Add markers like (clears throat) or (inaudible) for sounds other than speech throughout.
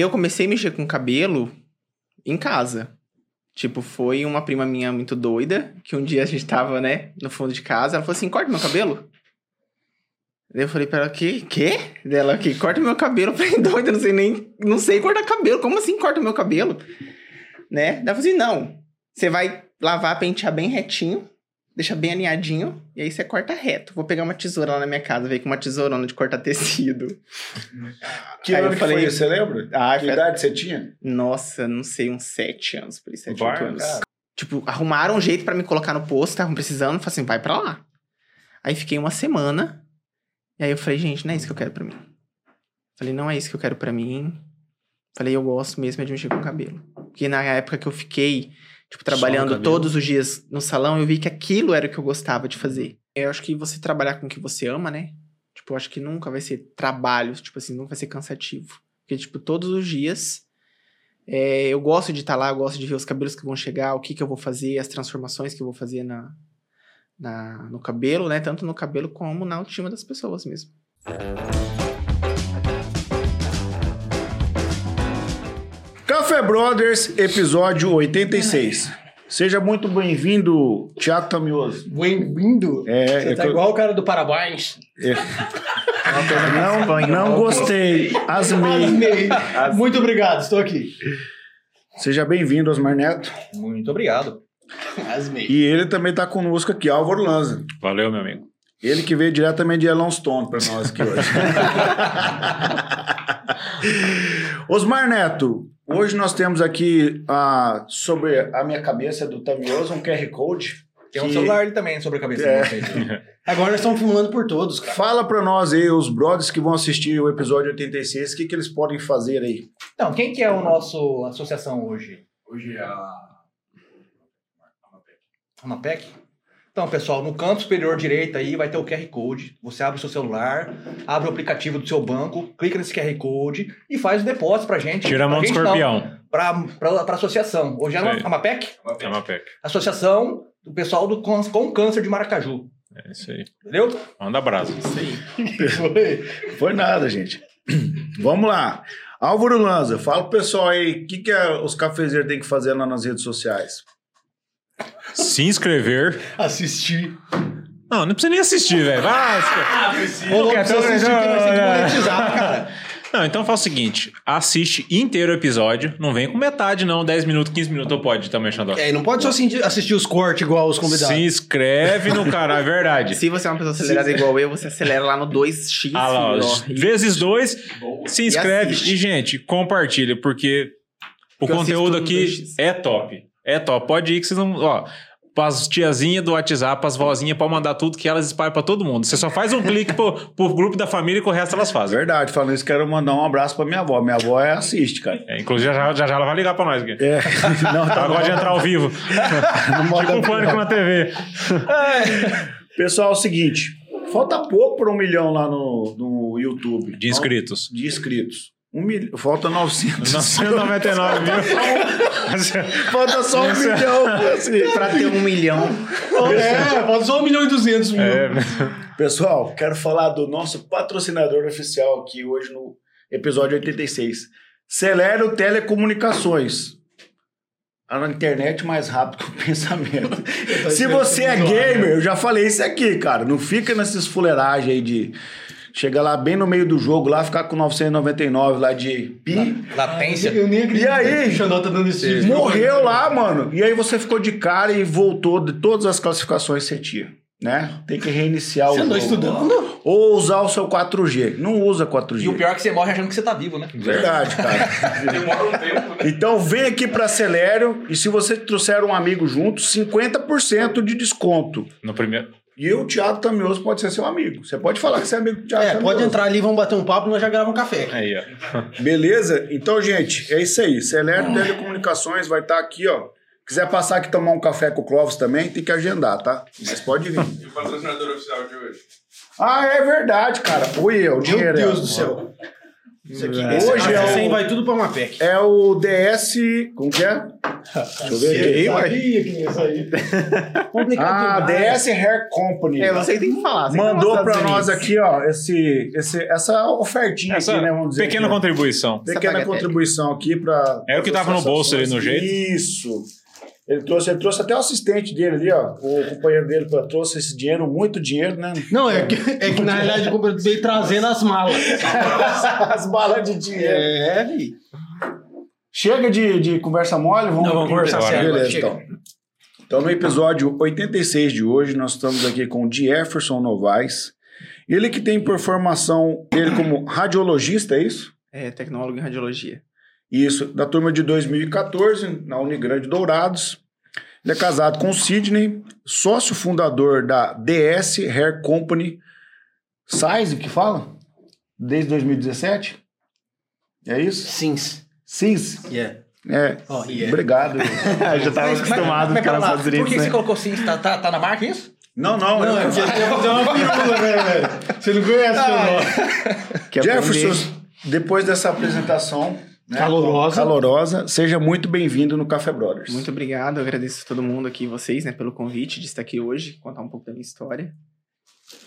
eu comecei a mexer com cabelo em casa. Tipo, foi uma prima minha muito doida, que um dia a gente tava, né, no fundo de casa, ela falou assim, corta meu cabelo. Eu falei pra ela, que, quê? Dela, que corta meu cabelo. Eu (laughs) falei, doida, não sei nem, não sei cortar cabelo. Como assim corta meu cabelo? Né? Eu falei assim, não, você vai lavar, pentear bem retinho, deixa bem alinhadinho, e aí você corta reto. Vou pegar uma tesoura lá na minha casa, veio com uma tesourona de cortar tecido. (laughs) Que Aí ano eu falei- foi isso, você lembra? Ah, que idade você tinha? Nossa, não sei, uns sete anos, por isso, sete, Vai, oito anos. cara. Tipo, arrumaram um jeito pra me colocar no posto, estavam precisando, falei assim, vai pra lá. Aí fiquei uma semana, e aí eu falei, gente, não é isso que eu quero pra mim. Falei, não é isso que eu quero pra mim. Falei, eu gosto mesmo de mexer com cabelo. Porque na época que eu fiquei, tipo, trabalhando todos os dias no salão, eu vi que aquilo era o que eu gostava de fazer. Eu acho que você trabalhar com o que você ama, né? Tipo, eu acho que nunca vai ser trabalho, tipo assim, nunca vai ser cansativo. Porque, tipo, todos os dias é, eu gosto de estar lá, eu gosto de ver os cabelos que vão chegar, o que, que eu vou fazer, as transformações que eu vou fazer na, na, no cabelo, né? Tanto no cabelo como na autoestima das pessoas mesmo. Café Brothers, episódio 86. Seja muito bem-vindo, Thiago Tamioso. Bem-vindo. É, Você é tá que igual o cara do Parabéns. Não, não gostei. Asmei. Amei. Muito obrigado, estou aqui. Seja bem-vindo, Osmar Neto. Muito obrigado. Asmei. E ele também tá conosco aqui, Álvaro Lanza. Valeu, meu amigo. Ele que veio diretamente de Yellowstone para nós aqui hoje. (laughs) Osmar Neto, hoje nós temos aqui ah, sobre a minha cabeça do Tamioso um QR Code. Tem um que- celular ali também sobre a cabeça É. de vocês. (laughs) Agora nós estamos filmando por todos, cara. Fala pra nós aí, os brothers que vão assistir o episódio 86, o que, que eles podem fazer aí? Então, quem que é o nosso associação hoje? Hoje é a. A MAPEC? Então, pessoal, no canto superior direito aí vai ter o QR Code. Você abre o seu celular, abre o aplicativo do seu banco, clica nesse QR Code e faz o depósito pra gente. Tira a mão do escorpião. Pra, pra, pra associação. Hoje é a MAPEC? É uma PEC. Associação do pessoal do cân- com câncer de Maracaju. É isso aí. Entendeu? Manda brasa. Isso aí. Foi, foi nada, gente. (clears throat) Vamos lá. Álvaro Lanza, fala pro pessoal aí, o que, que é- os cafezeiros têm que fazer lá nas redes sociais? Se inscrever. Assistir. Não, não precisa nem assistir, velho. Vai. Louco, quer você tão- assistir que nós temos que não, monetizar, cara. Não, então faz o seguinte: assiste inteiro o episódio. Não vem com metade, não. 10 minutos, 15 minutos. Ou pode também, Xandó. É, e não pode só assistir, assistir os cortes igual os convidados. Se inscreve no canal, é verdade. Se você é uma pessoa acelerada igual eu, você acelera lá no 2x. (laughs) Ah lá, ó, e- vezes dois, se inscreve assiste. e, gente, compartilha, porque o Porque eu conteúdo aqui 2x. é top. É top. Pode ir que vocês não. Ó, pras tiazinhas do WhatsApp, pras vozinhas, pode mandar tudo que elas espalham pra todo mundo. Você só faz um clique pro, pro grupo da família e o resto elas fazem. Verdade, falando isso, quero mandar um abraço pra minha avó. Minha avó é assiste, cara. É, inclusive, já, já já ela vai ligar pra nós aqui. É, (laughs) não, tá Ela gosta de entrar ao vivo. (laughs) modo tipo um pânico na TV. Pessoal, é o seguinte, falta pouco para um milhão lá no, no YouTube. De inscritos. De inscritos. Um mil... Falta 900. 999 mil. Falta só um milhão. assim. Pra ter um milhão. É, pode só 1 milhão e 200 mil. É, Pessoal, quero falar do nosso patrocinador oficial aqui hoje no episódio 86. Celero Telecomunicações. A internet mais rápido que o (laughs) pensamento. Se você é gamer, eu já falei isso aqui, cara. Não fica nessas fuleiragens aí de chegar lá bem no meio do jogo, lá ficar com 999 lá de pi. Latência. Eu nem acredito E aí? Xandó tá dando esse Morreu lá, mano. E aí você ficou de cara e voltou de todas as classificações que você tinha. Né? Tem que reiniciar Você o andou jogo. estudando? Ou usar o seu 4G. Não usa 4G. E o pior é que você morre achando que você tá vivo, né? Verdade, cara. (laughs) Demora um tempo, né? Então vem aqui pra Celero e se você trouxer um amigo junto, 50% de desconto. no primeiro. E o Thiago Tamioso pode ser seu amigo. Você pode falar que você é amigo do Thiago É, Tamioso. pode entrar ali, vamos bater um papo e nós já gravamos um café. Aí, ó. (laughs) Beleza? Então, gente, é isso aí. Celero Telecomunicações vai estar aqui, ó. Quiser passar aqui tomar um café com o Clóvis também, tem que agendar, tá? Mas pode vir. E o patrocinador oficial de hoje? ah, é verdade, cara. Oi, eu, Meu dinheiro. Deus é. do céu. Isso aqui, É. esse Hoje é café o- vai tudo pra Mapec. É o DS. Como que é? Deixa eu ver aqui. ué. Sabia que ia sair. (laughs) Complicado Ah. DS Hair Company. É, você que tem que falar. que Mandou nos pra nós aqui, ó, esse, esse, essa ofertinha Essa aqui, né? Vamos dizer. pequena aqui, contribuição. Pequena contribuição aqui pra. Era o que tava no bolso ali no jeito? Isso. Ele trouxe, ele trouxe até o assistente dele ali, ó. O companheiro dele pra- trouxe esse dinheiro, muito dinheiro, né? Não, é que, é que na realidade o veio trazendo as malas. (laughs) As balas de dinheiro. É, vi. Chega de, de conversa mole, vamos, Não, vamos conversar Beleza, sério agora, então. Então, no episódio 86 de hoje, nós estamos aqui com o Jefferson Novaes. Ele que tem por formação, ele como radiologista, é isso? É, tecnólogo em radiologia. Isso, da turma de 2014, na Unigrande Dourados. Ele é casado com o Sidney, sócio fundador da DS Hair Company Size, que fala? Desde 2017? É isso? Sims. Sims. Yeah. É. Oh, yeah. Obrigado. (laughs) já tava Mas- acostumado mas- a ficar mas Estados Unidos, Por que né? você colocou sim? Tá, tá, tá na marca isso? Não, não. Não, é porque fazer uma pirula, né, velho? Você não conhece o nome. (laughs) Jefferson, depois dessa apresentação né, Calorosa. calorosa, seja muito bem-vindo no Café Brothers. Muito obrigado, eu agradeço a todo mundo aqui, vocês, né, pelo convite de estar aqui hoje, contar um pouco da minha história.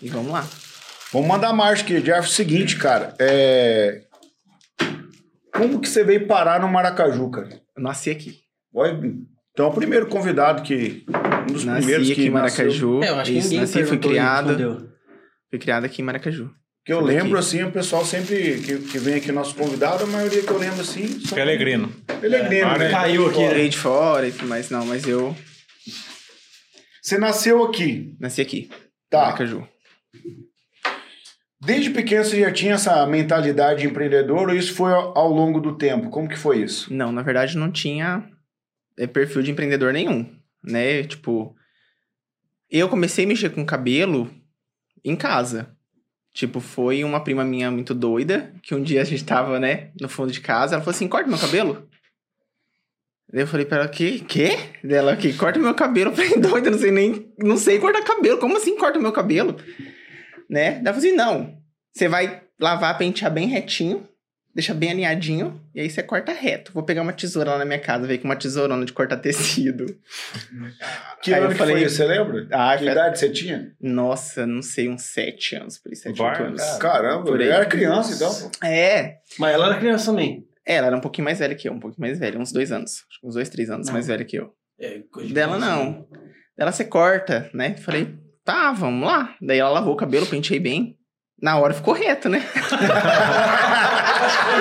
E vamos lá. Vamos mandar marcha aqui. Jefferson, seguinte, cara. É... Como que você veio parar no Maracaju, cara? Eu nasci aqui. Então, o primeiro convidado que... Um dos nasci primeiros aqui que em Maracaju. É, eu acho que Isso, ninguém nasci, fui criado. Fui criado aqui em Maracaju. Que eu lembro, assim, o pessoal sempre que, que vem aqui, nosso convidado, a maioria que eu lembro, assim... são- Pelegrino. Pelegrino, É, né? caiu aqui, né? Veio de fora e tudo mais, não, mas eu Você nasceu aqui, nasci aqui, tá? Maracaju. Desde pequeno você já tinha essa mentalidade de empreendedor ou isso foi ao, longo do tempo? Como que foi isso? Não, na verdade não tinha é, perfil de empreendedor nenhum, né? Tipo, eu comecei a mexer com cabelo em casa. Tipo, foi uma prima minha muito doida, que um dia a gente tava, né, no fundo de casa, ela falou assim, corta meu cabelo. Eu falei pra ela, que? Quê? Dela, aqui, corta meu cabelo. Eu falei, doida, não sei nem, não sei cortar cabelo. Como assim corta meu cabelo? Né? Eu falei assim, não, você vai lavar, pentear bem retinho, deixa bem alinhadinho, e aí você corta reto. Vou pegar uma tesoura lá na minha casa, veio com uma tesourona de cortar tecido. (laughs) Que Aí ano eu que falei- foi isso? Você lembra? Ah, que foi- idade você tinha? Nossa, não sei, uns sete anos, por aí, sete, Vai, oito anos. cara. Caramba, eu era criança então. pô. É, Mas ela era criança também. é, ela era um pouquinho mais velha que eu, um pouquinho mais velha, uns dois anos. Acho que uns dois, três anos Não. mais velha que eu. É, coisa de Dela não. Dela você corta, né? Falei, tá, vamos lá. Daí ela lavou o cabelo, pentei bem. Na hora ficou reto, né? (laughs)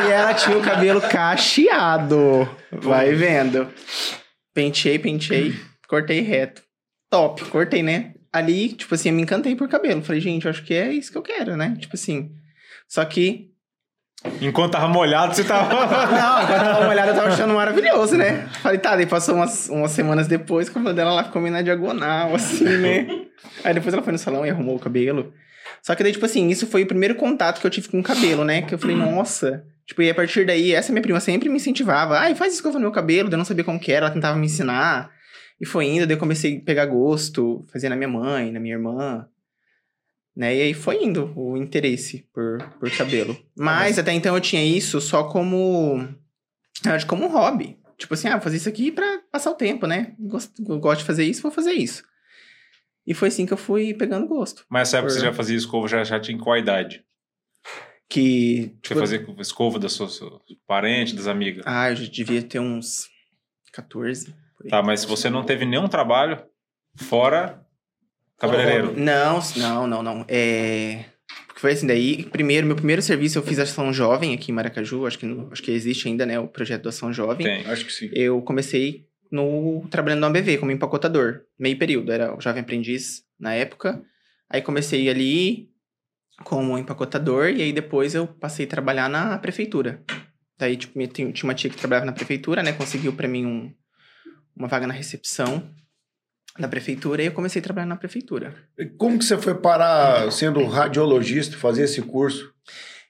e ela tinha o cabelo cacheado. Vai vendo. Pentei, pentei, cortei reto. Top, cortei, né? Ali, tipo assim, eu me encantei por cabelo. Falei, gente, eu acho que é isso que eu quero, né? Tipo assim. Só que Enquanto tava molhado, você tava. (laughs) não, enquanto tava olhada, eu tava achando maravilhoso, né? Falei, tá, daí passou umas, umas semanas depois, o cabelo dela lá ficou meio na diagonal, assim, né? (laughs) Aí depois ela foi no salão e arrumou o cabelo. Só que daí, tipo assim, isso foi o primeiro contato que eu tive com o cabelo, né? Que eu falei, nossa. Tipo, e a partir daí, essa minha prima sempre me incentivava. Ai, faz escova no meu cabelo. Eu não sabia como que era, ela tentava me ensinar. E foi indo, daí eu comecei a pegar gosto, fazia na minha mãe, na minha irmã. Né? E aí foi indo o interesse por, por cabelo. Mas até então eu tinha isso só como. como um hobby. Tipo assim, ah, vou fazer isso aqui pra passar o tempo, né? Gosto, gosto de fazer isso, vou fazer isso. E foi assim que eu fui pegando gosto. Mas nessa época você já fazia escova, já, já tinha qual idade? Que. Você fazia escova da sua, sua parente, das amigas. Ah, eu já devia ter uns 14. por aí. Tá, mas você não teve nenhum trabalho fora cabeleireiro. Não, não, não, não. É. Porque foi assim, daí, primeiro, meu primeiro serviço eu fiz ação jovem aqui em Maracaju, acho que, acho que existe ainda, né, o projeto da ação jovem. Tem. Acho que sim. Eu comecei no trabalhando no ABV como empacotador, meio período, era o jovem aprendiz na época. Aí comecei ali como empacotador e aí depois eu passei a trabalhar na prefeitura. Daí tipo, tinha uma tia que trabalhava na prefeitura, né, conseguiu pra mim um, uma vaga na recepção da prefeitura e eu comecei a trabalhar na prefeitura. Como que você foi parar sendo radiologista, fazer esse curso?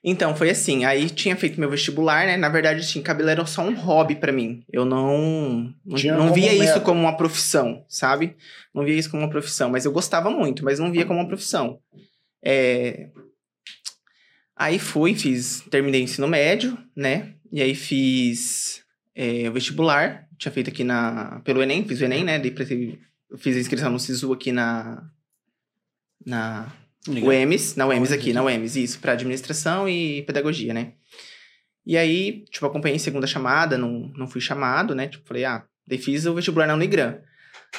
Então, foi assim, aí tinha feito meu vestibular, né? Na verdade, assim, cabelo era só um hobby pra mim. Eu não Tinha não via isso meta. como uma profissão, sabe? Não via isso como uma profissão, mas eu gostava muito, mas não via como uma profissão. É... Aí fui, fiz, terminei o ensino médio, né? E aí fiz é, o vestibular. Tinha feito aqui na, pelo Enem, fiz o Enem, né? Daí eu fiz a inscrição no SISU aqui na. Na UEMS, na UEMS aqui, na UEMS, isso, pra administração e pedagogia, né? E aí, tipo, acompanhei segunda chamada, não, não fui chamado, né? Tipo, falei, ah, daí fiz o vestibular na Unigran.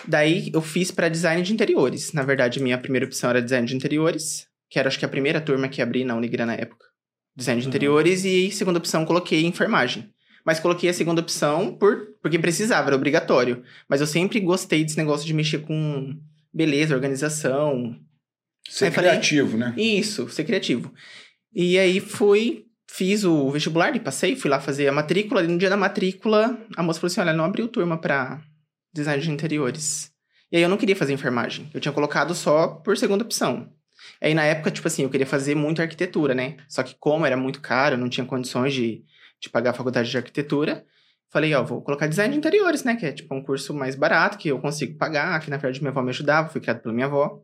Daí eu fiz pra design de interiores. Na verdade, minha primeira opção era design de interiores, que era acho que a primeira turma que abri na Unigran na época. Design de Uhum. interiores e segunda opção coloquei enfermagem. Mas coloquei a segunda opção por, porque precisava, era obrigatório. Mas eu sempre gostei desse negócio de mexer com beleza, organização, Ser falei- criativo, né? isso, ser criativo. E aí fui, fiz o vestibular e passei, fui lá fazer a matrícula. E no dia da matrícula, a moça falou assim: olha, não abriu turma pra design de interiores. E aí eu não queria fazer enfermagem. Eu tinha colocado só por segunda opção. Aí na época, tipo assim, eu queria fazer muito arquitetura, né? Só que como era muito caro, eu não tinha condições de, de pagar a faculdade de arquitetura. Falei, ó, vou colocar design de interiores, né? Que é tipo um curso mais barato, que eu consigo pagar, que na verdade minha avó me ajudava, fui criado pela minha avó.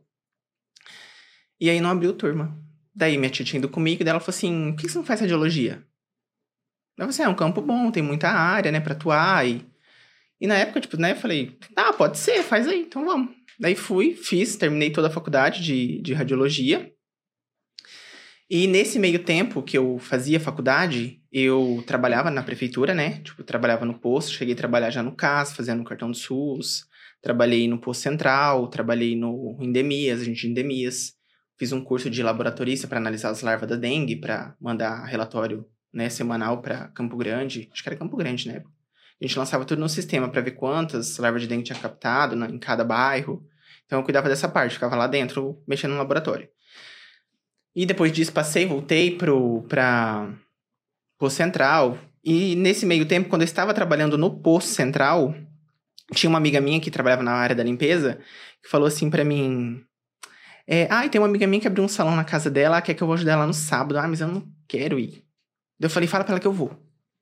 E aí não abriu turma. Daí minha tia tinha ido comigo e ela falou assim: por que você não faz radiologia? Eu falei assim: é um campo bom, tem muita área, né, pra atuar. E, e na época, tipo, né, eu falei: ah, pode ser, faz aí, então vamos. Daí fui, fiz, terminei toda a faculdade de, de radiologia. E nesse meio tempo que eu fazia faculdade, eu trabalhava na prefeitura, né? Tipo, trabalhava no posto, cheguei a trabalhar já no CAS, fazendo cartão do SUS. Trabalhei no posto central, trabalhei no endemias, agente de endemias. Fiz um curso de laboratorista para analisar as larvas da dengue, para mandar relatório né, semanal para Campo Grande. Acho que era Campo Grande, né? A gente lançava tudo no sistema para ver quantas larvas de dengue tinha captado na- em cada bairro. Então eu cuidava dessa parte, ficava lá dentro mexendo no laboratório. E depois disso passei, voltei para posto central. E nesse meio tempo, quando eu estava trabalhando no posto central, tinha uma amiga minha que trabalhava na área da limpeza que falou assim para mim: é, ah, e tem uma amiga minha que abriu um salão na casa dela, quer que eu vou ajudar ela no sábado. Ah, mas eu não quero ir. Eu falei, fala pra ela que eu vou.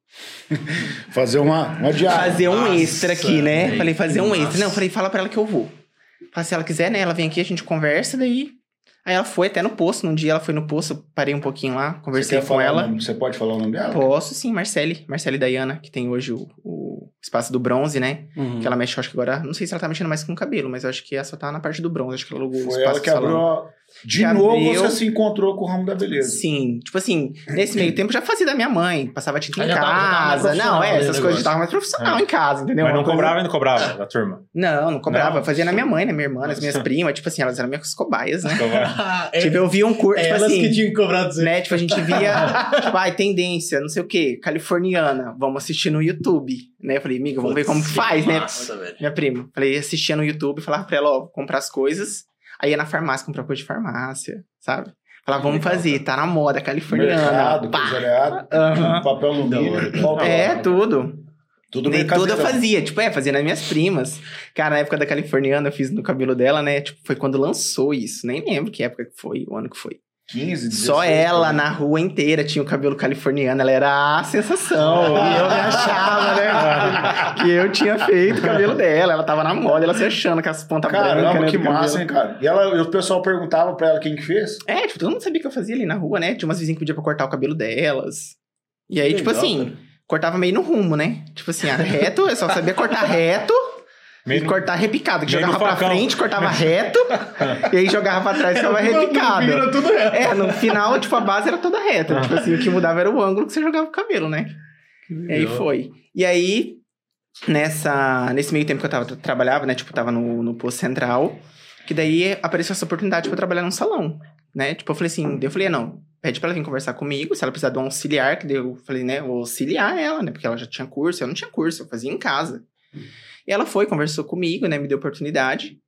(laughs) Fazer uma, uma diária. Fazer um Nossa, extra aqui, né? Falei, fazer um que extra. Não, falei, fala pra ela que eu vou. Falei, se ela quiser, né? Ela vem aqui, a gente conversa, daí. Aí ela foi até no posto. Num dia ela foi no posto, eu parei um pouquinho lá, Você conversei quer com ela. nome- Você pode falar o nome dela? Posso sim, Marcele. Marcele Dayana, que tem hoje o, o espaço do bronze, né? Uhum. Que ela mexe, eu acho que agora. Não sei se ela tá mexendo mais com o cabelo, mas eu acho que ela só tá na parte do bronze. Acho que ela alugou o Foi espaço ela do que salão. abriu. a- De Que novo abriu- você se encontrou com o ramo da beleza. Sim, tipo assim, nesse meio tempo já fazia da minha mãe, passava tinta em já tava- já tava casa. não, é, essas coisas tava mais profissional em casa, entendeu? Mas não coisa- cobrava e não cobrava da turma. Não, não cobrava. Não? Fazia na minha mãe, na minha irmã, nas minhas primas, tipo assim, elas eram minhas cobaias, né? É, (laughs) Tipo, eu via um curso, tipo elas assim. que tinham cobrar dizer. Né? Tipo, a gente via, (laughs) tipo, ai, tendência, não sei o quê, californiana, vamos assistir no YouTube, né? Eu falei, amiga, vamos ver como faz, né? Massa, velho. Minha prima. Falei, assistia no YouTube, falava pra ela, ó, comprar as coisas. Aí ia na farmácia, comprar coisa de farmácia, sabe? Falava, vamos fazer, tá na moda, californiana. Mercado, pá. Aham. papel alumínio, É, tudo. Tudo Nem bem tudo eu fazia, tipo, é, fazia nas minhas primas. Cara, na época da californiana, eu fiz no cabelo dela, né? Tipo, foi quando lançou isso. Nem lembro que época que foi, o ano que foi. 15, 16. Só ela na rua inteira tinha o cabelo californiano, ela era a sensação. e eu me achava, né? que eu tinha feito o cabelo dela. Ela tava na moda, ela se achando com as pontas brancas. Caramba, né, que massa, hein, cara? E ela, e o pessoal perguntava pra ela quem que fez? É, tipo, todo mundo sabia que eu fazia ali na rua, né? Tinha umas vizinhas que pediam pra cortar o cabelo delas. E aí, tipo Legal, assim, cara. cortava meio no rumo, né? Tipo assim, reto, eu só sabia cortar reto. Meio e cortar repicado, que jogava pra frente, cortava reto, e aí jogava pra trás, ficava (laughs) repicado. Vira tudo reto. É, no final, tipo, a base era toda reta. Tipo assim, o que mudava era o ângulo que você jogava o cabelo, né? E aí foi. E aí, nessa, nesse meio tempo que eu tava, trabalhava, né? Tipo, tava no, no posto central. Que daí apareceu essa oportunidade pra eu trabalhar num salão, né? Tipo, eu falei assim, daí eu falei, não, pede pra ela vir conversar comigo, se ela precisar de um auxiliar, que daí eu falei, né, vou auxiliar ela, né? Porque ela já tinha curso, eu não tinha curso, eu fazia em casa. E ela foi, conversou comigo, né? Me deu oportunidade.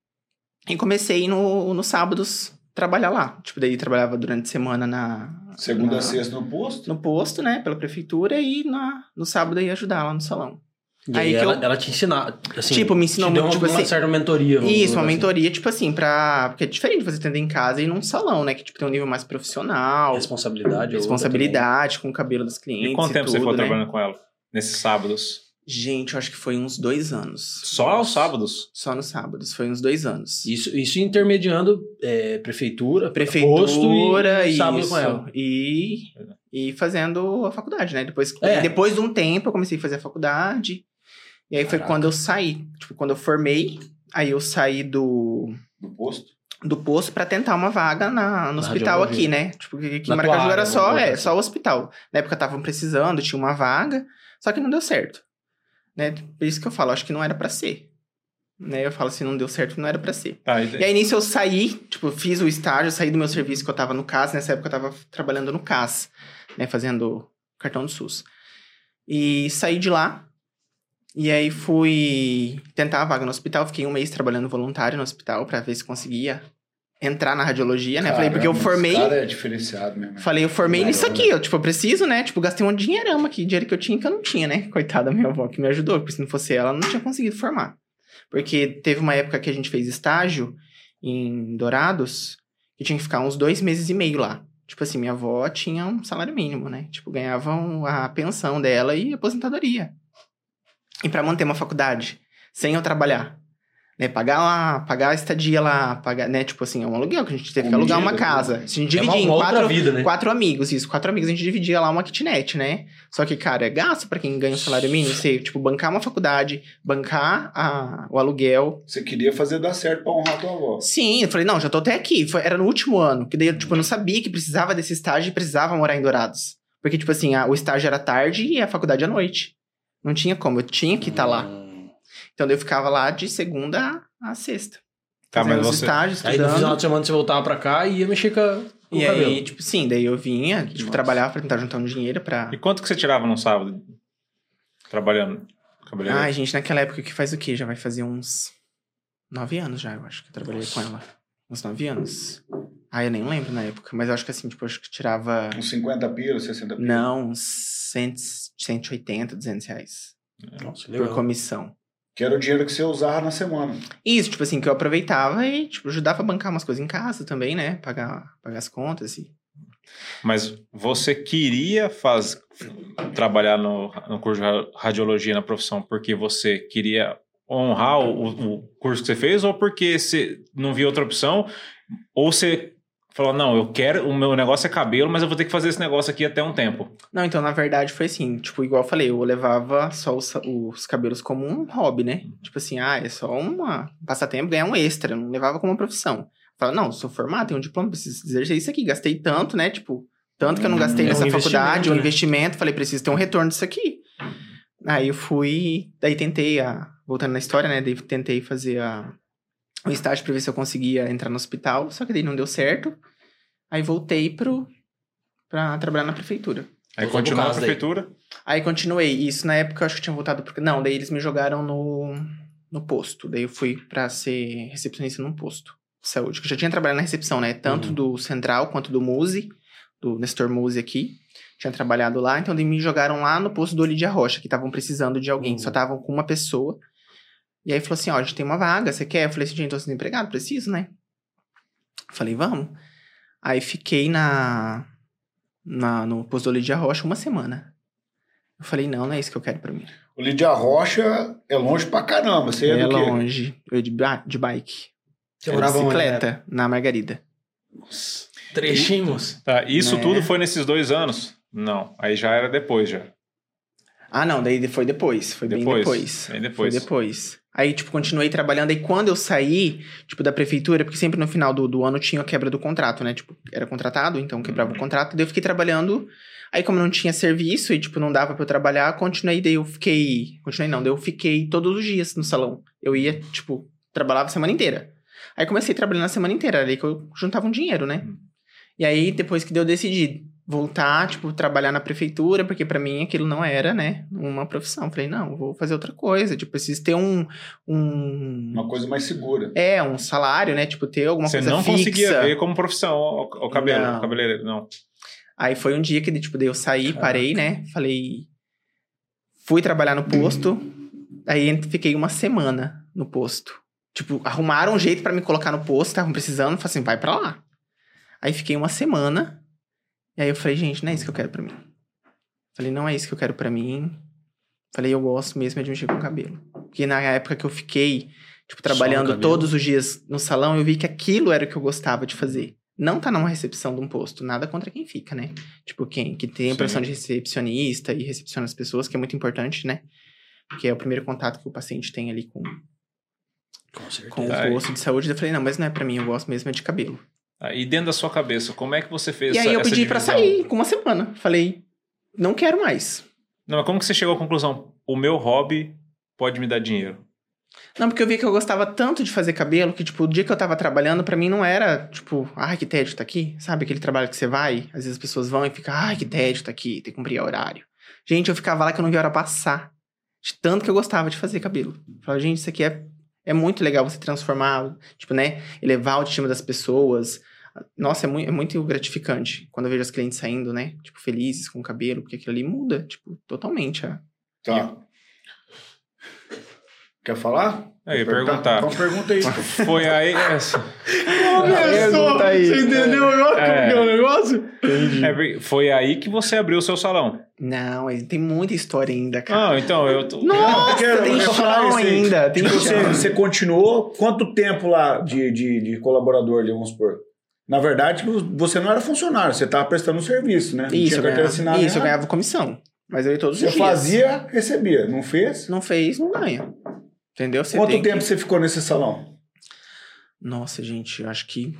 E comecei no, nos sábados trabalhar lá. Tipo, daí trabalhava durante a semana na... Segunda na- a sexta no posto? no posto, né, pela prefeitura, e na, no sábado ia ajudar lá no salão. E Aí aí que ela, eu- ela te ensinar, assim, Tipo, me ensinou te deu muito, uma, tipo uma assim- certa mentoria. Isso, uma assim. mentoria, tipo assim, pra. Porque é diferente você atender em casa e num salão, né? Que tipo, tem um nível mais profissional, Responsabilidade. é responsabilidade com o cabelo dos clientes. E quanto tempo você tudo, ficou né? trabalhando com ela? Nesses sábados? Gente, eu acho que foi uns dois anos. Só aos sábados? Só nos sábados, foi uns dois anos. Isso, isso intermediando é, prefeitura, Prefeitura, e isso. sábado com ela. E, e fazendo a faculdade, né? Depois, É. depois de um tempo eu comecei a fazer a faculdade. E aí foi Caraca. quando eu saí. Tipo, quando eu formei, aí eu saí do, Do posto? do posto pra tentar uma vaga na, no Na hospital aqui, né? Tipo, que em Maracaju área, era só, é, assim. só o hospital. Na época estavam precisando, tinha uma vaga, só que não deu certo. Né? Por isso que eu falo, acho que não era pra ser. Né? Eu falo assim, não deu certo, não era pra ser. Tá, e- E aí nisso eu saí, tipo, fiz o estágio, saí do meu serviço que eu tava no CAS, nessa época eu tava trabalhando no CAS, né, fazendo cartão do SUS. E saí de lá, e aí fui tentar a vaga no hospital, fiquei um mês trabalhando voluntário no hospital pra ver se conseguia entrar na radiologia, né? Falei, porque eu Caramba, formei, cara é diferenciado mesmo. falei, eu formei Caramba. nisso aqui, eu, tipo, eu preciso, né? Tipo, gastei um dinheirão aqui, dinheiro que eu tinha que eu não tinha, né? Coitada da minha avó que me ajudou, porque se não fosse ela, eu não tinha conseguido formar. Porque teve uma época que a gente fez estágio em Dourados, que tinha que ficar uns dois meses e meio lá. Tipo assim, minha avó tinha um salário mínimo, né? Tipo, ganhavam a pensão dela e aposentadoria. E pra manter uma faculdade, sem eu trabalhar, né? Pagar lá, pagar a estadia lá, pagar, né? Tipo assim, é um aluguel que a gente teve que alugar uma casa. A gente É uma, dividia em uma outra quatro, vida, né? Quatro amigos, isso. Quatro amigos, a gente dividia lá uma kitnet, né? Só que, cara, é gasto pra quem ganha um salário mínimo. Você, tipo, bancar uma faculdade, bancar a- o aluguel. Você queria fazer dar certo pra honrar tua avó. Sim, eu falei, não, já tô até aqui. Foi- era no último ano. Que daí, eu, tipo, eu não sabia que precisava desse estágio e precisava morar em Dourados. Porque, tipo assim, a- o estágio era tarde e a faculdade à noite. Não tinha como, eu tinha que estar lá. Então, daí eu ficava lá de segunda a sexta. Tá, fazendo mas os você- estágios, Aí no final de semana você voltava pra cá e ia mexer com, a- com E o cabelo. aí, tipo, sim, daí eu vinha, tipo, Nossa. trabalhava pra tentar juntar um dinheiro pra... E quanto que você tirava num sábado? Trabalhando? Cabeleireiro? Ai, gente, naquela época que faz o quê? Já vai fazer uns nove anos já, eu acho que eu trabalhei com ela. Uns nove anos. Ah, eu nem lembro na época, mas eu acho que assim, tipo, eu acho que tirava. Uns 50 pila, 60 pila. Não, uns 100, 180, 200 reais. Nossa, Por legal. comissão. Que era o dinheiro que você usava na semana. Isso, tipo assim, que eu aproveitava e, tipo, ajudava a bancar umas coisas em casa também, né? Pagar, pagar as contas assim. Mas você queria faz... trabalhar no, no curso de ra- radiologia na profissão porque você queria honrar o, o curso que você fez ou porque você não via outra opção? Ou você falou, não, eu quero, o meu negócio é cabelo, mas eu vou ter que fazer esse negócio aqui até um tempo. Não, então, na verdade, foi assim, tipo, igual eu falei, eu levava só os, os cabelos como um hobby, né? Tipo assim, ah, é só uma um passatempo, ganhar um extra, não levava como uma profissão. Falava, não, sou formado, tenho um diploma, preciso exercer isso aqui, gastei tanto, né? Tipo, tanto que eu não gastei É um nessa faculdade, um né? investimento, falei, preciso ter um retorno disso aqui. Aí eu fui, daí tentei, a, voltando na história, né? Daí tentei fazer a, o estágio pra ver se eu conseguia entrar no hospital, só que daí não deu certo. Aí voltei pro, pra trabalhar na prefeitura. Aí continuou na daí. prefeitura. Aí continuei. Isso na época eu acho que eu tinha voltado porque Não, daí eles me jogaram no, no posto. Daí eu fui pra ser recepcionista num posto de saúde. Que eu já tinha trabalhado na recepção, né? Tanto Uhum. do Central quanto do Muse, do Nestor Muse aqui. Tinha trabalhado lá, então daí me jogaram lá no posto do Olidia Rocha, que estavam precisando de alguém. Uhum. Só estavam com uma pessoa. E aí falou assim: ó, a gente tem uma vaga, você quer? Eu falei assim, gente, tô sendo empregado, preciso, né? Falei, vamos. Aí fiquei na, na no posto do Olidia Rocha uma semana. Eu falei, não, não é isso que eu quero pra mim. O Lídia Rocha é longe pra caramba. Você é, é do quê? longe. Eu de, de bike. Você Era morava onde, bicicleta, né? na Margarida. Trechinhos. Tá, isso Né? tudo foi nesses dois anos? Não, aí já era depois já. Ah, não, daí foi depois. Foi Depois, bem depois. bem depois. Foi depois. Aí, tipo, continuei trabalhando. Aí, quando eu saí, tipo, da prefeitura, porque sempre no final do, do ano tinha a quebra do contrato, né? Tipo, era contratado, então quebrava o contrato. Daí eu fiquei trabalhando. Aí, como não tinha serviço e, tipo, não dava pra eu trabalhar, continuei. Daí eu fiquei. Continuei, não. Daí eu fiquei todos os dias no salão. Eu ia, tipo, trabalhava a semana inteira. Aí comecei trabalhando a semana inteira. Era aí que eu juntava um dinheiro, né? E aí, depois que deu, eu decidi voltar, tipo, trabalhar na prefeitura, porque pra mim aquilo não era, né, uma profissão. Falei, não, vou fazer outra coisa, tipo, preciso ter um, um Uma coisa mais segura. é, um salário, né, tipo, ter alguma Você coisa não fixa. conseguia ver como profissão o, o cabelo, Não. o cabeleireiro, não. Aí foi um dia que, tipo, eu saí, parei, né, falei, fui trabalhar no posto, aí fiquei uma semana no posto. Tipo, arrumaram um jeito pra me colocar no posto, estavam precisando, falei assim, vai pra lá. Aí fiquei uma semana, e aí eu falei, gente, não é isso que eu quero pra mim. Falei, não é isso que eu quero pra mim. Falei, eu gosto mesmo é de mexer com cabelo. Porque na época que eu fiquei, tipo, trabalhando todos os dias no salão, eu vi que aquilo era o que eu gostava de fazer. não tá numa recepção de um posto. Nada contra quem fica, né? Tipo, quem que tem a Sim. profissão de recepcionista e recepciona as pessoas, que é muito importante, né? Porque é o primeiro contato que o paciente tem ali com, Com com o posto de saúde. Eu falei, não, mas não é pra mim, eu gosto mesmo é de cabelo. Ah, E dentro da sua cabeça, como é que você fez E aí essa, eu essa pedi pra divisão? sair com uma semana. Falei, não quero mais. Não, mas como que você chegou à conclusão? O meu hobby pode me dar dinheiro. Não, porque eu vi que eu gostava tanto de fazer cabelo que, tipo, o dia que eu tava trabalhando, pra mim não era, tipo, ai, que tédio tá aqui. Sabe aquele trabalho que você vai? Às vezes as pessoas vão e ficam, ai, que tédio tá aqui, tem que cumprir horário. Gente, eu ficava lá que eu não via a hora passar. De tanto que eu gostava de fazer cabelo. Eu Falava, gente, isso aqui é, é muito legal você transformar, tipo, né? Elevar a autoestima das pessoas. Nossa, é muito, é muito gratificante quando eu vejo as clientes saindo, né? Tipo, felizes com o cabelo, porque aquilo ali muda, tipo, totalmente. a- Tá. Quer falar? Eu ia Quer perguntar. Então pergunta aí. (laughs) Foi aí. essa- Pergunta aí. Você entendeu agora É. como que é o negócio? é porque foi aí que você abriu o seu salão. Não, tem muita história ainda, cara. Ah, então eu tô. Nossa, Eu quero- tem chão aí. ainda. Tem Tipo, chão. você, você continuou quanto tempo lá de, de, de colaborador vamos supor? Na verdade, você não era funcionário, você estava prestando um serviço, né? Não Isso, tinha eu carteira assinada. isso, eu nada. ganhava comissão. Mas eu ia todos Você os dias. fazia, recebia. Não fez? Não fez, não ganha. Entendeu? Você Quanto tem que- tempo você ficou nesse salão? Nossa, gente, eu acho que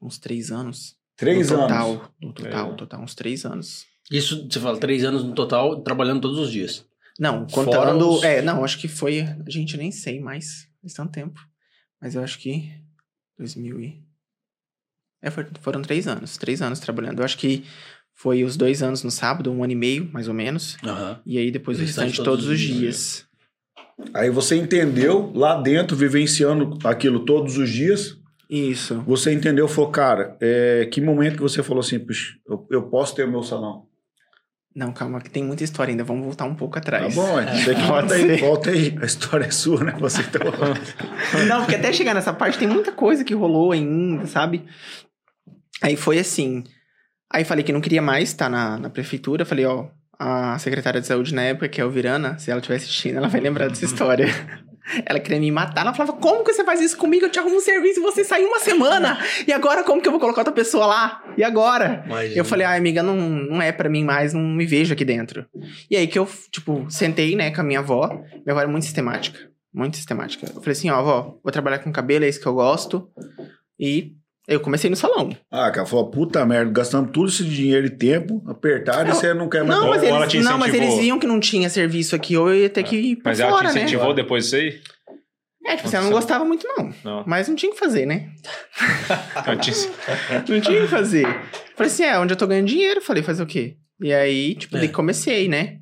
uns três anos. Três no anos. total, No total, É. total, uns três anos. Isso, você fala, três anos no total, trabalhando todos os dias. Não, contando... os- É, não, acho que foi... Gente, eu nem sei mais. Faz tanto tempo. Mas eu acho que... 2000 e... É, foram três anos. Três anos trabalhando. Eu acho que foi os dois anos no sábado, um ano e meio, mais ou menos. Aham. E aí depois O restante restante todos os dias. Aí você entendeu lá dentro, vivenciando aquilo todos os dias. Isso. Você entendeu, falou, cara, é, que momento que você falou assim, puxa, eu, eu posso ter o meu salão? Não, calma, que tem muita história ainda. Vamos voltar um pouco atrás. Tá bom, é. Você que volta aí, volta aí. A história é sua, né? Você tá... Não, porque até chegar nessa parte tem muita coisa que rolou ainda, sabe? Aí foi assim. Aí falei que não queria mais estar na, na prefeitura. Falei, ó, a secretária de saúde na época, que é o Virana, se ela estiver assistindo, ela vai lembrar dessa história. (laughs) Ela queria me matar. Ela falava, como que você faz isso comigo? Eu te arrumo um serviço e você saiu uma semana. E agora como que eu vou colocar outra pessoa lá? E agora? Mas, Eu falei, ai, amiga, não, não é pra mim mais, não me vejo aqui dentro. E aí que eu, tipo, sentei, né, com a minha avó. Minha avó era muito sistemática. Muito sistemática. Eu falei assim, ó, avó, vou trabalhar com cabelo, é isso que eu gosto. E eu comecei no salão. Ah, cara, falou, puta merda, gastando tudo esse dinheiro e tempo, apertaram e você não quer mais... Não, mas Ou eles, te não, mas eles viam que não tinha serviço aqui, ou eu ia ter que ir pra Mas ela fora, te né? incentivou depois disso aí? É, tipo, assim, ela não gostava muito, não. Não. Mas não tinha o que fazer, né? (laughs) Não tinha o que fazer. Falei assim, é, onde eu tô ganhando dinheiro? Falei, fazer o quê? E aí, tipo, É. daí comecei, né?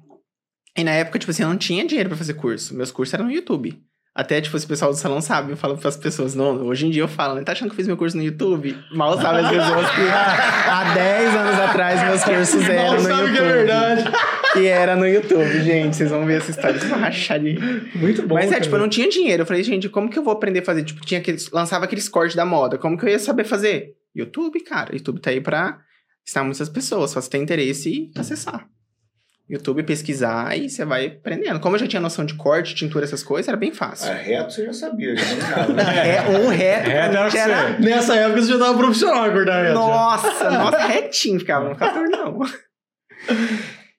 E na época, tipo assim, eu não tinha dinheiro pra fazer curso. Meus cursos eram no YouTube. Até, tipo, esse pessoal do salão sabe, eu falo pras pessoas, não, hoje em dia eu falo, né? Tá achando que eu fiz meu curso no YouTube? Mal sabe as pessoas que há 10 anos atrás meus cursos eram Mal no sabe YouTube. que é verdade. E era no YouTube, gente. Vocês vão ver essa história, vocês vão rachar de Muito bom. mas é, cara. tipo, eu não tinha dinheiro. Eu falei, gente, como que eu vou aprender a fazer? Tipo, tinha aqueles, lançava aqueles cortes da moda. Como que eu ia saber fazer? YouTube, cara. YouTube tá aí pra ensinar muitas pessoas. Só se tem interesse e acessar. YouTube, pesquisar e você vai aprendendo. Como eu já tinha noção de corte, tintura, essas coisas, era bem fácil. Ah, reto você já sabia, já dominava, né? É, um reto, Reto era era... você. Nessa época você já tava profissional, acordar Nossa, nossa, retinho ficava, não ficava não.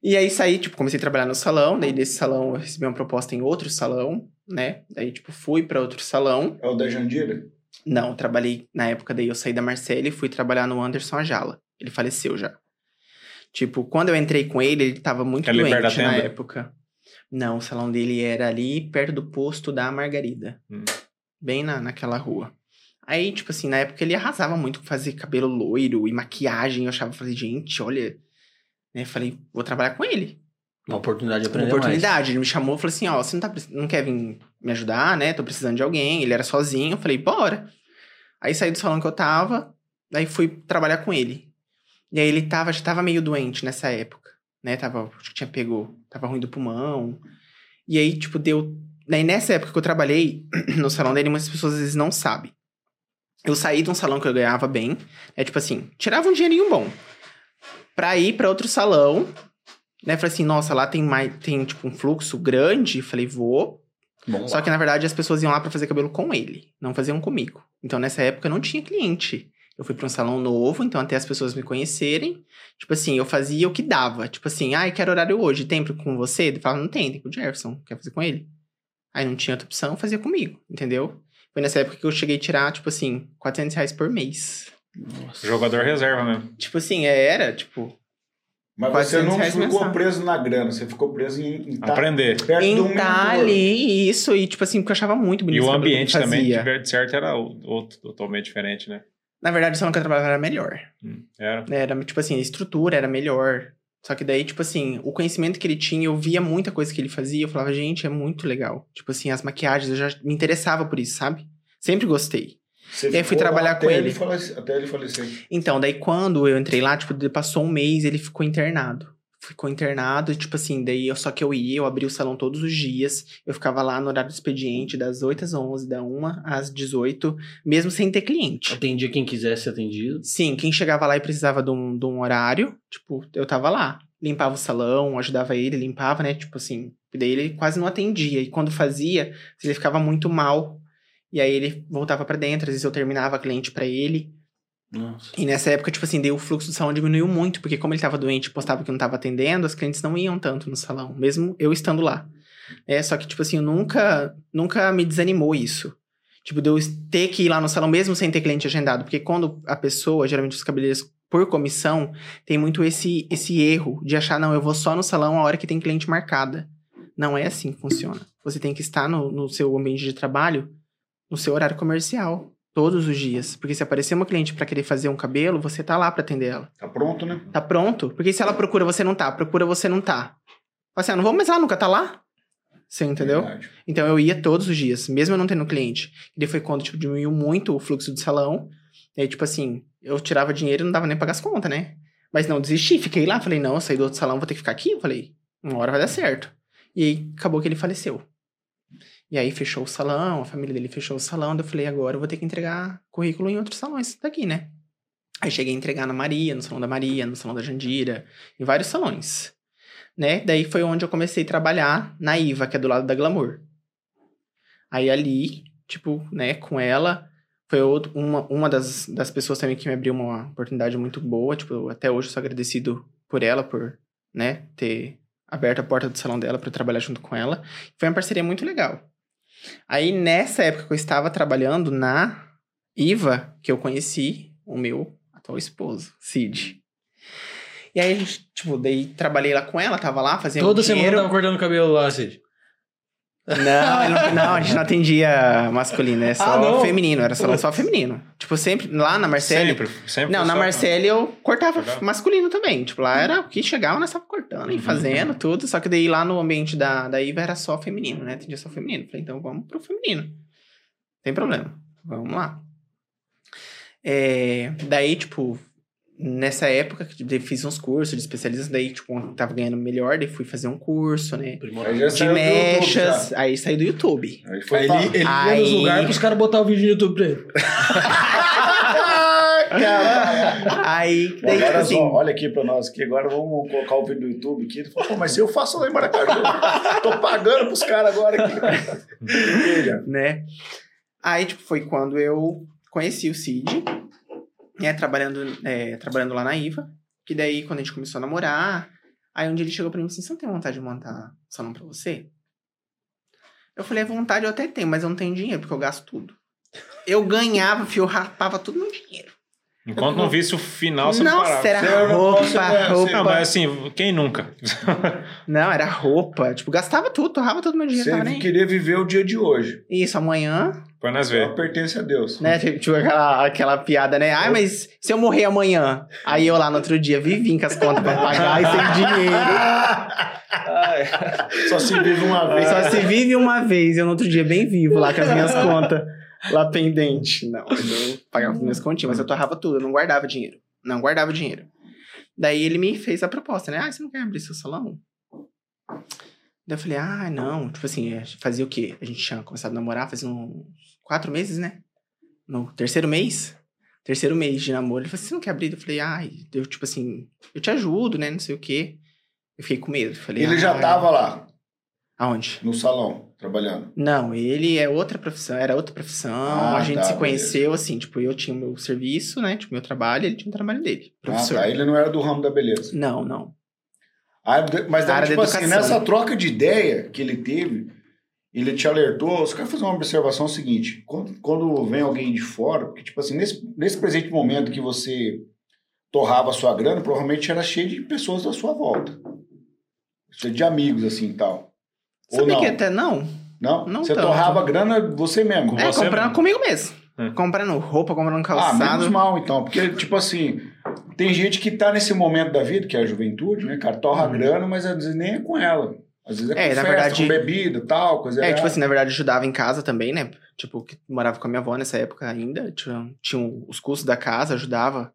E aí saí, tipo, comecei a trabalhar no salão, daí desse salão eu recebi uma proposta em outro salão, né? Daí, tipo, fui pra outro salão. É o da Jandira? Não, trabalhei na época daí eu saí da Marcele e fui trabalhar no Anderson Ajala. Ele faleceu já. Tipo, quando eu entrei com ele, ele tava muito da doente na tenda? época. Não, o salão dele era ali perto do posto da Margarida. Hum. Bem na, naquela rua. Aí, tipo assim, na época ele arrasava muito com fazer cabelo loiro e maquiagem. Eu achava, falei, gente, olha. Né, falei, vou trabalhar com ele. Uma oportunidade de Uma aprender oportunidade. Ele me chamou e falou assim: ó, você não, tá, não quer vir me ajudar, né? Tô precisando de alguém. Ele era sozinho. Eu falei, bora. Aí saí do salão que eu tava, daí fui trabalhar com ele. E aí ele tava, já tava meio doente nessa época, né? Tava, acho que tinha pegou, tava ruim do pulmão. E aí, tipo, deu. Daí nessa época que eu trabalhei (clears throat) no salão dele, muitas pessoas às vezes não sabem. Eu saí de um salão que eu ganhava bem, é tipo assim, tirava um dinheirinho bom. Pra ir pra outro salão, né? Falei assim, nossa, lá tem mais, tem tipo um fluxo grande. Falei, vou. Bom, Só que na verdade as pessoas iam lá pra fazer cabelo com ele, não faziam comigo. Então nessa época não tinha cliente. Eu fui pra um salão novo, então até as pessoas me conhecerem. Tipo assim, eu fazia o que dava. Tipo assim, ai, quero horário hoje, tem com você? Ele falava, não tem, tem com o Jefferson, quer fazer com ele? Aí não tinha outra opção, fazia comigo, entendeu? Foi nessa época que eu cheguei a tirar, tipo assim, 400 reais por mês. Nossa. Jogador reserva mesmo. Tipo assim, era, tipo, Mas você 400 não ficou mensal. preso na grana, você ficou preso em, em tá Aprender. perto do em mentor. tá ali, isso, e tipo assim, porque eu achava muito E bonito. o trabalho que ambiente também, de certo, era o- outro, totalmente diferente, né? Na verdade, o salão que eu trabalhava era melhor. Hum, Era. Era, tipo assim, a estrutura era melhor. Só que daí, tipo assim, o conhecimento que ele tinha, eu via muita coisa que ele fazia, eu falava, gente, é muito legal. Tipo assim, as maquiagens, eu já me interessava por isso, sabe? Sempre gostei. Você E aí fui trabalhar com ele. falece- até ele falecer. Então, daí quando eu entrei lá, tipo, passou um mês, ele ficou internado. Ficou internado, e, tipo assim, daí eu, só que eu ia, eu abria o salão todos os dias, eu ficava lá no horário do expediente, das 8 às 11, da 1 às 18, mesmo sem ter cliente. Atendia quem quisesse ser atendido. Sim, quem chegava lá e precisava de um, de um horário, tipo, eu tava lá. Limpava o salão, ajudava ele, limpava, né? Tipo assim. Daí ele quase não atendia. E quando fazia, ele ficava muito mal. E aí ele voltava pra dentro, às vezes eu terminava cliente pra ele. Nossa. E nessa época, tipo assim, o fluxo do salão diminuiu muito, porque como ele tava doente e postava que não tava atendendo, as clientes não iam tanto no salão, mesmo eu estando lá. É, só que, tipo assim, nunca, nunca me desanimou isso. Tipo, de eu ter que ir lá no salão mesmo sem ter cliente agendado. Porque quando a pessoa, geralmente os cabeleireiros por comissão, tem muito esse, esse erro de achar, não, eu vou só no salão a hora que tem cliente marcada. Não é assim que funciona. Você tem que estar no, no seu ambiente de trabalho, no seu horário comercial, todos os dias. Porque se aparecer uma cliente pra querer fazer um cabelo, você tá lá pra atender ela. Tá pronto, né? Tá pronto? Porque se ela procura, você não tá. Procura, você não tá. Assim, ah, não vou mais lá, nunca tá lá. Você entendeu? Verdade. Então eu ia todos os dias, mesmo eu não tendo cliente. E daí foi quando, tipo, diminuiu muito o fluxo do salão. E aí, tipo assim, eu tirava dinheiro e não dava nem pra pagar as contas, né? Mas não, desisti, fiquei lá. Falei, não, eu saí do outro salão, vou ter que ficar aqui. Eu falei, uma hora vai dar certo. E aí, acabou que ele faleceu. E aí, fechou o salão, a família dele fechou o salão. Daí eu falei, agora eu vou ter que entregar currículo em outros salões daqui, né? Aí cheguei a entregar na Maria, no salão da Maria, no salão da Jandira, em vários salões. Né? Daí foi onde eu comecei a trabalhar na IVA, que é do lado da Glamour. Aí ali, tipo, né, com ela, foi outro- uma, uma das, das pessoas também que me abriu uma oportunidade muito boa. Tipo, até hoje eu sou agradecido por ela, por, né, ter aberto a porta do salão dela para trabalhar junto com ela. Foi uma parceria muito legal. Aí, nessa época que eu estava trabalhando na IVA, que eu conheci o meu atual esposo, Cid. E aí, a gente, tipo, daí trabalhei lá com ela, tava lá fazendo Toda semana dinheiro. tava cortando o cabelo lá, Cid. Não, não, (laughs) não, a gente não atendia masculino, é só Ah, feminino, era só, só feminino. Tipo, sempre, lá na Marcele... Sempre, sempre. Não, na Marcele eu cortava Cortava? masculino também. Tipo, lá era o que chegava, nós tava cortando e Uhum. fazendo tudo. Só que daí lá no ambiente da, da IVA era só feminino, né? Atendia só feminino. Falei, então vamos pro feminino. Tem problema. Vamos lá. É, daí, tipo, nessa época, que fiz uns cursos de especialistas. Daí, tipo, tava ganhando melhor, daí fui fazer um curso, né? De mechas. Aí saí do YouTube. Aí foi Aí pra- ele, ele ia Aí- nos lugares pros caras botar o vídeo no YouTube pra ele. (laughs) Aí, daí, tipo Agora assim. só, olha aqui pra nós aqui, agora vamos colocar o vídeo do YouTube aqui. Ele falou, pô, mas se eu faço lá em Maracaju, (laughs) tô pagando pros caras agora aqui. (laughs) Né? Aí, tipo, foi quando eu conheci o Cid, né, trabalhando, é, trabalhando lá na IVA, que daí, quando a gente começou a namorar, aí um dia ele chegou pra mim assim, você não tem vontade de montar salão pra você? Eu falei, "É vontade eu até tenho, mas eu não tenho dinheiro, porque eu gasto tudo. Eu ganhava, fio, eu rapava tudo no dinheiro. Enquanto não visse o final, você não Nossa, parava. era Você não roupa, roupa. Não, mas assim, quem nunca? Não, era roupa. Tipo, gastava tudo, torrava todo meu dinheiro, Você queria viver o dia de hoje. Isso, amanhã Pra nós Só ver. pertence a Deus. Né? Tipo, tipo aquela, aquela piada, né? Ai, mas se eu morrer amanhã? Aí eu lá no outro dia vi vim com as contas pra pagar e sem dinheiro. Só se vive uma vez. Só se vive uma vez, eu no outro dia bem vivo lá com as minhas (laughs) contas lá pendente. Não, eu pagava as minhas continhas, mas eu torrava tudo, eu não guardava dinheiro. Não guardava dinheiro. Daí ele me fez a proposta, né? Ah, você não quer abrir seu salão? Daí eu falei, ah, não. Tipo assim, fazia o quê? A gente tinha começado a namorar faz uns quatro meses, né? No terceiro mês. Terceiro mês de namoro. Ele falou, você não quer abrir? Eu falei, ai, eu, tipo assim, eu te ajudo, né? Não sei o quê. Eu fiquei com medo. Falei, Ele já tava lá. Aonde? No salão, trabalhando. Não, ele é outra profissão, era outra profissão. Ah, a gente tá, se conheceu assim, tipo, eu tinha o meu serviço, né? Tipo, meu trabalho, ele tinha o trabalho dele. Ah, Professor. tá. Ele não era do ramo da beleza. Não, não. Ah, mas daí, tipo assim, nessa troca de ideia que ele teve, ele te alertou. Você quer fazer uma observação seguinte: quando, quando vem alguém de fora, porque, tipo assim, nesse, nesse presente momento que você torrava a sua grana, provavelmente era cheio de pessoas da sua volta. Cheio de amigos, assim e tal. Ou Sabia não? que até não? Não? Não você tanto. torrava a grana você mesmo. Com é, você comprando mesmo? comigo mesmo. É. Comprando roupa, comprando Ah, menos calçado. mal, então. Porque, tipo assim, tem gente que tá nesse momento da vida, que é a juventude, né, cara? Torra a grana, mas às vezes nem é com ela. Às vezes é com. É, na festa, verdade- com bebida tal, coisa É, tipo errada. assim, na verdade, ajudava em casa também, né? Tipo, que morava com a minha avó nessa época ainda. Tinha, tinha os custos da casa, ajudava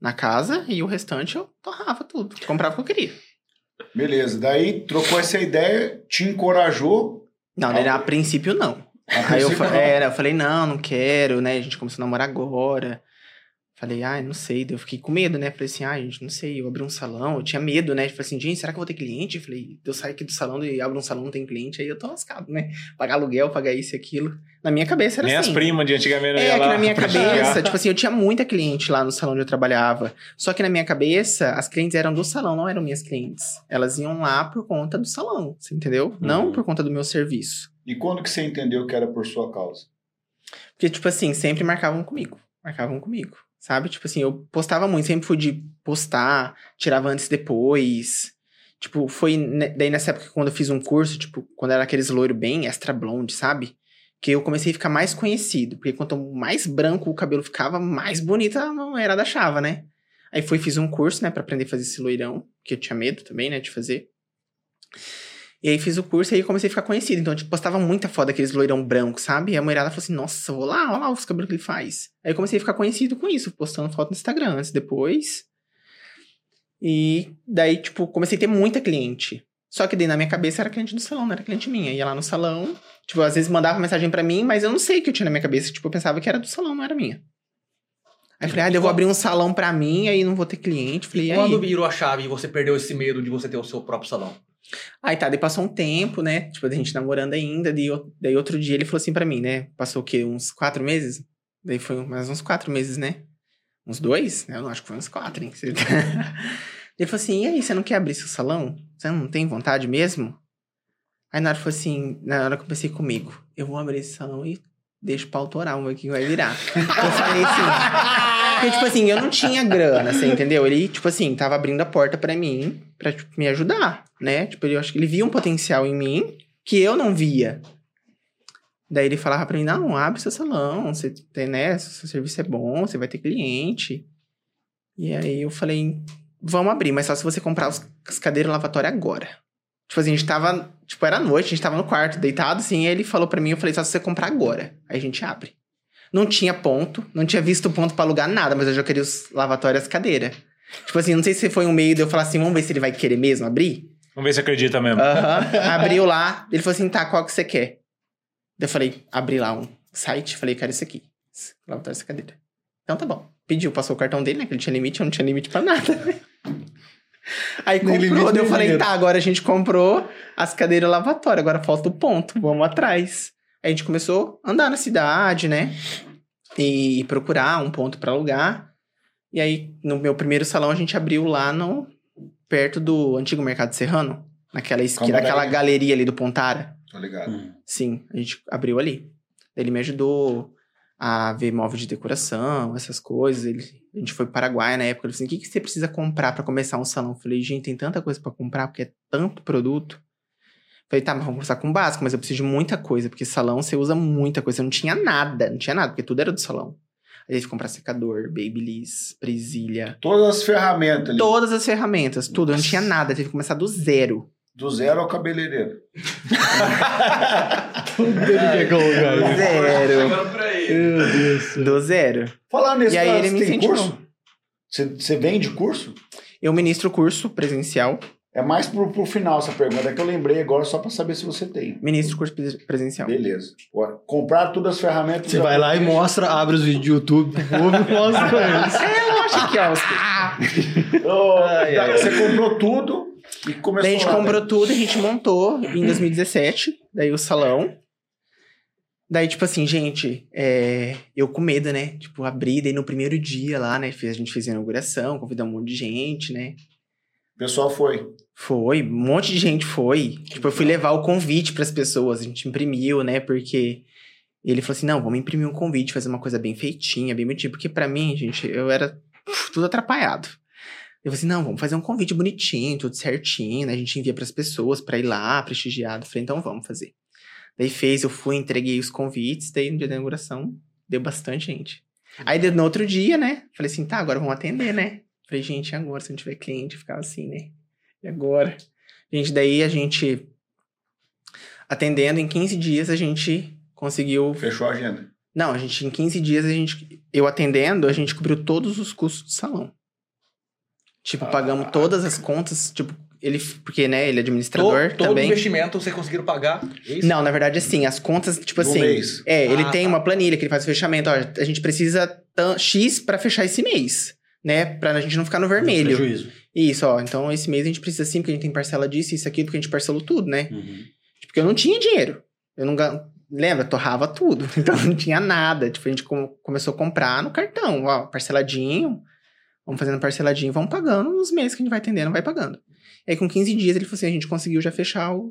na casa e o restante eu torrava tudo. Comprava o que eu queria. Beleza, daí trocou essa ideia, te encorajou. Não, né, a princípio não. A Aí eu, princípio, não. era, eu falei, não, não quero, né? A gente começou a namorar agora. Falei, ai, não sei. Daí eu fiquei com medo, né? Falei assim, ai, gente, não sei. Eu abri um salão, eu tinha medo, né? Falei assim, gente, será que eu vou ter cliente? Eu falei, eu saio aqui do salão e abro um salão, não tem cliente, aí eu tô lascado, né? Pagar aluguel, pagar isso e aquilo. Na minha cabeça era Nem assim. as primas de antigamente É, que na minha (laughs) cabeça, tipo assim, eu tinha muita cliente lá no salão onde eu trabalhava. Só que na minha cabeça, as clientes eram do salão, não eram minhas clientes. Elas iam lá por conta do salão, você entendeu? Não Uhum. por conta do meu serviço. E quando que você entendeu que era por sua causa? Porque, tipo assim, sempre marcavam comigo. Marcavam comigo. Sabe? Tipo assim, eu postava muito, sempre fui de postar, tirava antes depois. Tipo, foi daí nessa época quando eu fiz um curso, tipo, quando era aqueles loiro bem extra blonde, sabe? Que eu comecei a ficar mais conhecido. Porque quanto mais branco o cabelo ficava, mais bonita não era da chava, né? Aí fui fiz um curso, né, pra aprender a fazer esse loirão, que eu tinha medo também, né, de fazer. E aí fiz o curso e aí comecei a ficar conhecido. Então, tipo, postava muita foto daqueles loirão branco, sabe? E a mulherada falou assim, nossa, vou lá, olha lá os cabelos que ele faz. Aí eu comecei a ficar conhecido com isso, postando foto no Instagram antes depois. E daí, tipo, comecei a ter muita cliente. Só que daí na minha cabeça era cliente do salão, não era cliente minha. Ia lá no salão, tipo, às vezes mandava mensagem pra mim, mas eu não sei o que eu tinha na minha cabeça. Tipo, eu pensava que era do salão, não era minha. Aí eu falei, ah, eu vou abrir um salão pra mim, aí não vou ter cliente. Falei, e aí? Quando virou a chave e você perdeu esse medo de você ter o seu próprio salão? Aí tá, daí passou um tempo, né? Tipo, a gente namorando ainda. Daí, daí outro dia ele falou assim pra mim, né? Passou o quê? Uns quatro meses? Daí foi mais uns quatro meses, né? Uns dois? Eu não acho que foi uns quatro, hein? Você- (laughs) ele falou assim: e aí, você não quer abrir seu salão? Você não tem vontade mesmo? Aí na hora assim, na hora que eu pensei comigo, eu vou abrir esse salão e deixo pra autorar, o que vai virar. eu falei assim. Porque, tipo assim, eu não tinha grana, você entendeu? Ele, tipo assim, tava abrindo a porta pra mim, pra tipo, me ajudar, né? Tipo, eu acho que ele via um potencial em mim que eu não via. Daí ele falava pra mim, não, abre seu salão, você tem, né? Seu serviço é bom, você vai ter cliente. E aí eu falei, vamos abrir, mas só se você comprar os, as cadeiras lavatórias agora. Tipo assim, a gente tava, tipo, era noite, a gente tava no quarto, deitado, assim, ele falou pra mim, eu falei, só se você comprar agora. Aí a gente abre. Não tinha ponto, não tinha visto ponto pra alugar nada, mas eu já queria os lavatórios e as cadeiras. Tipo assim, não sei se foi um meio de eu falar assim, vamos ver se ele vai querer mesmo abrir. Vamos ver se acredita mesmo. Aham. (laughs) Abriu lá. Ele falou assim: tá, qual que você quer? Eu falei, abri lá um site, falei, quero isso aqui. Lavatório essa cadeira. Então tá bom. Pediu, passou o cartão dele, né? Que ele tinha limite, eu não tinha limite pra nada. (laughs) Aí limite, comprou, daí eu falei, dinheiro. tá, agora a gente comprou as cadeiras lavatórias, agora falta o ponto, vamos atrás. Aí a gente começou a andar na cidade, né? E procurar um ponto pra alugar. E aí, no meu primeiro salão, a gente abriu lá no perto do antigo Mercado Serrano, naquela esquina, naquela galeria ali do Pontara. Tá ligado? Sim, a gente abriu ali. Ele me ajudou a ver móvel de decoração, essas coisas. Ele, a gente foi para o Paraguai na época. Ele falou assim: o que, que você precisa comprar para começar um salão? Eu falei, gente, tem tanta coisa para comprar, porque é tanto produto. Falei, tá, mas vamos começar com o básico, mas eu preciso de muita coisa, porque salão você usa muita coisa. Eu não tinha nada, não tinha nada, porque tudo era do salão. Aí eu comprar secador, babyliss, presilha. Todas as ferramentas ali. Todas as ferramentas, tudo. Eu não tinha nada, teve que começar do zero. Do zero ao cabeleireiro. (laughs) Tudo ele quer colocar. Do zero. Chegando pra ele. Meu Deus do zero. Falar nesse E aí caso, ele me tem incentivou. curso? Você, você vende curso? Eu ministro curso presencial. É mais pro, pro final essa pergunta. É que eu lembrei agora só pra saber se você tem. Ministro curso pre- presencial. Beleza. Ó, Comprar todas as ferramentas. Você vai lá e mostra, abre os vídeos do YouTube (laughs) pro povo e mostra pra eles. (laughs) É, lógico que ó. (laughs) Ô, Ai, tá, ai, Você comprou tudo. E começou Daí a gente lá, comprou né? tudo, a gente montou em 2017, daí o salão. Daí, tipo assim, gente, é, eu com medo, né? Tipo, abri, daí no primeiro dia lá, né? A gente fez a inauguração, convidou um monte de gente, né? O pessoal foi. Foi, um monte de gente foi. Tipo, eu fui levar o convite pras pessoas, a gente imprimiu, né? Porque ele falou assim: não, vamos imprimir um convite, fazer uma coisa bem feitinha, bem bonitinha. Porque pra mim, gente, eu era tudo atrapalhado. Eu falei assim: não, vamos fazer um convite bonitinho, tudo certinho, né? A gente envia pras pessoas pra ir lá, prestigiado. Falei: então vamos fazer. Daí fez, eu fui, entreguei os convites, daí no dia da inauguração deu bastante gente. Aí no outro dia, né? Falei assim: tá, agora vamos atender, né? Falei, gente, agora se não tiver cliente, ficava assim, né? E agora? Gente, daí a gente atendendo em 15 dias a gente conseguiu. Fechou a agenda. Não, a gente em 15 dias a gente eu atendendo, a gente cobriu todos os custos do salão. Tipo, pagamos todas as contas, tipo, ele porque né, ele é administrador todo, todo também. investimento vocês conseguiram pagar? É isso? Não, na verdade assim, as contas, tipo Do assim, mês. é, ele Ah, tem tá. uma planilha que ele faz o fechamento, ó, a gente precisa X pra fechar esse mês, né? Pra gente não ficar no vermelho. Prejuízo. Isso, ó. Então, esse mês a gente precisa sim, porque a gente tem parcela disso, isso, aquilo, porque a gente parcelou tudo, né? Uhum. Porque eu não tinha dinheiro. Eu não... ga- Lembra? Torrava tudo. (laughs) Então, não tinha nada. Tipo, a gente com- começou a comprar no cartão, ó. Parceladinho. Vamos fazendo parceladinho, vamos pagando nos meses que a gente vai atendendo, vai pagando. E aí, com 15 dias, ele falou assim, a gente conseguiu já fechar o...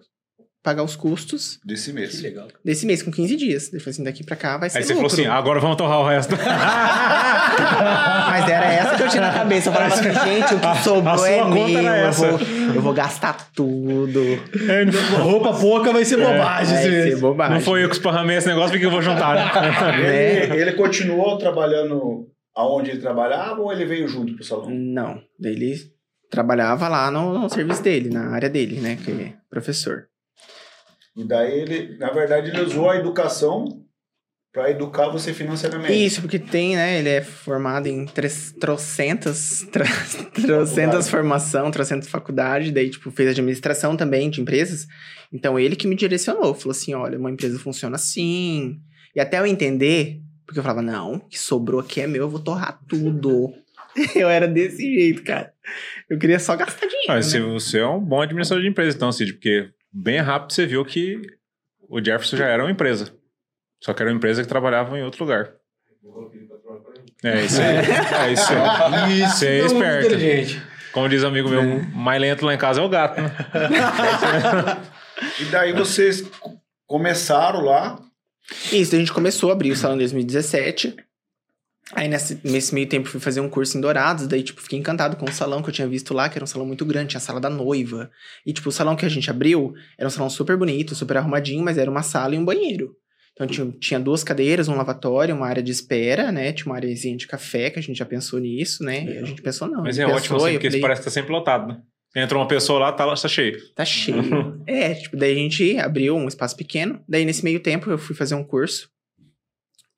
Pagar os custos Desse Que mês. legal. desse mês, com 15 dias. Ele falou assim, daqui pra cá vai ser Aí você falou lucro. assim, agora vamos torrar o resto. (laughs) Mas era essa que eu tinha na cabeça. Eu falava assim, gente, o que sobrou é meu. Eu vou, eu vou gastar tudo. Roupa pouca vai ser bobagem Vai esse ser bobagem. Não foi eu que esparramei esse negócio, porque eu vou juntar. né? (laughs) Ele, ele continuou trabalhando aonde ele trabalhava ou ele veio junto pro salão? Não. Ele trabalhava lá no, no serviço dele, na área dele, né? Que é professor. E daí ele, na verdade, ele usou a educação para educar você financeiramente. Isso, porque tem, né? Ele é formado em tres, trocentas, tra, (laughs) trocentas formação, trocentas faculdades, daí, tipo, fez administração também de empresas. Então, ele que me direcionou, falou assim, olha, uma empresa funciona assim. E até eu entender, porque eu falava, não, o que sobrou aqui é meu, eu vou torrar tudo. (laughs) eu era desse jeito, cara. Eu queria só gastar dinheiro, Ah, né? você, você é um bom administrador de empresa, então, Cid, porque bem rápido você viu que o Jefferson já era uma empresa. Só que era uma empresa que trabalhava em outro lugar. É isso aí. É isso aí. Isso, Você é mundo esperto. inteligente. Como diz um amigo meu, mais lento lá em casa é o gato, né? E daí vocês co- começaram lá. Isso, a gente começou a abrir o salão em 2017. Aí nesse, nesse meio tempo fui fazer um curso em Dourados, daí tipo fiquei encantado com o salão que eu tinha visto lá, que era um salão muito grande, tinha a sala da noiva. E tipo o salão que a gente abriu era um salão super bonito, super arrumadinho, mas era uma sala e um banheiro. Então tinha, tinha duas cadeiras, um lavatório, uma área de espera, né? Tinha uma areazinha de café, que a gente já pensou nisso, né? E a gente pensou não. Mas é gente ótimo pensou, assim, porque falei, parece que tá sempre lotado, né? Entra uma pessoa lá, tá, lá, tá cheio. Tá cheio. (laughs) é, tipo, daí a gente abriu um espaço pequeno. Daí, nesse meio tempo, eu fui fazer um curso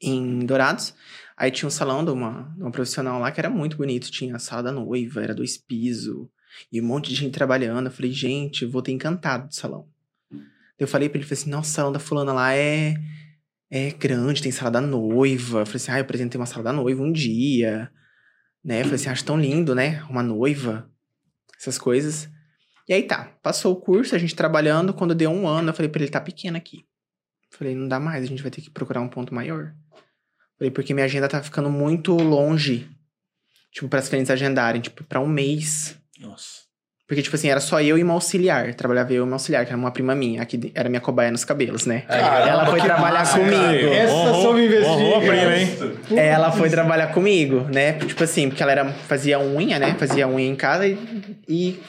em Dourados. Aí tinha um salão de uma, de uma profissional lá que era muito bonito. Tinha a sala da noiva, era dois pisos. E um monte de gente trabalhando. Eu falei, gente, eu vou ter encantado do salão. Eu falei pra ele, falei assim, nossa, o salão da fulana lá é, é grande, tem sala da noiva. Eu falei assim, ah, eu apresentei uma sala da noiva um dia. Né? Eu falei assim, acho tão lindo, né? Uma noiva. Essas coisas. E aí tá, passou o curso, a gente trabalhando, quando deu um ano, eu falei pra ele, tá pequeno aqui. Falei, não dá mais, a gente vai ter que procurar um ponto maior. Falei, porque minha agenda tá ficando muito longe, tipo, para as clientes agendarem, tipo, pra um mês. Nossa. Porque, tipo assim, era só eu e uma auxiliar. Trabalhava eu e uma auxiliar, que era uma prima minha, que era minha cobaia nos cabelos, né? Caramba, Ela foi trabalhar massa, comigo. cara. Essa Honrou- soube investir, honrou a cara. prima, hein? Ela foi trabalhar comigo, né? Tipo assim, porque ela era, fazia unha, né? Fazia unha em casa e, e,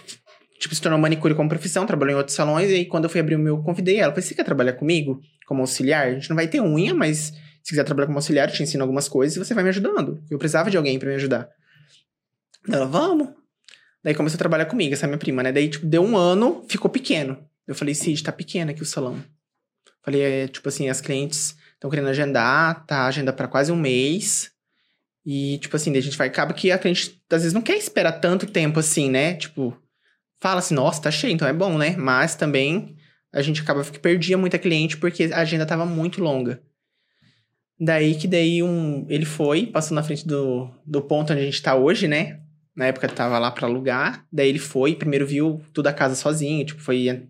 tipo, se tornou manicure como profissão, trabalhou em outros salões. E aí, quando eu fui abrir o meu, eu convidei ela. Falei, você quer trabalhar comigo como auxiliar? A gente não vai ter unha, mas se quiser trabalhar como auxiliar, eu te ensino algumas coisas e você vai me ajudando. Eu precisava de alguém pra me ajudar. Ela, vamos. Daí começou a trabalhar comigo, essa minha prima, né? Daí, tipo, deu um ano, ficou pequeno. Eu falei, Cid, tá pequeno aqui o salão. Falei, é, tipo assim, as clientes estão querendo agendar, tá agenda pra quase um mês. E, tipo assim, daí a gente vai. Acaba que a cliente, às vezes, não quer esperar tanto tempo assim, né? Tipo, fala assim, nossa, tá cheio, então é bom, né? Mas também a gente acaba que perdia muita cliente porque a agenda tava muito longa. Daí que daí um. Ele foi, passou na frente do, do ponto onde a gente tá hoje, né? Na época tava lá pra alugar. Daí ele foi, primeiro viu tudo a casa sozinho, tipo, foi,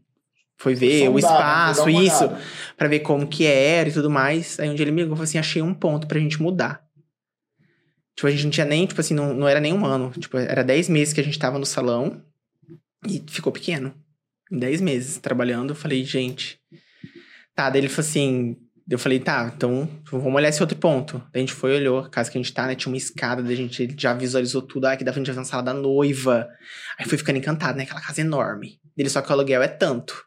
foi ver o Sondar, né? espaço, isso, pra ver como que era e tudo mais. Aí um dia ele me ligou e falou assim: achei um ponto pra gente mudar. Tipo, a gente não tinha nem, tipo assim, não, não era nem um ano. Tipo, era 10 meses que a gente tava no salão e ficou pequeno. Em 10 meses trabalhando, eu falei, gente. Tá, daí ele falou assim. Eu falei, tá, então vamos olhar esse outro ponto. Daí a gente foi, olhou a casa que a gente tá, né? Tinha uma escada, daí a gente já visualizou tudo. Ah, que dá pra gente fazer uma sala da noiva. Aí foi ficando encantado, né? Aquela casa enorme. Dele só que o aluguel é tanto.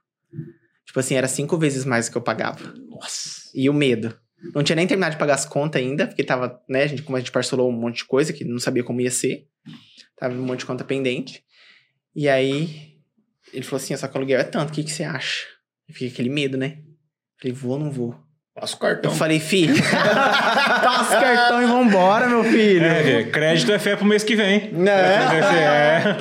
Tipo assim, era cinco vezes mais do que eu pagava. Nossa. E o medo. Não tinha nem terminado de pagar as contas ainda, porque tava, né? A gente, como a gente parcelou um monte de coisa que não sabia como ia ser. Tava um monte de conta pendente. E aí, ele falou assim: só que o aluguel é tanto, o que, que você acha? Eu fiquei com aquele medo, né? Falei, vou ou não vou? Passa o cartão. Eu falei, filho, (laughs) passa o cartão e vambora, meu filho. É, crédito é fé pro mês que vem. É. É.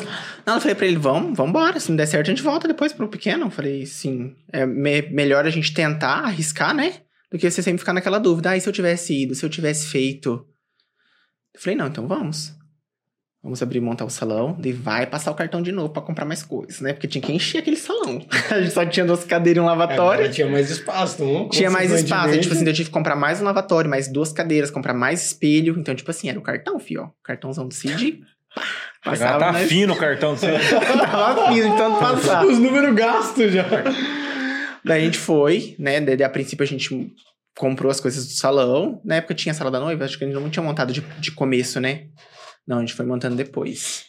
Não, eu falei pra ele, vamos, vambora. Se não der certo, a gente volta depois pro pequeno. Eu falei, sim, é me- melhor a gente tentar, arriscar, né? Do que você sempre ficar naquela dúvida. Ah, e se eu tivesse ido, se eu tivesse feito? Eu falei, não, então vamos. Vamos abrir e montar o salão, daí vai passar o cartão de novo pra comprar mais coisas, né? Porque tinha que encher aquele salão. (laughs) a gente só tinha duas cadeiras e um lavatório. Agora tinha mais espaço, não? Tinha mais espaço. Tipo assim, eu tive que comprar mais um lavatório, mais duas cadeiras, comprar mais espelho. Então, tipo assim, era o cartão, fio, ó. Cartãozão do Cid. Agora tá nós- fino o cartão do seu. (laughs) Tava fino, então passar. Os números gastos já. Daí a gente foi, né? Daí, a princípio a gente comprou as coisas do salão. Na época tinha a sala da noiva, acho que a gente não tinha montado de, de começo, né? Não, a gente foi montando depois.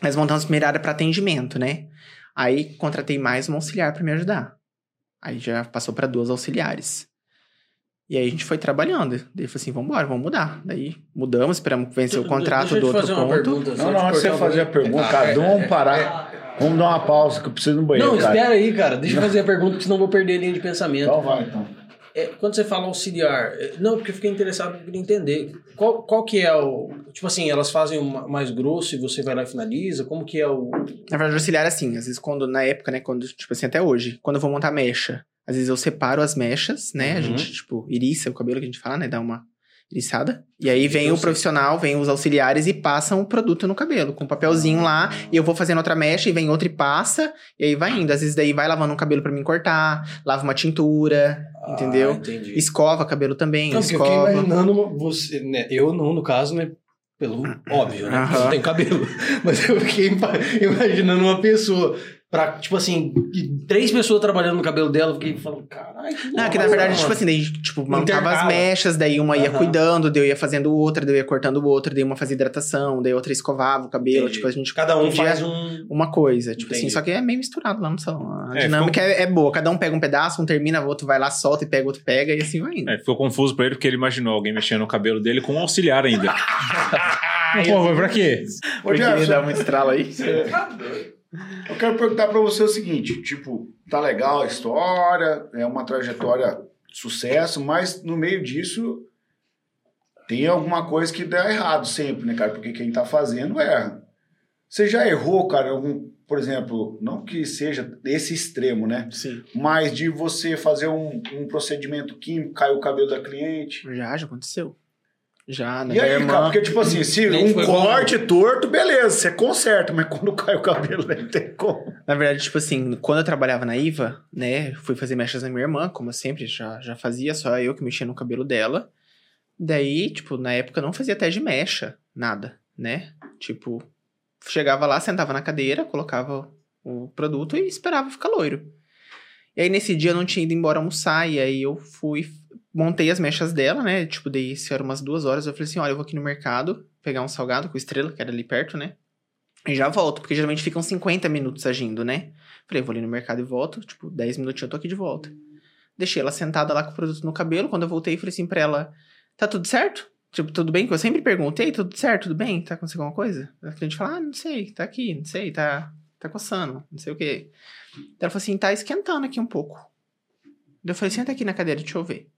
Mas montamos primeiro área para atendimento, né? Aí contratei mais uma auxiliar para me ajudar. Aí já passou para duas auxiliares. E aí a gente foi trabalhando. Daí falou assim, vamos embora, vamos mudar. Daí mudamos, esperamos vencer o contrato Deixa eu do outro ponto. Não, não, antes de você um fazer a pergunta, Ah, cara, é, vamos é, parar. Vamos dar uma pausa, que eu preciso ir no banheiro, Não, cara. espera aí, cara. Deixa eu fazer a pergunta, que senão eu vou perder a linha de pensamento. Então vai, então. É, quando você fala auxiliar, é, não, porque eu fiquei interessado, queria entender. Qual, qual que é o. Tipo assim, elas fazem uma- mais grosso e você vai lá e finaliza? Como que é o. Na verdade, auxiliar é assim, às vezes quando, na época, né, quando, tipo assim, até hoje, quando eu vou montar mecha, às vezes eu separo as mechas, né, a Uhum. gente, tipo, iriça o cabelo que a gente fala, né, dá uma iriçada, e aí vem Eu o sei. profissional, vem os auxiliares e passam o produto no cabelo, com um papelzinho lá, e eu vou fazendo outra mecha, e vem outra e passa, e aí vai indo, às vezes daí vai lavando um cabelo pra mim cortar, lava uma tintura, Ah, entendeu? entendi. Escova cabelo também, Não, porque eu fiquei escova. imaginando você, né? Eu não, no caso, né? Pelo óbvio, né? Aham. não tenho cabelo. (laughs) Mas eu fiquei ima- imaginando uma pessoa. Pra, tipo assim, três pessoas trabalhando no cabelo dela, eu fiquei falando, caralho. que Não, que na verdade, mano." tipo assim, daí, tipo, montava as mechas, daí uma ia Aham. cuidando, daí eu ia fazendo outra, daí eu ia cortando outra, daí uma fazia hidratação, daí outra escovava o cabelo, Entendi. tipo, a gente Cada um faz um. uma coisa, tipo assim, Entendi. só que é meio misturado lá no salão. A É, dinâmica é, é boa, cada um pega um pedaço, um termina, o outro vai lá, solta e pega, o outro pega, e assim vai indo. É, ficou confuso pra ele porque ele imaginou alguém mexendo no cabelo dele com um auxiliar ainda. (laughs) Pô, mas pra quê? Ô, Jefferson, muito estralo aí. Eu quero perguntar pra você o seguinte, tipo, tá legal a história, é uma trajetória de sucesso, mas no meio disso tem alguma coisa que dá errado sempre, né, cara? Porque quem tá fazendo erra. Você já errou, cara, algum, por exemplo, não que seja desse extremo, né? Sim. Mas de você fazer um, um procedimento químico, caiu o cabelo da cliente. Já, já aconteceu. Já, né? E aí, minha irmã... cara, porque tipo assim, se um corte torto, beleza, você conserta, mas quando (laughs) cai o cabelo, não tem como. Na verdade, tipo assim, quando eu trabalhava na IVA, né, fui fazer mechas na minha irmã, como eu sempre já, já fazia, só eu que mexia no cabelo dela. Daí, tipo, na época eu não fazia até de mecha, nada, né? Tipo, chegava lá, sentava na cadeira, colocava o produto e esperava ficar loiro. E aí nesse dia eu não tinha ido embora almoçar, e aí eu fui, montei as mechas dela, né? Tipo, daí isso era umas duas horas, eu falei assim, olha, eu vou aqui no mercado pegar um salgado com estrela, que era ali perto, né? E já volto, porque geralmente ficam 50 minutos agindo, né? Falei, vou ali no mercado e volto, tipo, 10 minutinhos eu tô aqui de volta. Deixei ela sentada lá com o produto no cabelo, quando eu voltei, falei assim pra ela, tá tudo certo? Tipo, tudo bem? Que eu sempre perguntei, tudo certo, tudo bem? Tá acontecendo alguma coisa? A cliente fala, ah, não sei, tá aqui, não sei, tá, tá coçando, não sei o quê. Daí Ela falou assim, tá esquentando aqui um pouco. Eu falei, senta aqui na cadeira, deixa eu ver.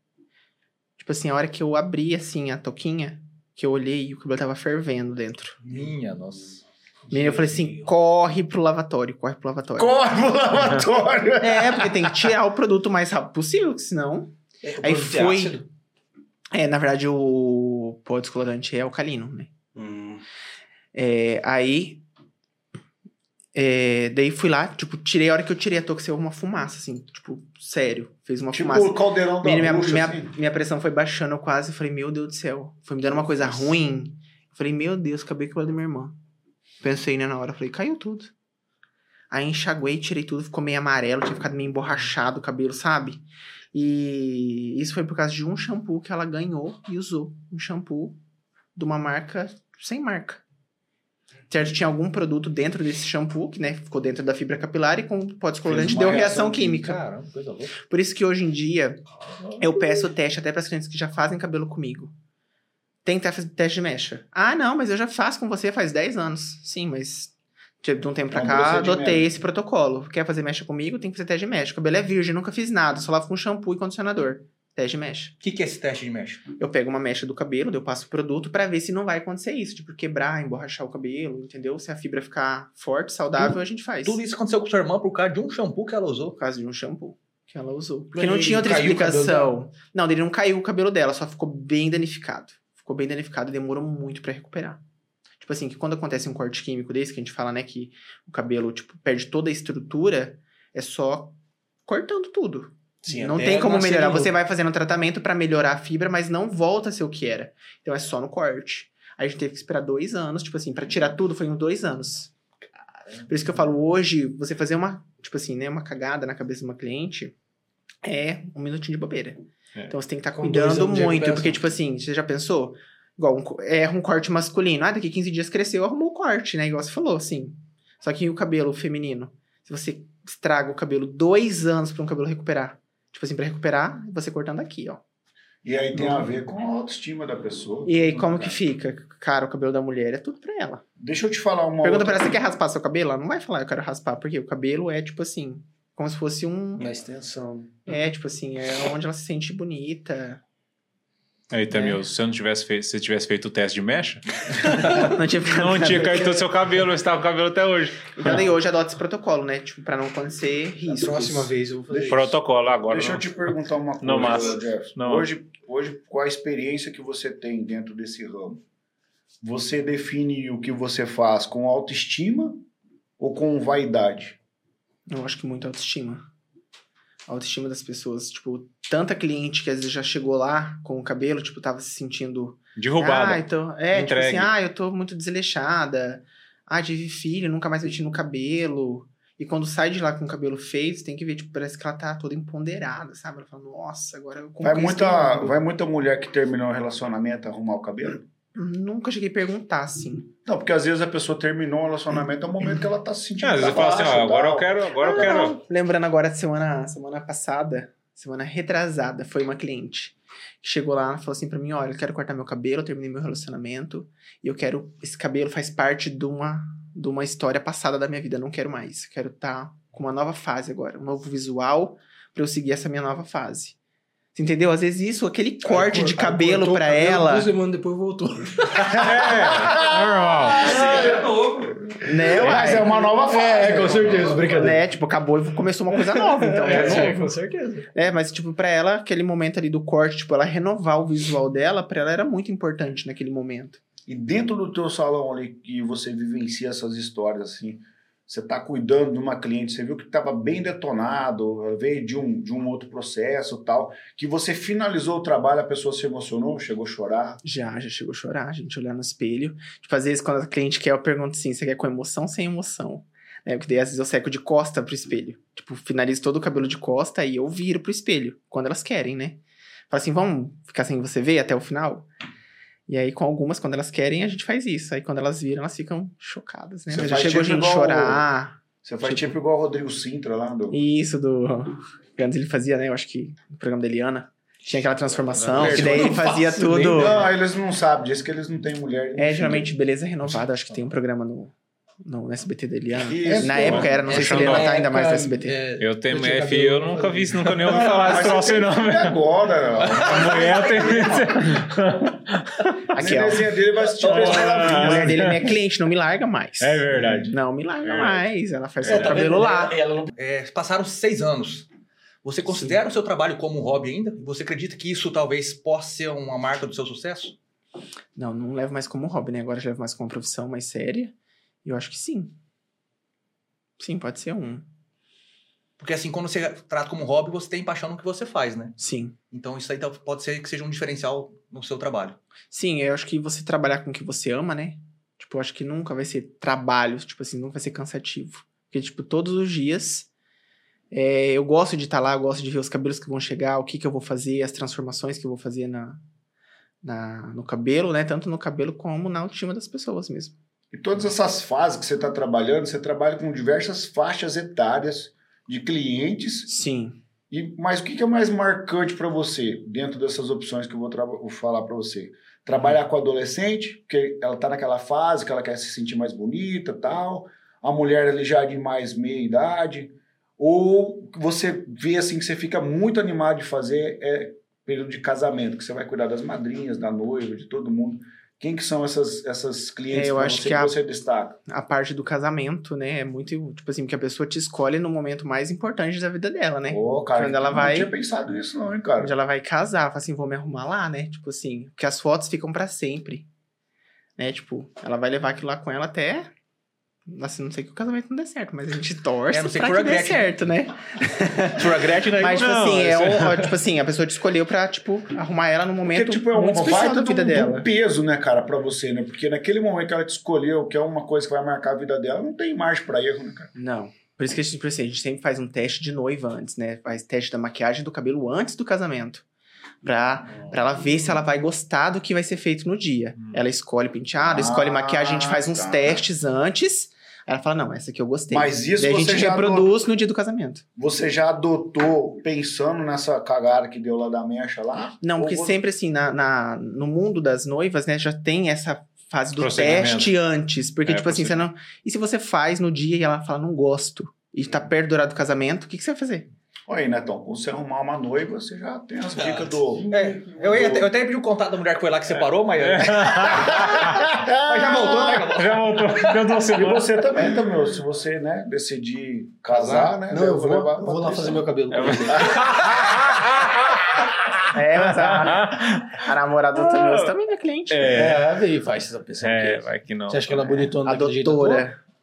Tipo assim, a hora que eu abri, assim, a toquinha, que eu olhei, o cabelo tava fervendo dentro. Minha nossa. Menina, eu falei assim, corre pro lavatório, corre pro lavatório. Corre pro lavatório. (laughs) É, porque tem que tirar o produto o mais rápido possível, senão... É, Aí é foi-? É, na verdade, o pó descolorante é alcalino, né? Hum. É, aí. é, daí fui lá, tipo, tirei a hora que eu tirei a touca, saiu uma fumaça, assim, tipo, sério. Fez uma Tipo fumaça. o caldeirão da Menino, minha, bruxa, minha, assim. minha pressão foi baixando, eu quase falei, meu Deus do céu. Foi me dando uma coisa ruim. Eu falei, meu Deus, acabei com cabelo da minha irmã. Pensei, né, na hora. Falei, caiu tudo. Aí enxaguei, tirei tudo, ficou meio amarelo, tinha ficado meio emborrachado o cabelo, sabe? E isso foi por causa de um shampoo que ela ganhou e usou. Um shampoo de uma marca sem marca. Certo? Tinha algum produto dentro desse shampoo, que né, ficou dentro da fibra capilar e com pó descolorante deu reação química. Caramba, coisa louca. Por isso que hoje em dia eu peço teste até para as clientes que já fazem cabelo comigo. Tem que fazer teste de mecha. Ah, não, mas eu já faço com você faz 10 anos. Sim, mas tipo, de um tempo pra É um cá, adotei esse protocolo. Quer fazer mecha comigo, tem que fazer teste de mecha. O cabelo é virgem, nunca fiz nada, só lavo com shampoo e condicionador. Teste de mecha. O que, que é esse teste de mecha? Eu pego uma mecha do cabelo, eu passo o produto pra ver se não vai acontecer isso, tipo quebrar, emborrachar o cabelo, entendeu? Se a fibra ficar forte, saudável, a gente faz. Tudo isso aconteceu com sua irmã por causa de um shampoo que ela usou. Por causa de um shampoo que ela usou. Porque não ele tinha outra explicação. Não, dele não caiu o cabelo dela, só ficou bem danificado. Ficou bem danificado e demorou muito pra recuperar. Tipo assim, que quando acontece um corte químico desse, que a gente fala, né, que o cabelo, tipo, perde toda a estrutura, é só cortando tudo. Sim, não tem como melhorar. Você vai fazendo tratamento pra melhorar a fibra, mas não volta a ser o que era. Então é só no corte. Aí a gente teve que esperar dois anos, tipo assim, pra tirar tudo foi uns dois anos. Por isso que eu falo, hoje, você fazer uma, tipo assim, né, uma cagada na cabeça de uma cliente é um minutinho de bobeira. É. Então você tem que estar dois cuidando muito, porque, tipo assim, você já pensou? Igual, um, erra um corte masculino. Ah, daqui 15 dias cresceu, arrumou o corte, né? Igual você falou, assim. Só que o cabelo feminino, se você estraga o cabelo dois anos pra um cabelo recuperar. Tipo assim, pra recuperar, você cortando aqui, ó. E aí tem a ver com a autoestima da pessoa. E aí, como cara. que fica? Cara, o cabelo da mulher é tudo pra ela. Deixa eu te falar uma Pergunta outra... pra ela, você quer raspar seu cabelo? Ela não vai falar, eu quero raspar, porque o cabelo é, tipo assim, como se fosse um... Na extensão. É, tipo assim, é onde ela se sente bonita. Aí, Tamil, É. se você não tivesse feito, se tivesse feito o teste de mecha, (laughs) Não tinha ficado não tinha caído seu cabelo, você tava com o cabelo até hoje. Então daí hoje adota esse protocolo, né? Tipo, pra não acontecer A riscos. próxima vez eu vou fazer isso. Protocolo agora. Deixa eu não. te perguntar uma coisa, Não, massa. Jefferson. Não. Hoje, hoje, com a experiência que você tem dentro desse ramo, você define o que você faz com autoestima ou com vaidade? Eu acho que muito autoestima. A autoestima das pessoas. Tipo, tanta cliente que às vezes já chegou lá com o cabelo, tipo, tava se sentindo. Derrubada. Ah, então, é, tipo Entregue. assim, ah, eu tô muito desleixada. Ah, tive filho, nunca mais mexi no cabelo. E quando sai de lá com o cabelo feito, você tem que ver, tipo, parece que ela tá toda empoderada, sabe? Ela fala, nossa, agora eu Vai muita, o mundo." vai muita mulher que terminou um relacionamento arrumar o cabelo? Nunca cheguei a perguntar, assim. Não, porque às vezes a pessoa terminou um relacionamento, é o momento que ela tá se sentindo. É, às vezes fala assim, ó, e agora tal. eu quero, agora eu Ah, quero. não. Lembrando agora, semana, semana passada, semana retrasada, foi uma cliente que chegou lá e falou assim pra mim, olha, eu quero cortar meu cabelo, eu terminei meu relacionamento, e eu quero, esse cabelo faz parte de uma, de uma história passada da minha vida, eu não quero mais, eu quero estar com uma nova fase agora, um novo visual pra eu seguir essa minha nova fase. Você entendeu? Às vezes isso, aquele corte Aí de cabelo cabelo, ela, Duas semanas depois voltou. (laughs) É, normal. é novo. né? Mas uai? é uma nova fase. É, com certeza, brincadeira. Né? Tipo, acabou e começou uma coisa nova, então. É, é novo. com certeza. É, mas, tipo, pra ela, aquele momento ali do corte, tipo, ela renovar o visual dela, pra ela era muito importante naquele momento. E dentro do teu salão ali, que você vivencia essas histórias, assim, você tá cuidando de uma cliente, você viu que estava bem detonado, veio de um, de um outro processo tal, que você finalizou o trabalho, a pessoa se emocionou, chegou a chorar. Já, já chegou a chorar, a gente olhar no espelho. Tipo, às vezes, quando a cliente quer, eu pergunto assim, você quer com emoção ou sem emoção? Né? Porque daí, às vezes, eu seco de costa pro espelho. Tipo, finalizo todo o cabelo de costa e eu viro pro espelho, quando elas querem, né? Fala assim, vamos ficar sem você ver até o final? E aí, com algumas, quando elas querem, a gente faz isso. Aí, quando elas viram, elas ficam chocadas, né? Você Mas já chegou tipo gente igual- chorar. Você faz tipo igual o Rodrigo Sintra lá do. Isso do. Antes ele fazia, né? Eu acho que no programa da Eliana. Tinha aquela transformação, É, que daí ele fazia faço tudo. nem Não, eles não sabem disso, que eles não têm mulher. É, geralmente beleza renovada. Acho que tem um programa no, no, SBT da Eliana. Isso, Na época era, não sei se a. Eliana tá ainda mais no SBT. é, Eu tenho eu tinha F, eu nunca vi isso, nunca nem ouvi falar desse troço não. Agora, não. A mulher tem. (laughs) Aqui, a desenha dele vai assistir Três A mulher dele é minha cliente, não me larga mais. É verdade. Não me larga É. mais. Ela faz É, seu tá cabelo vendo? lá. Ela não É, passaram seis anos. Você considera o seu trabalho como um hobby ainda? Você acredita que isso talvez possa ser uma marca do seu sucesso? Não, não levo mais como hobby, né? Agora eu já levo mais como uma profissão mais séria. E eu acho que sim. Sim, pode ser um. Porque assim, quando você trata como hobby, você tem paixão no que você faz, né? Sim. Então isso aí tá- pode ser que seja um diferencial no seu trabalho. Sim, eu acho que você trabalhar com o que você ama, né? Tipo, eu acho que nunca vai ser trabalho, tipo assim, nunca vai ser cansativo. Porque, tipo, todos os dias é, eu gosto de estar lá, eu gosto de ver os cabelos que vão chegar, o que, que eu vou fazer, as transformações que eu vou fazer na, na, no cabelo, né? Tanto no cabelo como na autoestima das pessoas mesmo. E todas essas fases que você está trabalhando, você trabalha com diversas faixas etárias de clientes. Sim. E, mas o que que é mais marcante para você dentro dessas opções que eu vou, vou falar para você? Trabalhar com adolescente, porque ela tá naquela fase que ela quer se sentir mais bonita tal. A mulher ali já de mais meia idade. Ou você vê assim que você fica muito animado de fazer é período de casamento, que você vai cuidar das madrinhas, da noiva, de todo mundo. Quem que são essas, essas clientes É, eu acho você que que, a- você destaca? A parte do casamento, né? É muito, tipo assim, que a pessoa te escolhe no momento mais importante da vida dela, né? Ô, cara, Quando ela eu vai- não tinha pensado nisso não, hein, cara. Onde ela vai casar, fala assim, vou me arrumar lá, né? Tipo assim, porque as fotos ficam pra sempre. Né? Tipo, ela vai levar aquilo lá com ela até. Assim, não sei que o casamento não dê certo, mas a gente torce É, não sei pra que a dê Gretchen. certo, né? (laughs) Sua Gretchen aí. Mas, tipo não, assim, é um, ó, tipo assim, a pessoa te escolheu pra, tipo, arrumar ela no momento Porque, tipo, é uma muito especial da do, vida do dela. peso, né, cara, pra você, né? Porque naquele momento que ela te escolheu, que é uma coisa que vai marcar a vida dela, não tem margem pra erro, né, cara? Não. Por isso que a gente, tipo assim, a gente sempre faz um teste de noiva antes, né? Faz teste da maquiagem do cabelo antes do casamento. Pra, pra ela ver se ela vai gostar do que vai ser feito no dia. Hum. Ela escolhe penteado, Ah, escolhe maquiagem, a gente faz uns tá. testes antes. Aí ela fala, não, essa aqui eu gostei. Mas isso Daí a gente já reproduz no dia do casamento. Você já adotou pensando nessa cagada que deu lá da mecha lá? Não, porque você- sempre assim, na, na- no mundo das noivas, né, já tem essa fase do teste antes. Porque, É, tipo assim, você não. E se você faz no dia e ela fala, não gosto, e tá perto do horário do casamento, o que, que você vai fazer? Olha aí, Netão, quando você arrumar uma noiva, você já tem as dicas do... É, eu, ia, eu até pedi o contato da mulher que foi lá que separou, mas. (laughs) mas já voltou, né? Já voltou. Deu duas E você também, Tamil, se você, né, decidir casar, né? Não, eu vou vou, levar eu vou lá fazer meu cabelo. É, mas (laughs) a, a namorada do Tamil também é cliente. É, É, veio, faz essa pessoa. é, vai que não. Você acha que ela é bonitona A daquele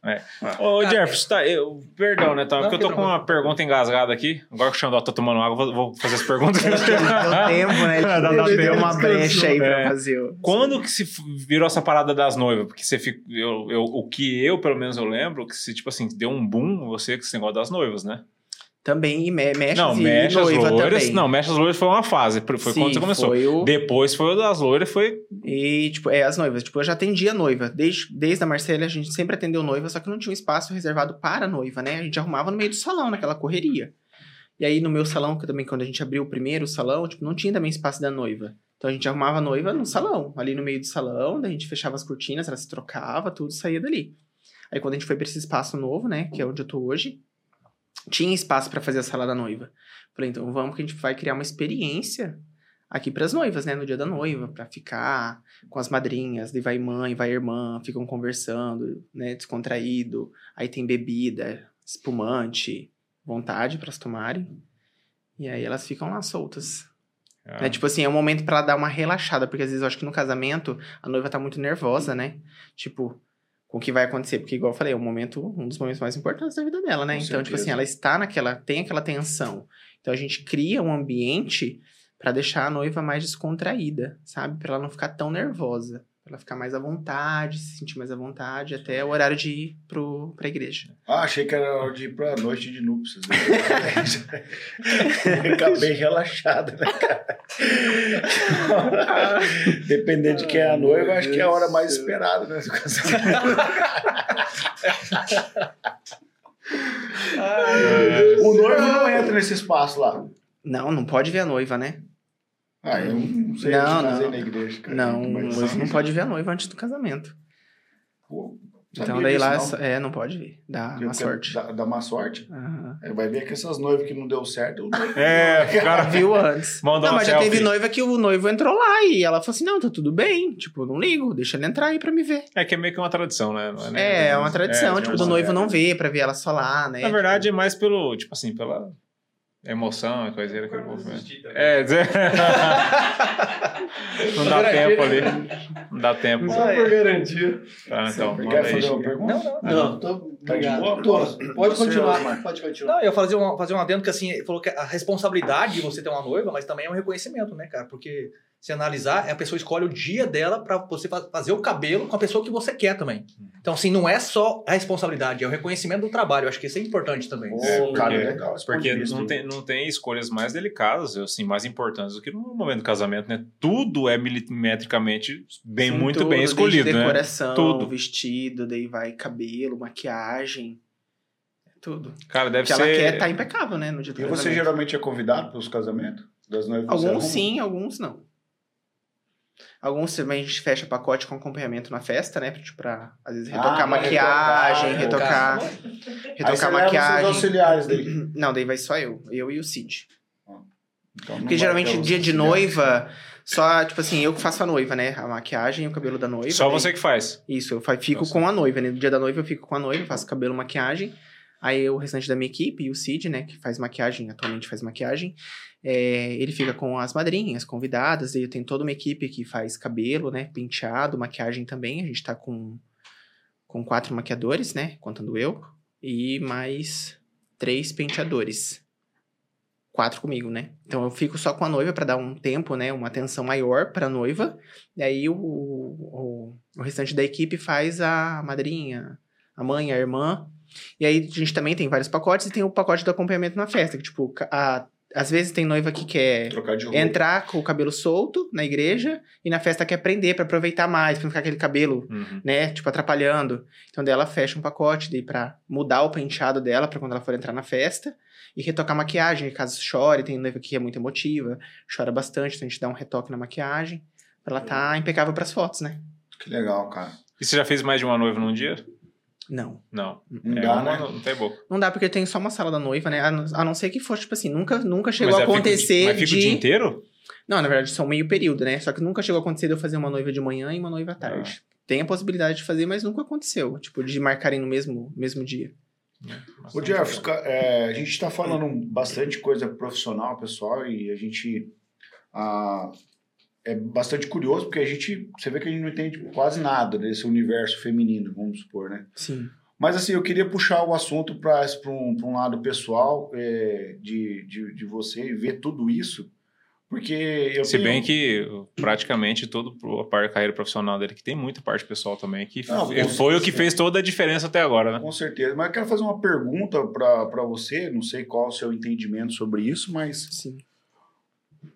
jeito? doutora. Ô, Jefferson, tá, eu, perdão, né? Tá, Não, porque eu tô com uma pergunta engasgada aqui. Agora que o Xandó tá tomando água, vou, vou fazer as perguntas. (laughs) Deu tempo, né? (laughs) Dá Ele deu uma brecha aí pra É. fazer. o- Quando que se virou essa parada das noivas? Porque você fica. Eu, eu- o que eu, pelo menos, eu lembro, que se, tipo assim, deu um boom você com esse negócio das noivas, né? Também, e me, mexe não, e mexe as noiva loiras. também. Não, mexe as loiras foi uma fase. Foi Sim, quando você começou. Foi o... Depois foi o das loiras, foi. E, tipo, é, as noivas. Tipo, eu já atendia noiva. Desde, desde a Marcela, a gente sempre atendeu noiva, só que não tinha um espaço reservado para noiva, né? A gente arrumava no meio do salão, naquela correria. E aí, no meu salão, que também, quando a gente abriu o primeiro salão, tipo, não tinha também espaço da noiva. Então, a gente arrumava a noiva no salão, ali no meio do salão, daí a gente fechava as cortinas, ela se trocava, tudo saía dali. Aí, quando a gente foi pra esse espaço novo, né, que é onde eu tô hoje, tinha espaço pra fazer a sala da noiva. Falei, então vamos que a gente vai criar uma experiência aqui pras noivas, né, no dia da noiva, pra ficar com as madrinhas, daí vai mãe, vai irmã, ficam conversando, né, descontraído. Aí tem bebida, espumante, vontade para elas tomarem. E aí elas ficam lá soltas. Ah, Né? Tipo assim, é um momento pra ela dar uma relaxada, porque às vezes eu acho que no casamento a noiva tá muito nervosa, né? Tipo, com o que vai acontecer, porque igual eu falei, é um momento, um dos momentos mais importantes da vida dela, né? Com então, tipo certeza. assim, ela está naquela, tem aquela tensão. Então a gente cria um ambiente pra deixar a noiva mais descontraída, sabe? Pra ela não ficar tão nervosa, ela ficar mais à vontade, se sentir mais à vontade até o horário de ir pro, pra igreja. Ah, achei que era hora de ir pra noite de núpcias. (laughs) Acabei relaxado, né, cara? (laughs) Dependendo de quem é a noiva, acho que é a hora mais esperada, né? (laughs) o noivo não entra nesse espaço lá. Não, não pode ver a noiva, né? Ah, eu não sei, Não, eu casei não. na igreja, cara. Não, o Mas- noivo não pode ver a noiva antes do casamento. Pô, Então daí disso, lá, não. é, não pode ver. Dá uma sorte. Dá, dá má sorte. Aham. Aí vai ver que essas noivas que não deu certo, (laughs) É, o cara (laughs) Viu antes. Mandou não, mas já selfie. teve noiva que o noivo entrou lá e ela falou assim: não, tá tudo bem. Tipo, não ligo, deixa ele entrar aí pra me ver. É que é meio que uma tradição, né? Não nem- É, é uma tradição, é, tipo, é do noivo não ver, pra ver ela só lá, né? Na verdade, é mais pelo, tipo assim, pela emoção, a coiseira que eu vou. É, dizer... (laughs) não dá tempo ali. Não dá tempo. Só por garantia. Tá, então, Quer manda aí. fazer uma pergunta? Não, não. Não, tô. Tá de Obrigado. boa? Tô. Pode continuar. Osmar. Pode continuar. Não, eu ia fazer um, fazer um adendo que assim, falou que a responsabilidade de você ter uma noiva, mas também é um reconhecimento, né, cara? Porque se analisar, a pessoa escolhe o dia dela pra você fa- fazer o cabelo com a pessoa que você quer também. Então, assim, não é só a responsabilidade, é o reconhecimento do trabalho. Eu acho que isso é importante também. Ô, É, cara, porque- legal ponto Porque não tem, não tem escolhas mais delicadas, assim, mais importantes do que no momento do casamento, né? Tudo é milimetricamente bem, Sim, muito tudo, bem desde escolhido, né? decoração, Tudo. vestido, daí vai cabelo, maquiagem. Tudo. Cara, deve Porque ser... ela quer estar impecável, né? No dia do E você geralmente é convidado para os casamentos das noivas? que Alguns sim, alguns não. Alguns também a gente fecha pacote com acompanhamento na festa, né? Tipo, pra, às vezes, Ah, retocar pra maquiagem, retocar, retocar, retocar maquiagem. seus auxiliares daí. Não, daí vai só eu, eu e o Cid. Então não Porque geralmente os dia de noiva, só, tipo assim, eu que faço a noiva, né? A maquiagem e o cabelo da noiva. Só você que faz. Isso, eu fico Nossa. com a noiva, né? No dia da noiva eu fico com a noiva, faço cabelo, maquiagem. Aí o restante da minha equipe, e o Cid, né, que faz maquiagem, atualmente faz maquiagem, é, ele fica com as madrinhas, convidadas, e eu tenho toda uma equipe que faz cabelo, né, penteado, maquiagem também. A gente tá com, com quatro maquiadores, né, contando eu, e mais três penteadores. Quatro comigo, né? Então eu fico só com a noiva pra dar um tempo, né, uma atenção maior pra noiva. E aí o, o, o restante da equipe faz a madrinha, a mãe, a irmã. E aí a gente também tem vários pacotes e tem o pacote do acompanhamento na festa, que tipo, a- às vezes tem noiva que quer Trocar de roupa. entrar com o cabelo solto na igreja e na festa quer prender pra aproveitar mais, pra não ficar aquele cabelo, Uhum. né, tipo atrapalhando. Então daí ela fecha um pacote daí pra mudar o penteado dela pra quando ela for entrar na festa e retocar a maquiagem, caso chore, tem noiva que é muito emotiva, chora bastante, então a gente dá um retoque na maquiagem pra ela tá impecável pras fotos, né? Que legal, cara. E você já fez mais de uma noiva num dia? Não. Não. Não é dá, uma, né? não, não tem boca. Não dá porque tem só uma sala da noiva, né? A não, a não ser que fosse, tipo assim, nunca, nunca chegou Mas a é, fica acontecer Mas fica de. o dia inteiro? Não, na verdade, são meio período, né? Só que nunca chegou a acontecer de eu fazer uma noiva de manhã e uma noiva à tarde. Tem a possibilidade de fazer, mas nunca aconteceu. Tipo, de marcarem no mesmo, mesmo dia. Ô, Jefferson, ca- é, a gente está falando bastante coisa profissional, pessoal, e a gente ah, é bastante curioso, porque a gente, você vê que a gente não entende quase nada desse universo feminino, vamos supor, né? Sim. Mas assim, eu queria puxar o assunto para um, pra um lado pessoal é, de, de, de você e ver tudo isso, porque eu Se tenho- bem que praticamente toda a parte da carreira profissional dele, que tem muita parte pessoal também, que Não, foi, foi o que certeza. fez toda a diferença até agora, né? Com certeza. Mas eu quero fazer uma pergunta para você, não sei qual é o seu entendimento sobre isso, mas Sim.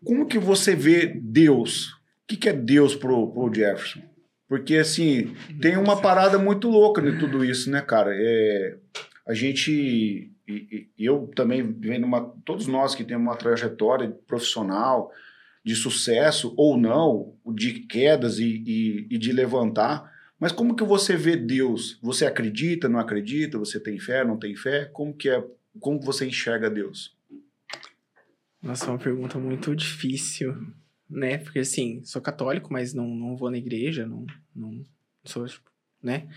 Como que você vê Deus? O que, que é Deus pro, pro Jefferson? Porque, assim, tem uma parada muito louca de tudo isso, né, cara? É, a gente... E, e eu também vendo uma... Todos nós que temos uma trajetória profissional de sucesso ou não, de quedas e, e, e de levantar, mas como que você vê Deus? Você acredita, não acredita? Você tem fé, não tem fé? Como que é? Como que você enxerga Deus? Nossa, é uma pergunta muito difícil, né? Porque, assim, sou católico, mas não, não vou na igreja, não, não sou, tipo, né?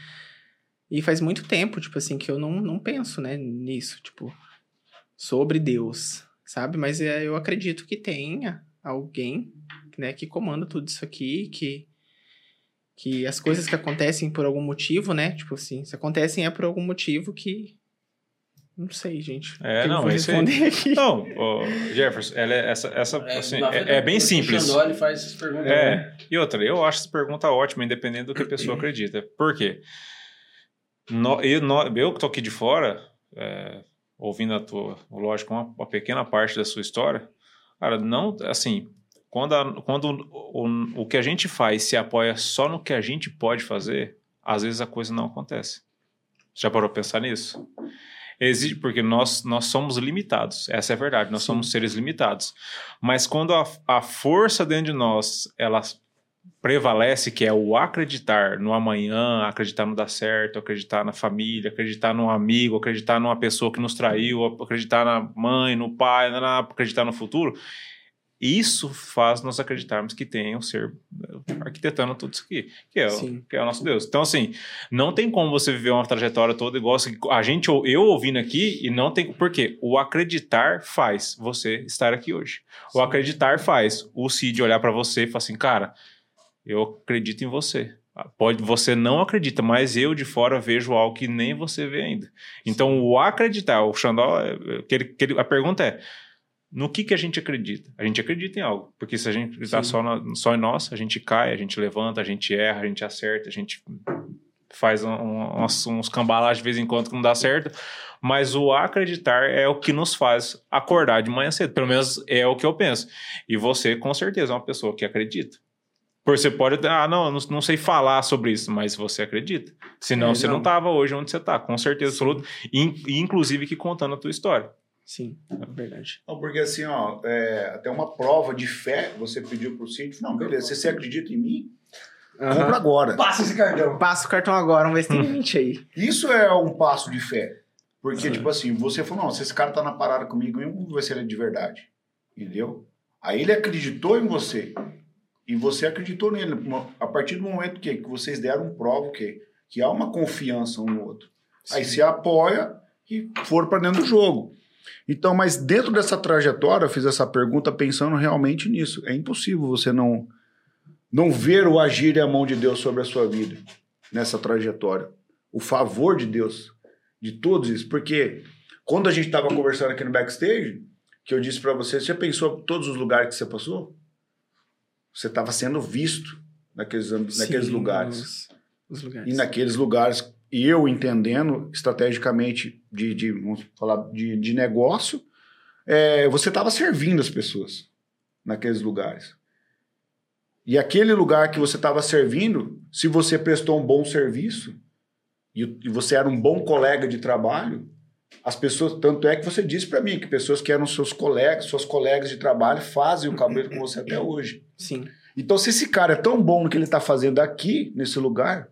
E faz muito tempo, tipo assim, que eu não, não penso, né, nisso, tipo, sobre Deus, sabe? Mas é, eu acredito que tenha alguém, né, que comanda tudo isso aqui, que que as coisas que acontecem por algum motivo, né? Tipo assim, se acontecem é por algum motivo que não sei, gente. É, O não, é aí. responder aqui. Não, Jefferson, ela é, essa, essa assim, na verdade, é, é bem o simples. Ele faz essas perguntas. né? É, e outra, eu acho essa pergunta ótima, independente do que a pessoa acredita. Por quê? No- eu, no- eu que tô aqui de fora, é, ouvindo a tua, lógico, uma, uma pequena parte da sua história, cara, não, assim, quando, a- quando o, o, o que a gente faz se apoia só no que a gente pode fazer, às vezes a coisa não acontece. Já parou pra pensar nisso? Existe, porque nós, nós somos limitados, essa é a verdade, nós somos seres limitados. Mas quando a, a força dentro de nós, ela prevalece, que é o acreditar no amanhã, acreditar no dar certo, acreditar na família, acreditar num amigo, acreditar numa pessoa que nos traiu, acreditar na mãe, no pai, acreditar no futuro, isso faz nós acreditarmos que tem um ser arquitetando tudo isso aqui, que é, o, Sim. que é o nosso Deus. Então, assim, não tem como você viver uma trajetória toda igual assim, a gente, eu ouvindo aqui, e não tem. Por quê? O acreditar faz você estar aqui hoje. O acreditar faz o Cid olhar pra você e falar assim, cara, eu acredito em você. Pode, você não acredita, mas eu de fora vejo algo que nem você vê ainda. Então, o acreditar, o Xandó, é, que ele- que ele- a pergunta é: no que, que a gente acredita? A gente acredita em algo. Porque se a gente está só, na- só em nós, a gente cai, a gente levanta, a gente erra, a gente acerta, a gente faz um- um- uns, uns cambalaches de vez em quando que não dá certo. Mas o acreditar é o que nos faz acordar de manhã cedo. Pelo menos é o que eu penso. E você, com certeza, é uma pessoa que acredita. Por você pode. Ah, não, eu não, não sei falar sobre isso, mas você acredita. Senão É, você não estava hoje onde você está, com certeza absoluta. E inclusive que contando a tua história. Sim, é verdade. Não, porque assim, ó, é, até uma prova de fé, você pediu pro síndico, não, beleza, se você acredita em mim, compra Aham. agora. Passa esse cartão. Passa o cartão agora, vamos ver se tem limite aí. Isso é um passo de fé. Porque, tipo assim, você falou, não, se esse cara tá na parada comigo, vamos ver se ele é de verdade. Entendeu? Aí ele acreditou em você. E você acreditou nele. A partir do momento que, que vocês deram prova que, que há uma confiança um no outro. Aí se apoia e for para dentro do jogo. Então, mas dentro dessa trajetória, eu fiz essa pergunta pensando realmente nisso. É impossível você não, não ver o agir e a mão de Deus sobre a sua vida nessa trajetória. O favor de Deus, de todos isso. Porque quando a gente estava conversando aqui no backstage, que eu disse para você, você já pensou todos os lugares que você passou? Você estava sendo visto naqueles, naqueles Sim, lugares. Os, os lugares. E naqueles lugares, e eu entendendo estrategicamente de, de vamos falar, de, de negócio, é, você estava servindo as pessoas naqueles lugares. E aquele lugar que você estava servindo, se você prestou um bom serviço e, e você era um bom colega de trabalho, as pessoas, tanto é que você disse para mim que pessoas que eram seus colegas, suas colegas de trabalho, fazem o cabelo com você até hoje. Sim. Então, se esse cara é tão bom no que ele está fazendo aqui, nesse lugar,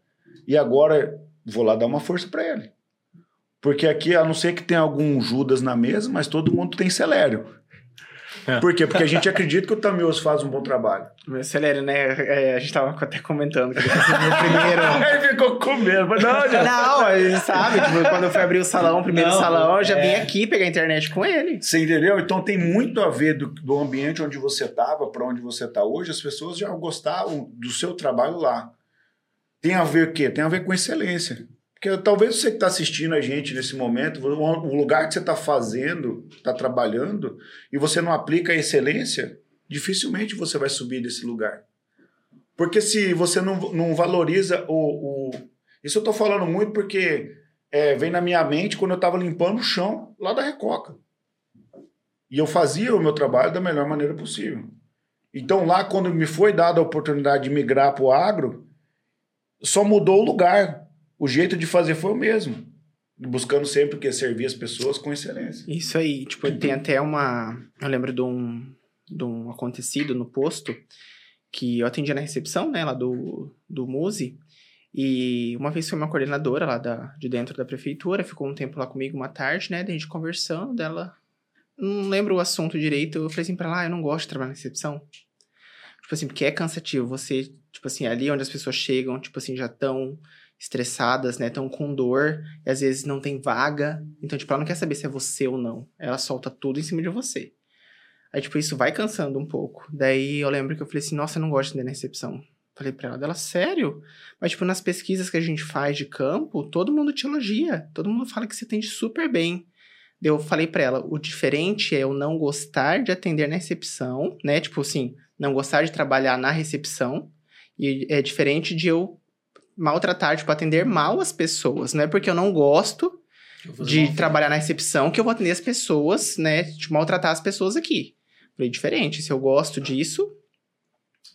e agora vou lá dar uma força para ele. Porque aqui, a não ser que tenha algum Judas na mesa, mas todo mundo tem Celério. É. Por quê? Porque a gente acredita que o Tamioso faz um bom trabalho. Meu Celério, né? é, a gente tava até comentando que ele fez o meu (laughs) primeiro. Aí ficou com medo, mas não, já... Não, gente sabe, tipo, quando eu fui abrir o salão, o primeiro Não, salão, eu já vim é. aqui pegar a internet com ele. Você entendeu? Então tem muito a ver do, do ambiente onde você estava para onde você está hoje. As pessoas já gostavam do seu trabalho lá. Tem a ver o quê? Tem a ver com excelência. Porque talvez você que está assistindo a gente nesse momento, o lugar que você está fazendo, está trabalhando, e você não aplica a excelência, dificilmente você vai subir desse lugar. Porque se você não, não valoriza o, o- Isso eu estou falando muito porque é, vem na minha mente quando eu estava limpando o chão lá da Recoca. E eu fazia o meu trabalho da melhor maneira possível. Então, lá, quando me foi dada a oportunidade de migrar para o agro, só mudou o lugar. O jeito de fazer foi o mesmo. Buscando sempre que servir as pessoas com excelência. Isso aí, tipo, tem até uma. Eu lembro de um, de um acontecido no posto que eu atendia na recepção, né, lá do, do Muse. E uma vez foi uma coordenadora lá da, de dentro da prefeitura, ficou um tempo lá comigo uma tarde, né, da gente conversando, dela. Não lembro o assunto direito, eu falei assim pra ela, ah, eu não gosto de trabalhar na recepção. Tipo assim, porque é cansativo. Você, tipo assim, ali onde as pessoas chegam, tipo assim, já estão estressadas, né? Estão com dor, e às vezes não tem vaga. Então, tipo, ela não quer saber se é você ou não. Ela solta tudo em cima de você. Aí, tipo, isso vai cansando um pouco. Daí eu lembro que eu falei assim, nossa, eu não gosto de atender na recepção. Falei pra ela, dela, sério? Mas, tipo, nas pesquisas que a gente faz de campo, todo mundo te elogia. Todo mundo fala que você atende super bem. Eu falei pra ela, o diferente é eu não gostar de atender na recepção, né? Tipo assim, não gostar de trabalhar na recepção. E é diferente de eu maltratar, tipo, atender mal as pessoas. Não é porque eu não gosto de trabalhar na recepção que eu vou atender as pessoas, né? De maltratar as pessoas aqui. Falei, diferente. Se eu gosto disso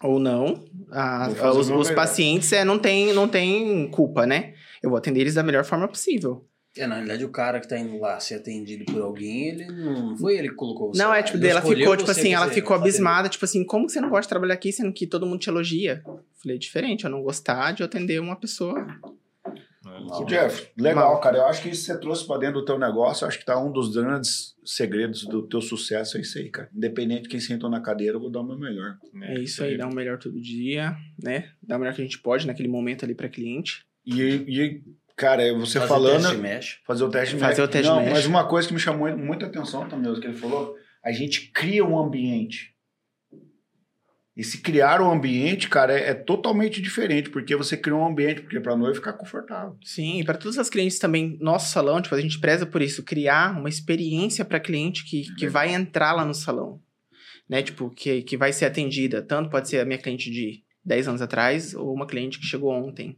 ou não, a- os, os pacientes é, não, tem, não tem culpa, né? Eu vou atender eles da melhor forma possível. É, na realidade, o cara que tá indo lá ser atendido por alguém, ele não, não foi ele que colocou você Não, lá, é tipo, ele ela ficou, tipo assim, ela ficou abismada, tipo assim, como que você não gosta de trabalhar aqui, sendo que todo mundo te elogia? Falei, diferente, eu não gostar de atender uma pessoa. Ô, Jeff, legal, cara. Eu acho que isso você trouxe para dentro do teu negócio. Eu acho que tá um dos grandes segredos do teu sucesso. É isso aí, cara. Independente de quem sentou na cadeira, eu vou dar o meu melhor. É isso aí, dá o melhor todo dia, né? Dá o melhor que a gente pode naquele momento ali pra cliente. E, e cara, você Fazer falando. teste e mexe. Fazer o teste Fazer mesh. o teste Não, mesh. mas uma coisa que me chamou muita atenção também, o que ele falou, a gente cria um ambiente. E se criar um ambiente, cara, é, é totalmente diferente, porque você criou um ambiente porque para noiva ficar confortável. Sim, e para todas as clientes também, nosso salão, tipo, a gente preza por isso, criar uma experiência para cliente que, que vai entrar lá no salão, né? Tipo, que, que vai ser atendida. Tanto pode ser a minha cliente de 10 anos atrás ou uma cliente que chegou ontem.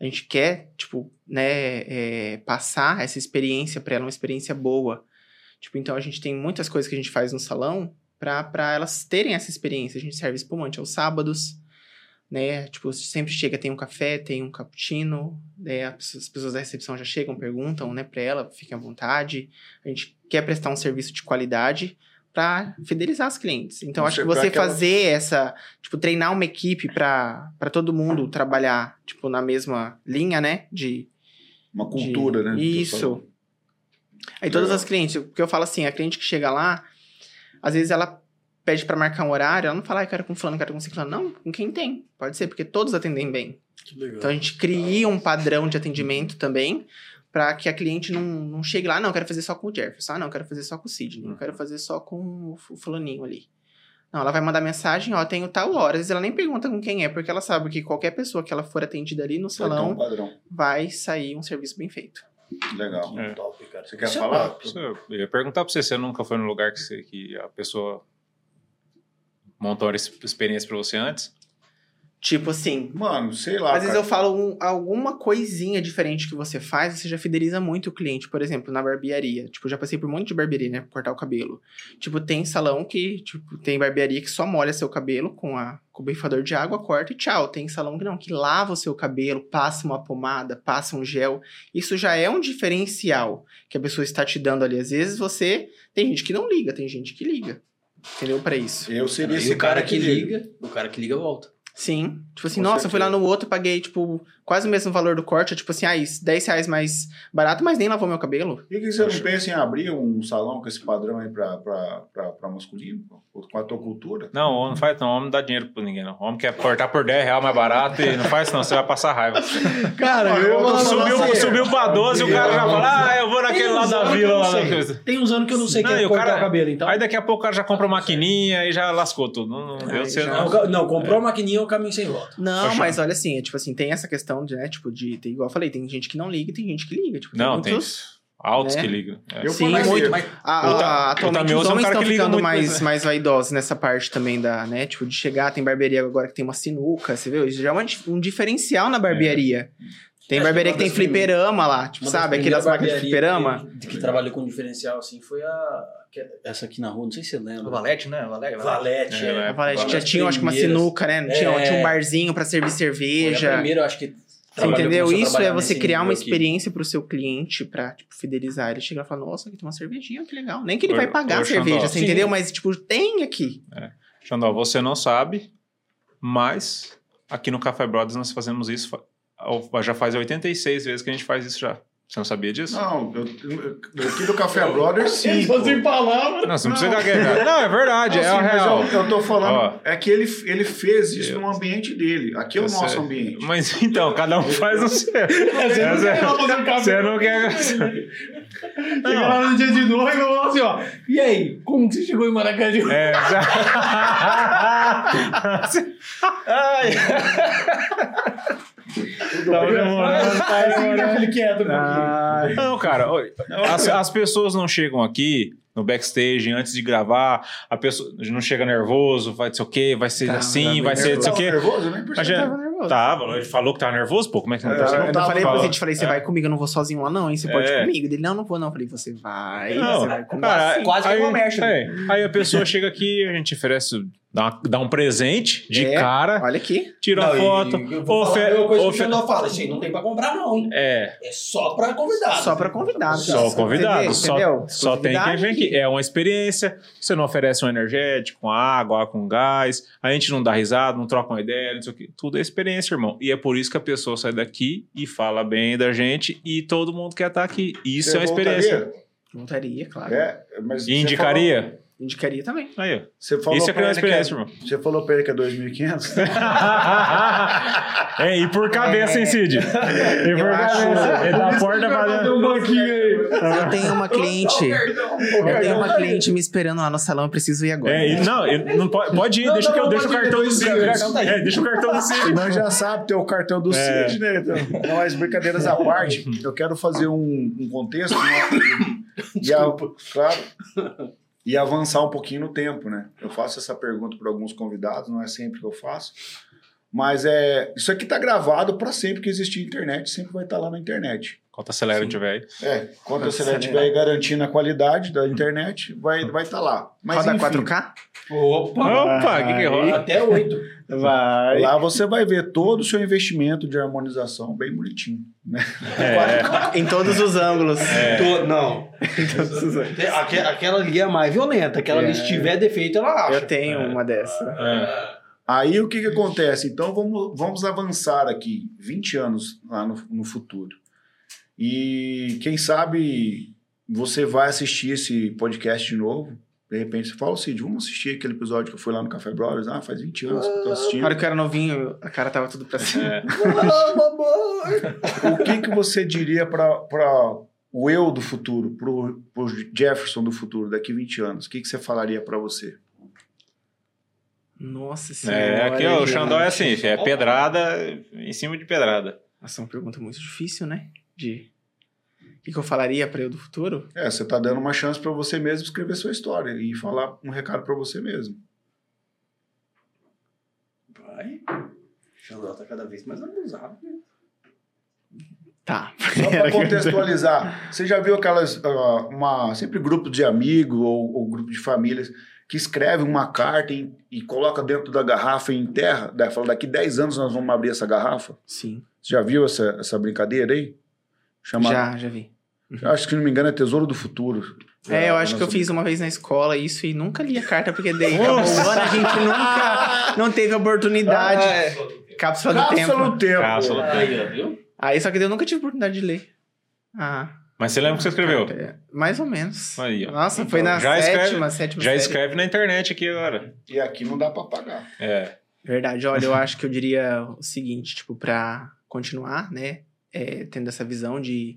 A gente quer, tipo, né, é, passar essa experiência para ela, uma experiência boa. Tipo, então a gente tem muitas coisas que a gente faz no salão para elas terem essa experiência. A gente serve espumante aos sábados, né? Tipo, sempre chega, tem um café, tem um cappuccino, né? As as pessoas da recepção já chegam, perguntam, né, para ela, fiquem à vontade. A gente quer prestar um serviço de qualidade para fidelizar os clientes. Então, acho que Pra você aquela- fazer essa, tipo, treinar uma equipe para todo mundo trabalhar, tipo, na mesma linha, né, de Uma de- cultura, né? Isso. Aí todas as clientes, porque eu falo assim, a cliente que chega lá, às vezes ela pede pra marcar um horário, ela não fala, ah, eu quero com fulano, eu quero com ciclano. Não, com quem tem. Pode ser, porque todos atendem bem. Que legal. Então a gente cria um padrão de atendimento também, pra que a cliente não, não chegue lá, não, eu quero fazer só com o Jefferson, ah, não, eu quero fazer só com o Sidney, eu quero fazer só com o fu- fulaninho ali. Não, ela vai mandar mensagem, ó, tenho tal hora. Às vezes ela nem pergunta com quem é, porque ela sabe que qualquer pessoa que ela for atendida ali no um salão padrão. vai sair um serviço bem feito. Legal. É. Top, cara. Você quer Isso falar? Eu ia perguntar pra você, você nunca foi num lugar que, você- que a pessoa montou ex- experiência pra você antes? Tipo assim, Mano, sei lá. Às vezes cara. eu falo um- alguma coisinha diferente que você faz, você já fideliza muito o cliente. Por exemplo, na barbearia. Tipo, já passei por um monte de barbearia, né? Pra cortar o cabelo. Tipo, tem salão que, tipo, tem barbearia que só molha seu cabelo com, a, com o borrifador de água, corta e tchau. Tem salão que não, que lava o seu cabelo, passa uma pomada, passa um gel. Isso já é um diferencial que a pessoa está te dando ali. Às vezes você. Tem gente que não liga, tem gente que liga. Entendeu? Pra isso. Eu seria E esse o cara que liga, o cara que liga volta. Sim. Tipo assim, Com nossa, eu fui lá certeza. no outro, paguei, tipo, quase o mesmo valor do corte. Tipo assim, ah, isso, 10 reais mais barato, mas nem lavou meu cabelo. Por que que você não pensa em abrir um salão com esse padrão aí pra, pra, pra, pra masculino? Com a tua cultura? Não, homem não faz não, homem não dá dinheiro pra ninguém não. Homem quer cortar por 10 reais mais barato e não faz não, você vai passar raiva. (laughs) Cara, eu Subiu, subiu pra 12 e o cara já fala, ah, eu vou naquele lá uns da que vila lá da coisa. Tem uns anos que eu não sei Não, quem e é o cortar cara- o cabelo, então. Aí daqui a pouco o cara já compra maquininha e já lascou tudo. Não, não, eu Aí sei já- não. Não, comprou a maquininha é o caminho sem volta. Não, Poxa. mas olha assim, é, tipo assim, tem essa questão de, né, tipo, de, tem, igual eu falei, tem gente que não liga e tem gente que liga. Tipo, Não, tem altos né? que ligam. É. Eu Sim, falei, muito. mas- A, Eu a- atualmente também os um homens estão ficando muito mais, coisa. mais vaidosos nessa parte também da, né, tipo, de chegar, tem barbearia agora que tem uma sinuca, você viu? Isso já é dif- um diferencial na barbearia. Tem Acho barbearia que que tem uma das fliperama lá, tipo, sabe? Aquelas máquinas de fliperama. Que, que trabalhou com diferencial assim foi a. que- Essa aqui na rua, não sei se você O lembra. Valete, né? Valete. Valete. É, é. A Valete já das tinha, acho que uma sinuca, né? Não tinha, É. tinha um barzinho pra servir Foi a cerveja. primeira, eu acho que. Você entendeu? Isso é você criar uma experiência pro seu cliente pra, tipo, fidelizar ele. Chegar e falar, nossa, aqui tem uma cervejinha, que legal. Nem que ele vai pagar a cerveja, Xandó. você Sim. entendeu? Mas, tipo, tem aqui. Xandó, você não sabe, mas aqui no Café Brothers nós fazemos isso. Já faz 86 vezes que a gente faz isso já. Você não sabia disso? Não, eu, eu, aqui do Café Brothers, (laughs) sim. Ele pô. falou sem palavras. Não, você não precisa gaguejar. Não, é verdade, Não, é sim, o mas real. eu, eu tô falando, Ó. é que ele, ele fez isso Eu- no ambiente dele. Aqui é o nosso sei. ambiente. Mas então, cada um faz o seu. Você não quer fazer um. Você não quer. Chega lá no dia de noiva e fala assim, ó. E aí, como que você chegou em Maracaju? É, (laughs) Tá demorando, tá demorando. Fique quieto um Não, cara, as, as pessoas não chegam aqui no backstage antes de gravar, a pessoa não chega nervoso, vai não sei o quê, vai ser Tá, assim, tá vai ser não sei o Tava quê. nervoso? Eu nem já- Tava nervoso. Tava, ele falou que tava nervoso, pô, como é que não É, percebe? Eu não falei pra você, falei, você É. vai comigo, eu não vou sozinho lá não, hein? Você pode ir É. comigo. Ele, não, não vou não. Eu falei, você vai, Não, você vai comigo. cara, Quase que aí, comércio, é, aí a pessoa chega aqui, a gente oferece, dá, uma- dá um presente de É. cara, Olha aqui. tira uma Não, foto, e eu vou falar coisa que o fala, assim, não tem pra comprar não, hein? É, É só pra convidado. Só pra convidado. só o convidado, Entendeu? só, Entendeu? só tem quem vem aqui. É uma experiência, você não oferece um energético, com água, com gás, a gente não dá risada, não troca uma ideia, não sei o quê. Tudo é experiência, irmão. E é por isso que a pessoa sai daqui e fala bem da gente e todo mundo quer estar aqui. Isso Você é uma experiência. voltaria? Voltaria, claro. É, mas E indicaria? Indicaria também. Aí, ó. Você falou Isso é pra criar ele que experiência, irmão. Você falou pra ele que é 2.500? (laughs) é, e por cabeça, hein, Cid? E por Eu acho- cabeça. Ele dá a porta pra um banquinho aí. Eu tenho uma cliente. Eu tenho uma cliente me esperando lá no salão, eu preciso ir agora. É, e- não, não pode, pode ir, Não, deixa, não, que eu deixo o cartão do Cid. É, deixa o cartão do Cid. Nós já sabe ter o cartão do É. Cid, né? Então, não, mas brincadeiras à parte, eu quero fazer um, um contexto né? (laughs) e, a, claro, e avançar um pouquinho no tempo, né? Eu faço essa pergunta para alguns convidados, não é sempre que eu faço, mas é isso aqui tá gravado para sempre que existir internet, sempre vai estar lá na internet. Conta acelera tiver aí. É, você acelerar. estiver garantindo a qualidade da internet, vai vai estar lá. Mas Roda enfim, 4K? Opa! Opa, o que que rola? Até oito. Vai. lá você vai ver todo o seu investimento de harmonização bem bonitinho. É, (laughs) Em todos os ângulos. Tô- não. (laughs) Em todos os ângulos. Aquela ali é mais violenta. Aquela ali, É. se tiver defeito, ela acha. Eu tenho uma dessa. é. Aí o que, que acontece? Então vamos, vamos avançar aqui 20 anos lá no, no futuro. E quem sabe você vai assistir esse podcast de novo. De repente você fala, "Ô, Cid, vamos assistir aquele episódio que eu fui lá no Café Brothers. Ah, faz 20 anos que eu tô Na assistindo. hora que eu era novinho, a cara tava tudo pra cima. É. (laughs) O que, que você diria para o eu do futuro, pro, pro Jefferson do futuro, daqui 20 anos? O que, que você falaria para você? Nossa senhora. É, aqui ó, o. Xandó é assim, é pedrada em cima de pedrada. Nossa, é uma pergunta muito difícil, né? De. O que, que eu falaria pra eu do futuro? É, você tá dando uma chance para você mesmo escrever sua história e falar um recado para você mesmo. Vai. Xandó tá cada vez mais abusado. né? Tá. Só para (laughs) contextualizar, você já viu aquelas, ah, uma, sempre grupo de amigos ou, ou grupo de famílias que escreve uma carta e, e coloca dentro da garrafa e enterra, daí fala, daqui 10 anos nós vamos abrir essa garrafa? Sim. Você já viu essa, essa brincadeira aí? Chama, Já, já vi. Acho que, se não me engano, é Tesouro do Futuro. É, eu acho que eu fiz uma vez na escola isso e nunca li a carta, porque daí acabou ano, a gente nunca não teve oportunidade. Ah, é. Cápsula do Cápsula tempo. no tempo. Cápsula. Aí, ó, viu? Aí só que eu nunca tive oportunidade de ler. Ah. Mas você lembra o que você escreveu? é, Mais ou menos. Aí, ó. Nossa, foi na Já escreve- sétima, sétima Já série. escreve na internet aqui agora. E aqui não dá para pagar. É. Verdade, olha, eu acho que eu diria o seguinte, tipo, pra continuar, né, é, tendo essa visão de,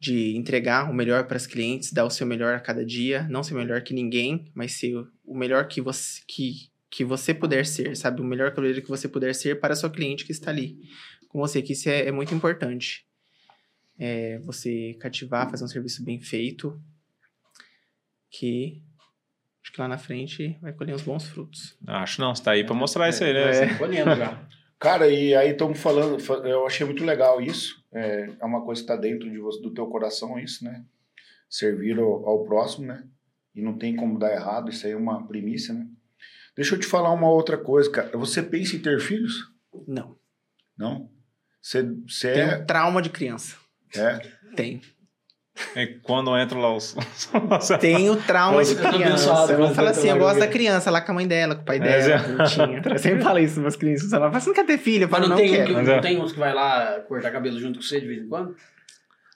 de entregar o melhor para as clientes, dar o seu melhor a cada dia, não ser melhor que ninguém, mas ser o melhor que você, que, que você puder ser, sabe? O melhor cabeleireiro que você puder ser para a sua cliente que está ali com você, que isso é, é muito importante. É você cativar, fazer um serviço bem feito, que acho que lá na frente vai colher uns bons frutos. Acho não, você tá aí pra mostrar isso aí, né? É. Colhendo já. Cara, e aí estamos falando, fa- eu achei muito legal isso. É, é uma coisa que está dentro de você, do teu coração, isso, né? Servir ao, ao próximo, né? E não tem como dar errado, isso aí é uma primícia, né? Deixa eu te falar uma outra coisa, cara. Você pensa em ter filhos? Não. Não? Você, você Tem é, um trauma de criança. É. Tem. E quando entra lá os. Tenho trauma de criança. mas falo eu assim, eu lá gosto da criança lá com a mãe dela, com o pai É, dela, bonitinha. (laughs) Eu sempre falo isso para as crianças. Ela fala, você não quer ter filho? Eu Mas falo, não, não, tem, um quero. que- Mas é. não tem uns que vai lá cortar cabelo junto com você de vez em quando?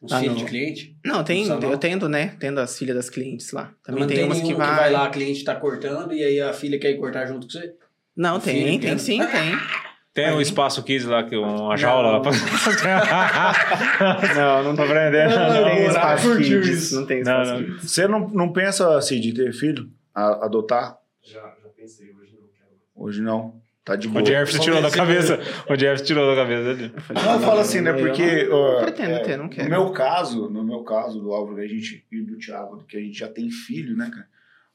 Uns Ah, filhos não. de cliente? Não, tem, Não, não. eu tendo, né? Tendo as filhas das clientes lá. Também não tem, tem umas que que vai... vai lá, a cliente tá cortando e aí a filha quer ir cortar junto com você? Não, O tem, tem inteiro. sim, tem. (laughs) Tem o espaço kids lá, que uma jaula lá pra. (laughs) Não, não pra prender. Não tem espaço curtiu kids, isso. Não tem Não, espaço não. kids. Você não, não pensa, assim, de ter filho? A- adotar? Já, já pensei, hoje não quero. Hoje não. Tá de boa. O Jefferson tirou da cabeça. O Jefferson tirou da cabeça dele. Não, eu falo assim, né? Porque. não ó, pretendo é, ter, não No quero. meu caso, no meu caso, do Álvaro a gente, e do Thiago, que a gente já tem filho, né, cara?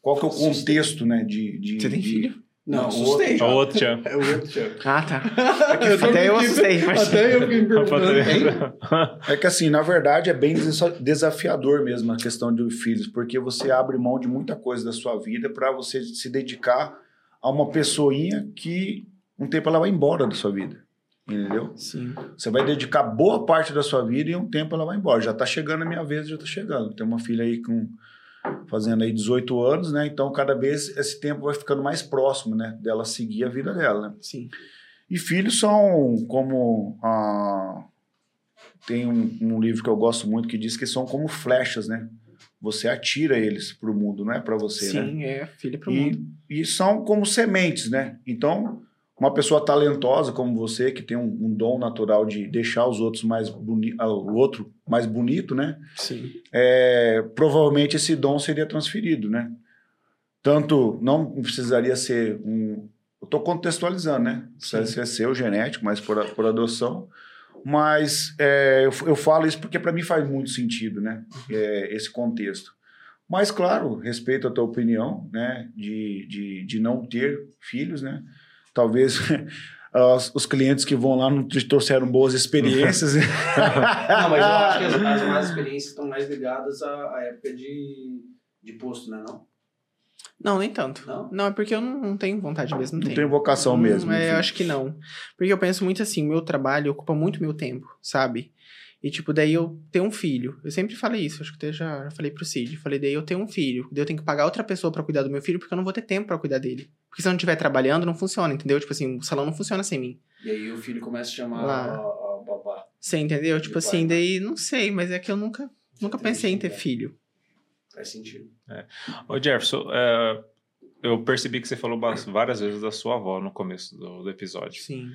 Qual que é o contexto, né? De, de, Você tem de- filho? Não, Não, assustei. É o outro tchan. É o outro, Thiago. Ah, tá. Eu tô Até eu assustei, mas... Até eu fiquei (laughs) me perguntando. É que assim, na verdade, é bem desa- desafiador mesmo a questão dos filhos, porque você abre mão de muita coisa da sua vida para você se dedicar a uma pessoinha que um tempo ela vai embora da sua vida. Entendeu? Sim. Você vai dedicar boa parte da sua vida e um tempo ela vai embora. Já tá chegando a minha vez, já tá chegando. Tem uma filha aí com fazendo aí 18 anos, né? Então cada vez esse tempo vai ficando mais próximo, né, dela seguir a vida dela, né? Sim. E filhos são como a tem um, um livro que eu gosto muito que diz que são como flechas, né? Você atira eles pro mundo, não é para você, né? Sim, é filho pro mundo. E, e são como sementes, né? Então, uma pessoa talentosa como você, que tem um, um dom natural de deixar os outros mais boni ah, o outro mais bonito, né? Sim. é, provavelmente esse dom seria transferido, né? Tanto não precisaria ser um. Eu estou contextualizando, né? Precisaria ser seu genético, mas por, por adoção. Mas é, eu, eu falo isso porque para mim faz muito sentido, né? É, esse contexto. Mas, claro, respeito a tua opinião, né? De, de, de não ter filhos, né? Talvez (laughs) os, os clientes que vão lá não te trouxeram boas experiências. (laughs) Não, mas eu (laughs) acho que as, as más experiências estão mais ligadas à, à época de, de posto, né? Não? Não, nem tanto. Não? Não, é porque eu não, não tenho vontade mesmo. Não tenho. tem vocação Hum, mesmo. É, enfim. eu acho que não. Porque eu penso muito assim, meu trabalho ocupa muito meu tempo, sabe? E, tipo, daí eu tenho um filho. Eu sempre falei isso, acho que até já, já falei pro Cid. Falei, daí eu tenho um filho. Daí eu tenho que pagar outra pessoa pra cuidar do meu filho, porque eu não vou ter tempo pra cuidar dele. Porque se eu não estiver trabalhando, não funciona, entendeu? Tipo assim, o salão não funciona sem mim. E aí o filho começa a chamar Lá. a, a babá. Você entendeu? Tipo assim, vai, daí não sei, mas é que eu nunca, nunca pensei em ter né? filho. Faz sentido. Ô Jefferson, é, eu percebi que você falou várias vezes da sua avó no começo do, do episódio. Sim.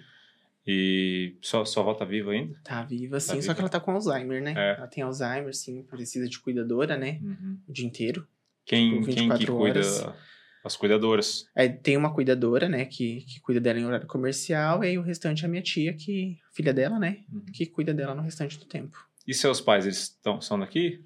E sua, sua avó tá viva ainda? Tá viva, sim. Tá só viva. que ela tá com Alzheimer, né? É. Ela tem Alzheimer, sim. Precisa de cuidadora, né? Uhum. O dia inteiro. Quem, Tipo, quem que 24 cuida? As cuidadoras. Aí tem uma cuidadora, né, que, que cuida dela em horário comercial, e aí o restante é a minha tia, que filha dela, né, Uhum. que cuida dela no restante do tempo. E seus pais, eles tão, são daqui?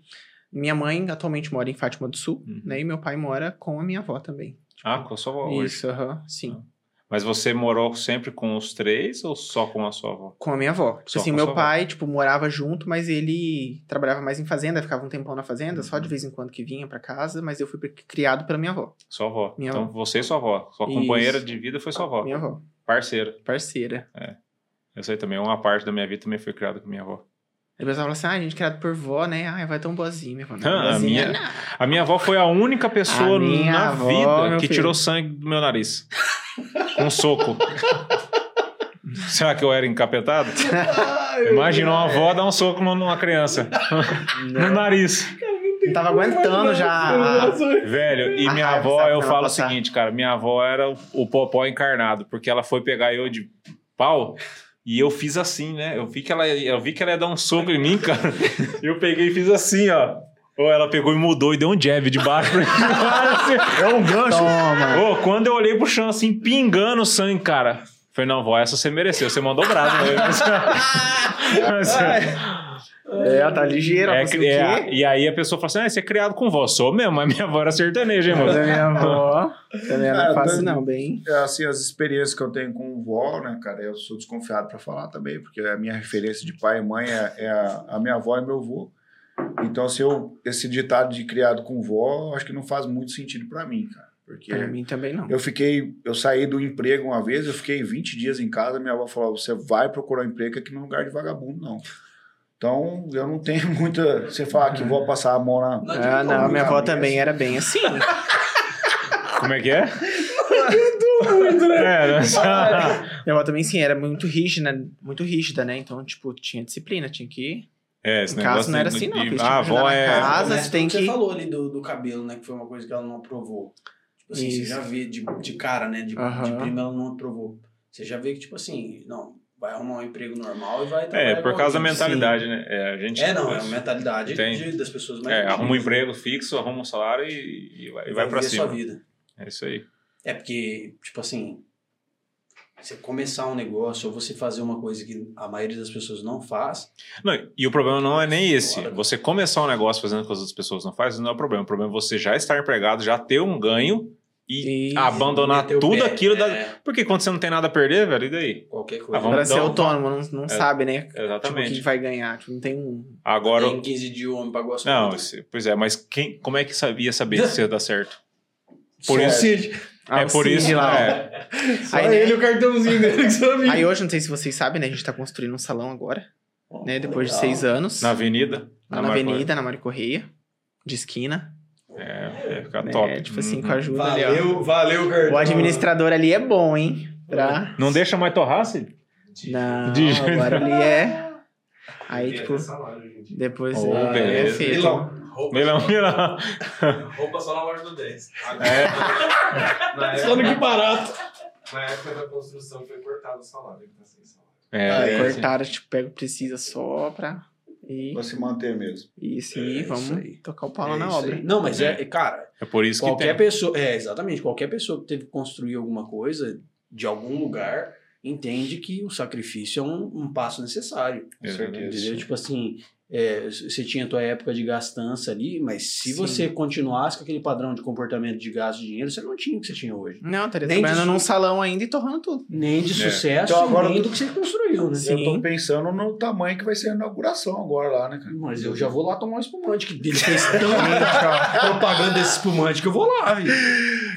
Minha mãe atualmente mora em Fátima do Sul, Uhum. né, e meu pai mora com a minha avó também. Ah, com a sua avó hoje. Isso, aham, sim. Mas você morou sempre com os três ou só com a sua avó? Com a minha avó. Tipo Só assim, meu sua avó. pai, tipo, morava junto, mas ele trabalhava mais em fazenda, ficava um tempão na fazenda, só Uhum. de vez em quando que vinha pra casa, mas eu fui criado pela minha avó. Sua avó. Minha então avó. você e sua avó. Sua Isso. companheira de vida foi sua avó. Minha avó, Parceira. parceira. Eu sei também, uma parte da minha vida também foi criada com minha avó. Aí o pessoal fala assim, ah, a gente é criado por vó, né? Ah, vai tão boazinha. Minha avó, não, Ah, a boazinha minha- não. A minha avó foi a única pessoa A minha na avó, vida que filho. tirou sangue do meu nariz. Um soco. Será que eu era encapetado? Imagina uma avó dar um soco numa criança. no nariz. Não tava aguentando já. Velho, e A minha avó, eu falo o passar. seguinte, cara. Minha avó era o, o popó encarnado, porque ela foi pegar eu de pau. E eu fiz assim, né? Eu vi que ela, eu vi que ela ia dar um soco em mim, cara. (laughs) Eu peguei e fiz assim, ó. Ou ela pegou e mudou e deu um jab de baixo pra mim. (laughs) É um gancho. Toma. Ô, quando eu olhei pro chão assim, pingando sangue, cara. Falei, não, vó, essa você mereceu, você mandou brasa. né? (laughs) Mas- É, tá ligeiro. é, É, é, e aí a pessoa fala assim: ah, você é criado com vó. Sou mesmo, mas minha avó era sertaneja, hein, mano? a minha avó (laughs) também não Ah, é fácil, não, bem. É, assim, as experiências que eu tenho com vó, né, cara, eu sou desconfiado pra falar também, porque a minha referência de pai e mãe é, é a, a minha avó e meu avô. Então, se eu, esse ditado de criado com vó, acho que não faz muito sentido pra mim, cara. Porque Pra mim também não. eu fiquei, eu saí do emprego uma vez, eu fiquei 20 dias em casa, minha avó falou: você vai procurar um emprego aqui no lugar de vagabundo, não. Então, eu não tenho (laughs) muita. Você falar que vou passar a mão na. Ah, não, minha avó também era bem assim. (laughs) Como é que é? é, né? Minha avó também, sim, era muito rígida, muito rígida, né? Então, tipo, tinha disciplina, tinha que. É, esse Em casa negócio não era de- assim, não, de- Ah, a avó é. casa. Você tem que Você falou ali do, do cabelo, né? Que foi uma coisa que ela não aprovou. Tipo assim, você Isso. já vê de, de cara, né? De, de Aham. prima ela não aprovou. Você já vê que, tipo assim, não, vai arrumar um emprego normal e vai É, trabalhar por causa da mentalidade, né? É, a gente. É, não, é a mentalidade de- das pessoas mais É, antigas, arruma um né? emprego fixo, arruma um salário e, e vai, e vai pra cima. sua vida. É isso aí. É porque, tipo assim, você começar um negócio ou você fazer uma coisa que a maioria das pessoas não faz, Não, e o problema não é nem esse. Você começar um negócio fazendo coisas que as pessoas não fazem, não é o problema. O problema é você já estar empregado, já ter um ganho e Isso. abandonar tudo pé, aquilo. Da... é, Porque quando você não tem nada a perder, velho, e daí? qualquer Ah, coisa. vamos Pra ser um- autônomo, não, não É. sabe, né? Tipo, o Exatamente. que vai ganhar. Tipo, não tem um. Agora. Tem 15 dias o homem pagou a sua Não, esse- pois é, mas quem, como é que sabia saber se ia dar certo? (laughs) Por Só isso. Ah, é por isso. lá. é. Só Aí, né? ele o cartãozinho dele que sabia. Aí hoje, não sei se vocês sabem, né? A gente tá construindo um salão agora, né? Depois de seis anos. Na avenida. lá na Marco- avenida, na Mário Correia, de esquina. É, é fica né? top. Tipo assim, com Uhum. a ajuda ali, ó. Valeu, valeu, cartão. O administrador ali é bom, hein? Pra... Não deixa mais torrar, Cid? Não, De jeito agora ali é. Aí, tipo, depois Oh, é, é beleza. feito. Milão. Roupa, Milão, milão. roupa só na loja do 10. É. Na Só no época, que barato. Na época da construção foi cortado o salário, ele tá sem salário. É, Ah, é. Cortaram, tipo, pega precisa só pra. E Pra se manter mesmo. isso, É e isso vamos aí. tocar o pau É na obra. aí. Não, mas é, cara, é por isso que qualquer pessoa, é, exatamente, qualquer pessoa que teve que construir alguma coisa de algum lugar entende que o sacrifício é um, um passo necessário. Com certeza. Entendeu? Tipo assim, é, você tinha a tua época de gastança ali, mas se Sim. você continuasse com aquele padrão de comportamento de gasto de dinheiro, você não tinha o que você tinha hoje. Não, estaria Nem trabalhando de- num salão ainda e torrando tudo. Nem de É. sucesso, Então agora nem do que você construiu, né? Eu tô pensando no tamanho que vai ser a inauguração agora lá, né, cara? Mas eu já vou lá tomar um espumante, que ele fez tanta (laughs) propaganda desse espumante que eu vou lá, viu?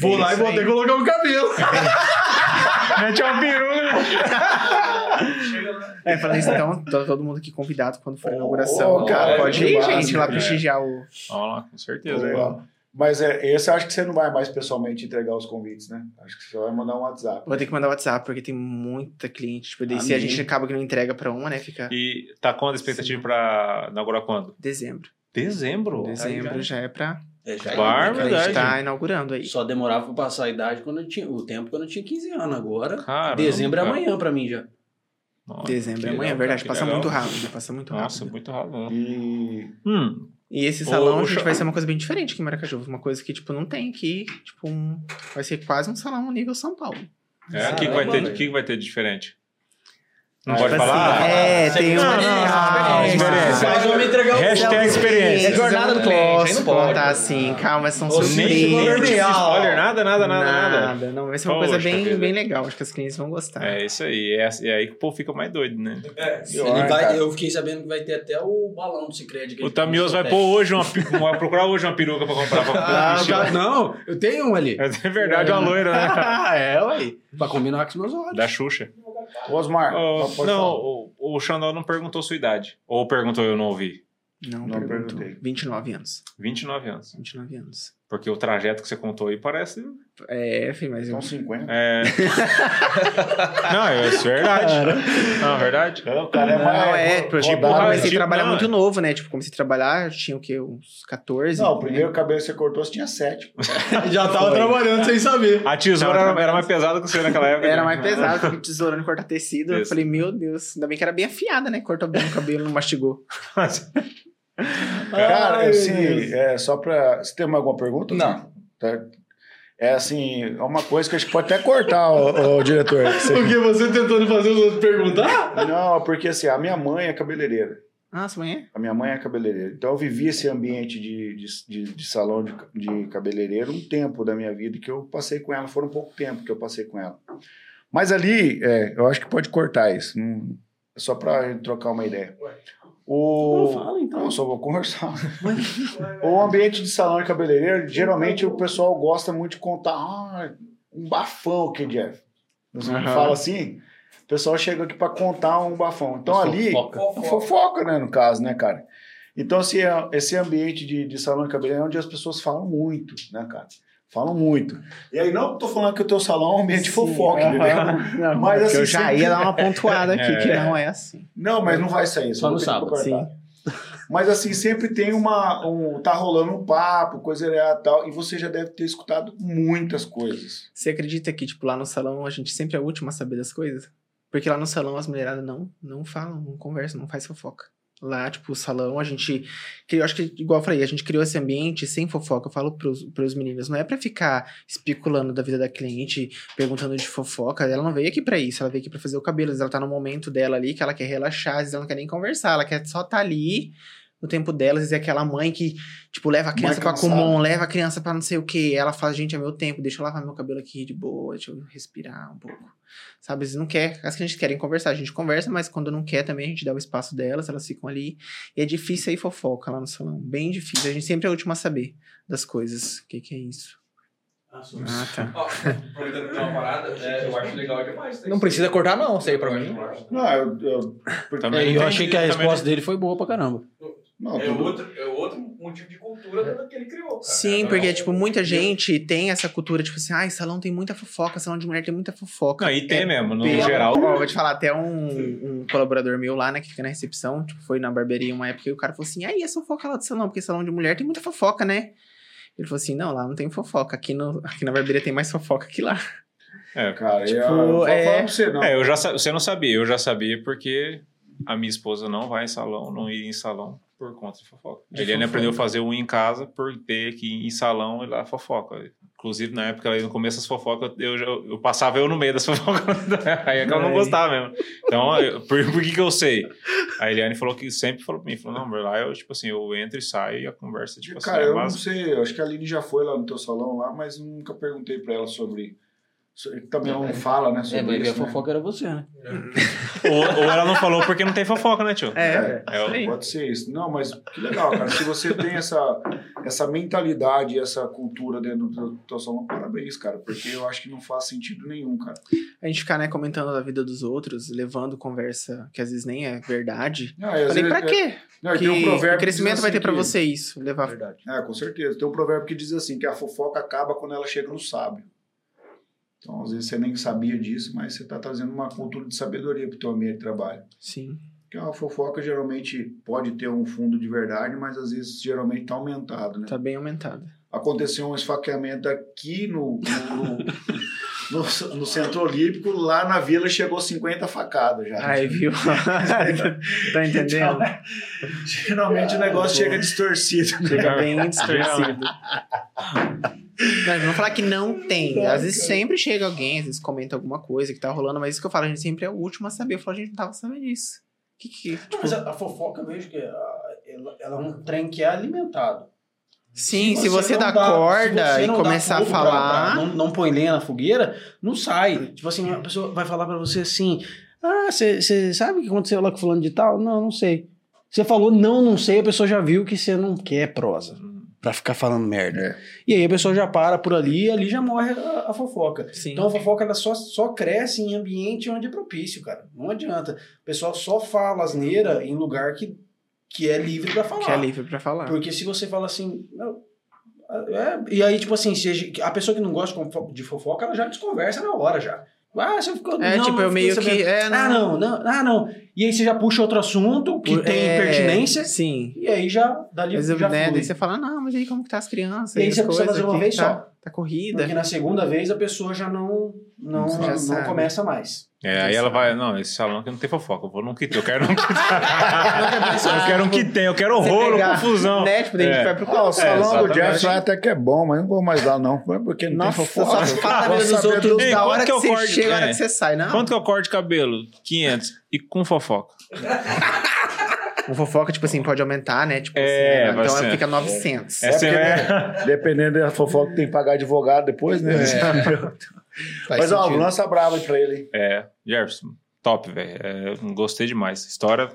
Vou lá e vou até colocar o cabelo. (laughs) Mete uma peruca. É, falando isso, então, to- todo mundo aqui convidado quando for a inauguração. cara, pode ir, gente, lá prestigiar o. Vamos lá, com certeza. Legal. Mas é, esse eu acho que você não vai mais pessoalmente entregar os convites, né? Acho que você vai mandar um WhatsApp. Vou ter que mandar WhatsApp, porque tem muita cliente. Tipo, daí se a gente acaba que não entrega pra uma, né? Fica E tá quando a expectativa pra inaugurar quando? dezembro. Dezembro. Dezembro já é pra. É, já Barba, A gente tá inaugurando aí. Só demorava pra passar a idade quando eu tinha. O tempo quando eu tinha 15 anos. Agora, Caramba, dezembro é cara. amanhã pra mim já. Nossa, Dezembro que é amanhã, é verdade. que Passa legal. muito rápido. Passa muito Nossa, rápido. muito rápido. E Hum, E esse salão, Ô, a gente vai ser uma coisa bem diferente aqui em Maracaju. Uma coisa que, tipo, não tem aqui. Tipo, um... vai ser quase um salão nível São Paulo. é, o que, que vai ter, que, que vai ter de diferente? Não pode Tipo falar? assim, é, tem uma. Ah, experiência. Mas vamos entregar o Hashtag experiência. É jornada do cliente, não pode. contar assim, calma, são surpresas. spoiler, nada, nada, nada, nada. Não, vai ser uma Poxa coisa bem, bem legal. Acho que as clientes vão gostar. É isso aí. É, é aí que o povo fica mais doido, né? Ele vai- eu fiquei sabendo que vai ter até o balão do Cicred. O ele Tamioso vai pôr hoje uma, vai procurar hoje uma peruca pra comprar pra (laughs) Ah, não, eu tenho um ali. É verdade, uma loira, né? Ah, (laughs) é, ué. Pra combinar com os meus olhos. Da Xuxa. Osmar, pode não, o, o Xandó não perguntou sua idade. Ou perguntou eu não ouvi. Não, Não perguntou. perguntei. 29 anos. 29 anos. 29 anos. Porque o trajeto que você contou aí parece. É, filho, mas eu... São 50. É... (laughs) não, é isso é verdade. Não, é verdade. O cara é Não, mais. é, tipo, rodado, eu ah, comecei tipo, a trabalhar não, muito é. novo, né? Tipo, comecei a trabalhar, eu tinha o quê? Uns 14? Não, o né? primeiro cabelo que você cortou, você tinha 7. (laughs) Já tava trabalhando sem saber. A tesoura era, era mais pesada que você naquela época. Era né? mais pesado, (laughs) fiquei tesourando e cortar tecido. Eu Isso. falei, meu Deus, ainda bem que era bem afiada, né? Cortou bem o cabelo, não mastigou. Cara, Ai, assim, é só pra. Você tem alguma pergunta? Não. Tá? É assim, é uma coisa que a gente pode até cortar, ô, ô, diretor. (laughs) Você- Porque você tentando fazer os outros perguntar? Não, porque assim, a minha mãe é cabeleireira. Ah, sua mãe é? A minha mãe é cabeleireira. Então eu vivi esse ambiente de, de, de, de salão de, de cabeleireiro um tempo da minha vida que eu passei com ela. Foram pouco tempo que eu passei com ela. Mas ali, é, eu acho que pode cortar isso. Não, é só pra trocar uma ideia. O... Não, fala, então. Não, só vou conversar. (laughs) o ambiente de salão de cabeleireiro, geralmente o pessoal gosta muito de contar ah, um bafão que Jeff. Você Aham. fala assim, o pessoal chega aqui pra contar um bafão. Então ali, Fofoca. fofoca, né, no caso, né, cara? Então, assim, é- esse ambiente de, de salão de cabeleireiro é onde as pessoas falam muito, né, cara? Falam muito. E aí, não tô falando que o teu salão é um ambiente de fofoca, Sim, entendeu? aham. Não, Mas, mas assim, eu já sempre- ia dar uma pontuada aqui, É. que não é assim. Não, mas não vai sair. Só no sábado, sim. Mas assim, sempre tem uma. Um, tá rolando um papo, coisa e tal, e você já deve ter escutado muitas coisas. Você acredita que, tipo, lá no salão a gente sempre é a última a saber das coisas? Porque lá no salão as mulheradas não, não falam, não conversam, não faz fofoca. Lá, tipo, o salão, a gente. criou- acho que, igual eu falei, a gente criou esse ambiente sem fofoca. Eu falo pros, pros meninos, não é pra ficar especulando da vida da cliente, perguntando de fofoca. Ela não veio aqui pra isso, ela veio aqui pra fazer o cabelo. Às vezes ela tá no momento dela ali que ela quer relaxar, às vezes ela não quer nem conversar, ela quer só tá ali no tempo dela. Às vezes é aquela mãe que, tipo, leva a criança pra. Kumon, leva a criança pra não sei o que. Ela fala, gente, é meu tempo, deixa eu lavar meu cabelo aqui de boa, deixa eu respirar um pouco. Sabe, vezes não quer, as clientes querem conversar, a gente conversa, mas quando não quer também, a gente dá o espaço delas, elas ficam ali. E é difícil aí fofoca lá no salão, bem difícil. A gente sempre é a última a saber das coisas. O que que é isso? Ah, tá. Ó, aproveitando que uma parada, é, eu acho legal demais. Não precisa cortar, não, isso aí pra mim. Não, eu. eu Também É, eu achei que a também resposta dele foi boa pra caramba. Não, É tudo- outro, é outro motivo de cultura que ele criou. Cara. Sim, É, porque, não- tipo, muita gente tem essa cultura, tipo assim, ai, salão tem muita fofoca, salão de mulher tem muita fofoca. Não, e tem É mesmo, no geral. Ó, vou te falar, até um, um colaborador meu lá, né, que fica na recepção, tipo, foi na barbearia uma época e o cara falou assim, aí, essa fofoca lá do salão, porque salão de mulher tem muita fofoca, né? Ele falou assim, não, lá não tem fofoca, aqui, no, aqui na barbearia tem mais fofoca que lá. É, Cara, Tipo, eu, eu vou é- falar pra você, não. É, eu já, você não sabia, eu já sabia porque a minha esposa não vai em salão, não ia em salão por conta de fofoca. De Eliane fofoca. aprendeu a fazer um em casa por ter que em salão e lá fofoca. Inclusive, na época, no começo das fofocas, eu, já- eu, passava eu no meio das (laughs) fofocas. aí é que ela não gostava mesmo. Então, eu- por, por que que eu sei? A Eliane falou que sempre falou pra mim, falou, não, lá eu, tipo assim, eu entro e saio e a conversa, tipo Cara, assim, é eu não sei, acho que a Aline já foi lá no teu salão lá, mas nunca perguntei pra ela sobre. Também ela não fala, né? É, Sobre a isso, né? fofoca era você, né? ou, ou ela não falou porque não tem fofoca, né, tio? É, É, aí. Pode ser isso. Não, mas que legal, cara. Se você tem essa, essa mentalidade, essa cultura dentro do teu salão, parabéns, cara. Porque eu acho que não faz sentido nenhum, cara. A gente ficar, né, comentando da vida dos outros, levando conversa que às vezes nem é verdade. Não, às Falei, vezes- pra quê? Não, Que tem um provérbio o que crescimento diz vai ter assim pra que- você isso. Levar Verdade. É, com certeza. Tem um provérbio que diz assim, que a fofoca acaba quando ela chega no sábio. Então, às vezes você nem sabia disso, mas você está trazendo uma cultura de sabedoria para o teu ambiente de trabalho. Sim. Porque a fofoca geralmente pode ter um fundo de verdade, mas às vezes geralmente está aumentado, né? Tá bem aumentado. Aconteceu um esfaqueamento aqui no, no, no, no Centro Olímpico, lá na vila chegou 50 facadas já. Aí, viu? (laughs) tá entendendo? Geralmente o negócio chega distorcido. né? Fica bem distorcido. Não, vamos falar que não tem. Às vezes sempre chega alguém, às vezes comenta alguma coisa que tá rolando, mas isso que eu falo, a gente sempre é o último a saber. Eu falo, a gente não tava sabendo disso. Que que. Tipo, mas a, a fofoca, vejo que ah, ela, ela é um trem que é alimentado. Sim, se você, não dá dá- corda você e começar a fogo pra- falar. pra- não, não põe lenha na fogueira, não sai. Tipo assim, a pessoa vai falar pra você assim: Ah, você sabe o que aconteceu lá com fulano de tal? Não, não sei. Você falou não, não sei, a pessoa já viu que você não quer prosa. Pra ficar falando merda. É. E aí a pessoa já para por ali e ali já morre a, a fofoca. Sim. Então a fofoca ela só, só cresce em ambiente onde é propício, cara. Não adianta. O pessoal só fala asneira em lugar que, que é livre pra falar. que é livre pra falar. Porque se você fala assim. não, é, e aí, tipo assim, se a pessoa que não gosta de fofoca, ela já desconversa na hora já. Ah, você ficou. É, não, tipo, não eu meio que. É, Ah, não, não, ah, não. E aí você já puxa outro assunto que Por- tem é, pertinência. Sim. E aí já dali Mas, já né, flui. daí você fala, não, mas aí como que tá as crianças? E aí você precisa fazer uma vez tá, só. Tá corrida. Porque na segunda vez a pessoa já não, não, Já não sabe. começa mais. É, aí ela vai, não, esse salão aqui não tem fofoca, eu vou num que tem, eu quero um que (laughs) tem. eu quero um que tem, eu quero rolo, confusão. Né? Tipo, daí a gente É. vai pro Ah, o salão do exatamente. Jeff lá até que é bom, mas não vou mais lá não. Porque não Nossa, tem fofoca. só fala da vida dos outros do- Ei, da quanto hora que que, eu você corte? chega, a hora É. que você sai. Não, Quanto que eu corto de cabelo? 500. E com fofoca. o fofoca, tipo assim, pode aumentar, né? Tipo, É, assim, então bastante. ela fica 900. Essa porque, é, (laughs) Dependendo da fofoca, tem que pagar advogado depois, né? (laughs) Faz Mas ó, sentido. lança brava aí pra ele. hein? é, Jefferson, top, velho. É, gostei demais. História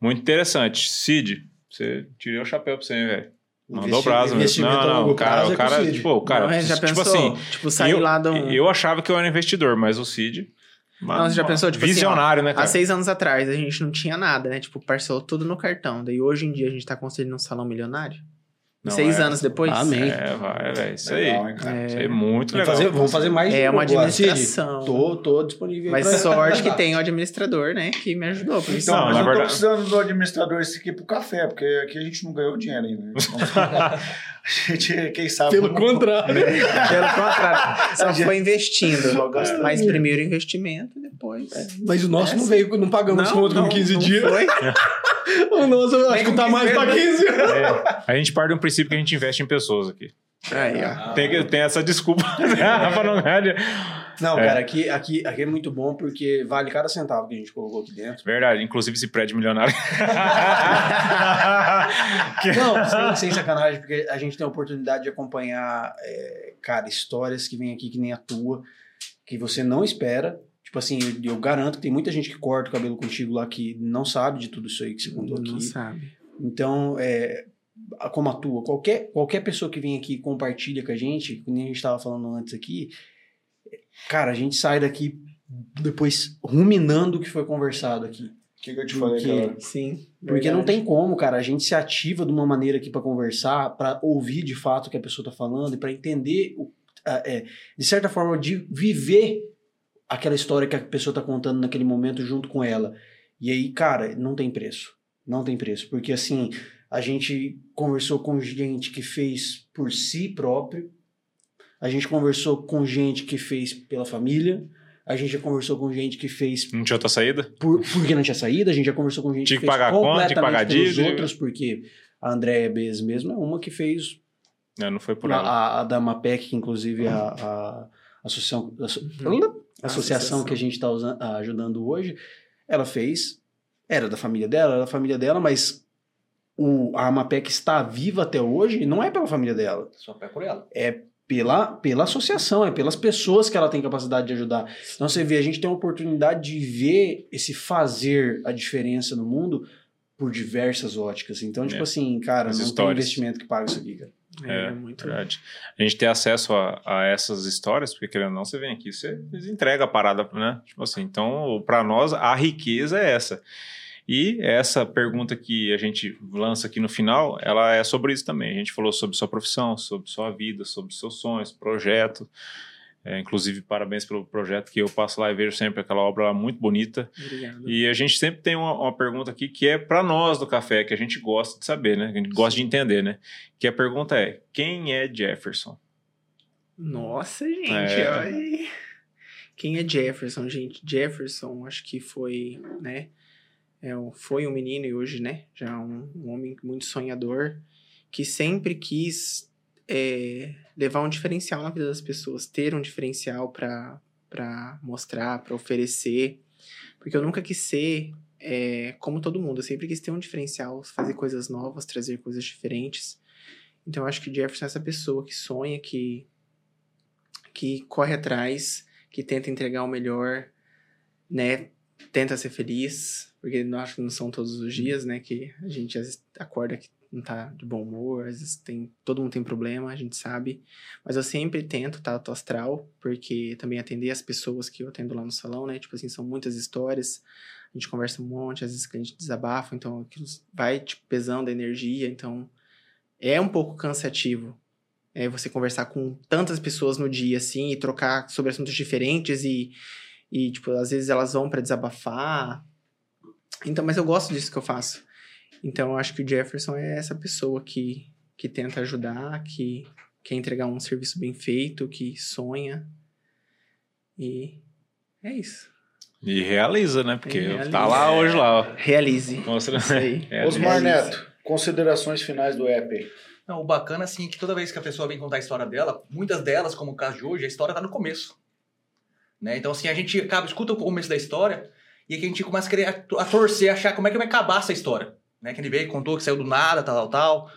muito interessante. Cid, você tirei o chapéu pra você, hein, velho. Mandou braço mesmo. Não, não, o cara, prazo o é com o cara, Cid. pô, o cara, Não, é, já tipo pensou? assim, tipo, sair eu, lá um... eu achava que eu era investidor, mas o Cid. Não, você já pensou, tipo assim, Visionário, né, Há cara? seis anos atrás, a gente não tinha nada, né? Tipo, parcelou tudo no cartão. Daí hoje em dia a gente tá construindo um salão milionário. Não, seis é. anos depois. Amém. É, vai, velho. Isso aí. Legal, hein, cara? Isso aí é muito Vamos legal. fazer, vamos fazer mais É uma administração. Tô, tô disponível. Mas sorte (laughs) que tem o administrador, né? Que me ajudou. Porque Então, Não, mas na eu tô verdade- precisando do administrador esse aqui pro café, porque aqui a gente não ganhou dinheiro ainda. (laughs) a gente, quem sabe. Pelo contrário. (laughs) Pelo contrário, só foi investindo. Só Mas primeiro investimento, depois. Mas o nosso não veio, não pagamos Não, conta com não, 15 não dias. Foi. O nosso, acho que tá mais pra 15. É, a gente parte de um princípio que a gente investe em pessoas aqui. Aí, ó. Tem, que- tem essa desculpa (laughs) pra não dinheiro. Não, É. cara, aqui, aqui, aqui é muito bom porque vale cada centavo que a gente colocou aqui dentro. Verdade, inclusive esse prédio milionário. (laughs) Que- Não, sem, sem sacanagem, porque a gente tem a oportunidade de acompanhar, é, cara, histórias que vêm aqui que nem a tua, que você não espera. Tipo assim, eu, eu garanto que tem muita gente que corta o cabelo contigo lá que não sabe de tudo isso aí que você contou Não aqui. sabe. Então, é, como a tua, qualquer, qualquer pessoa que vem aqui e compartilha com a gente, como a gente estava falando antes aqui, cara, a gente sai daqui depois ruminando o que foi conversado aqui. O que, que eu te falei Porque- hora? Sim. Porque não verdade. tem como, cara. A gente se ativa de uma maneira aqui para conversar, para ouvir de fato o que a pessoa tá falando e para entender, o- a- é, de certa forma, de viver aquela história que a pessoa tá contando naquele momento junto com ela. E aí, cara, não tem preço. Não tem preço. Porque assim, a gente conversou com gente que fez por si próprio. a gente conversou com gente que fez pela família, a gente já conversou com gente que fez Não tinha outra saída? por, porque não tinha saída, a gente já conversou com gente Tinha que fez pagar a conta, tinha que pagar completamente pelos dívida. outros, porque a Andréia Bez mesmo é uma que fez Não, não foi por a, ela. a, a da MAPEC, que inclusive a, a associação, a, asso- a associação que a gente está ajudando hoje, ela fez, era da família dela, era da família dela, mas o, a AMAPEC está viva até hoje, não é pela família dela, Só pé por ela. é pela, pela associação, é pelas pessoas que ela tem capacidade de ajudar. Então você vê, a gente tem a oportunidade de ver esse fazer a diferença no mundo por diversas óticas. Então, tipo É. assim, cara, As não histórias. tem investimento que paga isso aqui, cara. É, É, muito. Verdade. A gente ter acesso a, a essas histórias, porque querendo ou não, você vem aqui, você entrega a parada, né? Tipo assim, então, para nós, a riqueza é essa. E essa pergunta que a gente lança aqui no final, ela é sobre isso também. A gente falou sobre sua profissão, sobre sua vida, sobre seus sonhos, projeto. É, inclusive, parabéns pelo projeto que eu passo lá e vejo sempre aquela obra lá muito bonita. Obrigado. E a gente sempre tem uma, uma pergunta aqui que é para nós do café, que a gente gosta de saber, né? A gente gosta de entender, né? Que a pergunta é: quem é Jefferson? Nossa, gente. É. ai. Quem é Jefferson, gente? Jefferson, acho que foi, né? É, foi um menino e hoje, né? Já um, um homem muito sonhador que sempre quis é, levar um diferencial na vida das pessoas, ter um diferencial para mostrar, para oferecer, porque eu nunca quis ser é, como todo mundo. Eu sempre quis ter um diferencial, fazer coisas novas, trazer coisas diferentes. Então eu acho que Jefferson é essa pessoa que sonha, que que corre atrás, que tenta entregar o melhor, né? Tenta ser feliz, porque eu acho que não são todos os dias, né? Que a gente às vezes acorda que não tá de bom humor, às vezes tem, todo mundo tem problema, a gente sabe. Mas eu sempre tento estar alto astral, porque também atender as pessoas que eu atendo lá no salão, né? Tipo assim, são muitas histórias, a gente conversa um monte, às vezes a gente desabafa, então aquilo vai tipo, pesando a energia, então é um pouco cansativo é você conversar com tantas pessoas no dia, assim, e trocar sobre assuntos diferentes e, e tipo, às vezes elas vão pra desabafar. Então, mas eu gosto disso que eu faço. Então, eu acho que o Jefferson é essa pessoa que, que tenta ajudar, que quer entregar um serviço bem feito, que sonha. E é isso. E realiza, né? Porque realiza. tá lá hoje lá, ó. Realize. Mostra. Aí. (laughs) É, Osmar. Neto, considerações finais do app. Não, o bacana, assim, é que toda vez que a pessoa vem contar a história dela, muitas delas, como o caso de hoje, a história tá no começo. Né? Então, assim, a gente acaba, escuta o começo da história e aí que a gente começa a querer a, a torcer, achar como é que vai acabar essa história. Né? Que ele veio, contou que saiu do nada, tal, tal, tal.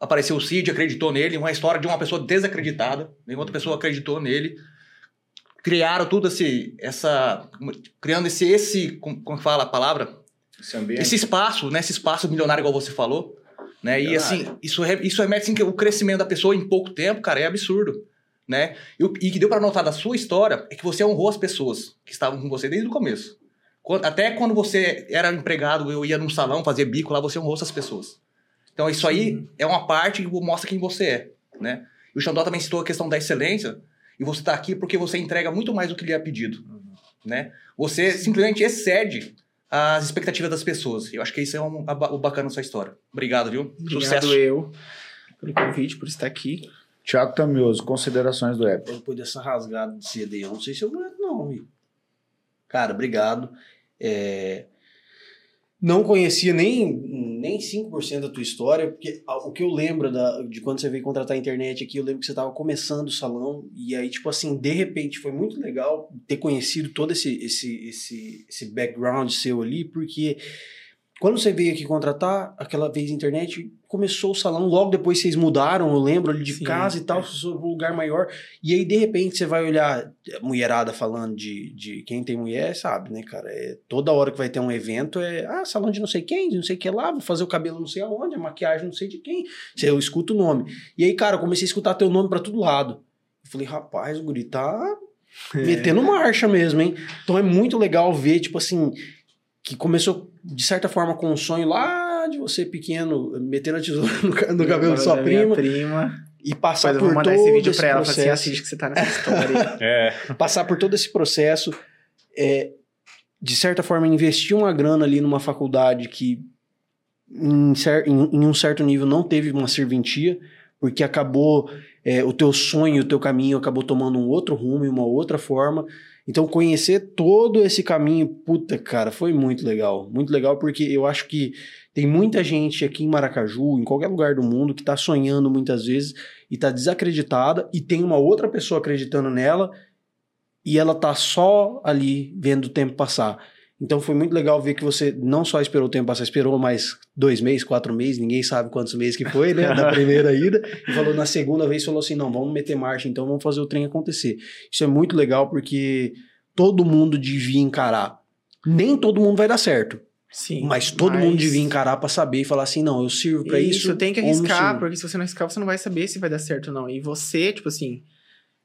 Apareceu o Cid, acreditou nele, uma história de uma pessoa desacreditada, nenhuma outra pessoa acreditou nele. Criaram tudo esse, essa, criando esse, esse, como, fala a palavra? Esse ambiente. Esse espaço, né? Esse espaço milionário, igual você falou. Né? E assim, isso, isso remete assim, que o crescimento da pessoa em pouco tempo, cara, é absurdo. Né? E o e que deu pra notar da sua história é que você honrou as pessoas que estavam com você desde o começo. Quando- Até quando você era empregado, eu ia num salão fazer bico lá, você honrou essas pessoas. Então isso aí é uma parte que mostra quem você é. Né? E o Xandó também citou a questão da excelência, e você tá aqui porque você entrega muito mais do que lhe é pedido. Né? Você simplesmente excede as expectativas das pessoas. Eu acho que isso é um, a o bacana da sua história. Obrigado, viu? Obrigado Sucesso. eu pelo convite, por estar aqui. Tiago Tamioso, considerações do app. Depois dessa rasgada de CD, eu não sei se eu aguento, não, amigo. Cara, obrigado. É, Não conhecia nem, nem 5% da tua história, porque o que eu lembro da- de quando você veio contratar a internet aqui, eu lembro que você estava começando o salão, e aí, tipo assim, de repente foi muito legal ter conhecido todo esse, esse, esse, esse background seu ali, porque quando você veio aqui contratar, aquela vez internet, começou o salão, logo depois vocês mudaram, eu lembro, ali de Sim, casa e tal, é. para um lugar maior, e aí de repente você vai olhar a mulherada falando de, de quem tem mulher, sabe, né, cara? É, toda hora que vai ter um evento é, ah, salão de não sei quem, de não sei o que lá, vou fazer o cabelo não sei aonde, a maquiagem não sei de quem. Eu escuto o nome. E aí, cara, eu comecei a escutar teu nome pra todo lado. Eu falei, rapaz, o guri tá (laughs) metendo marcha mesmo, hein? Então é muito legal ver, tipo assim, que começou de certa forma com um sonho lá de você pequeno, metendo a tesoura no, no cabelo da sua prima prima. e passar Depois eu por vou mandar todo esse vídeo pra ela. Assim, processo assiste que você tá nessa história. (laughs) É, passar por todo esse processo, é, de certa forma, investir uma grana ali numa faculdade que, em, cer- em- em um certo nível, não teve uma serventia, porque acabou é, o teu sonho, o teu caminho acabou tomando um outro rumo e uma outra forma. Então, conhecer todo esse caminho, puta, cara, foi muito legal. Muito legal porque eu acho que tem muita gente aqui em Maracaju, em qualquer lugar do mundo, que tá sonhando muitas vezes e tá desacreditada e tem uma outra pessoa acreditando nela e ela tá só ali vendo o tempo passar. Então foi muito legal ver que você não só esperou o tempo passar, esperou mais dois meses, quatro meses, ninguém sabe quantos meses que foi, né? Da (laughs) primeira ida. E falou na segunda vez, falou assim: não, vamos meter marcha, então vamos fazer o trem acontecer. Isso é muito legal porque todo mundo devia encarar. Nem todo mundo vai dar certo. Sim. Mas todo mundo devia encarar pra saber e falar assim: não, eu sirvo pra isso. Isso, tem que arriscar, porque se você não arriscar, você não vai saber se vai dar certo ou não. E você, tipo assim,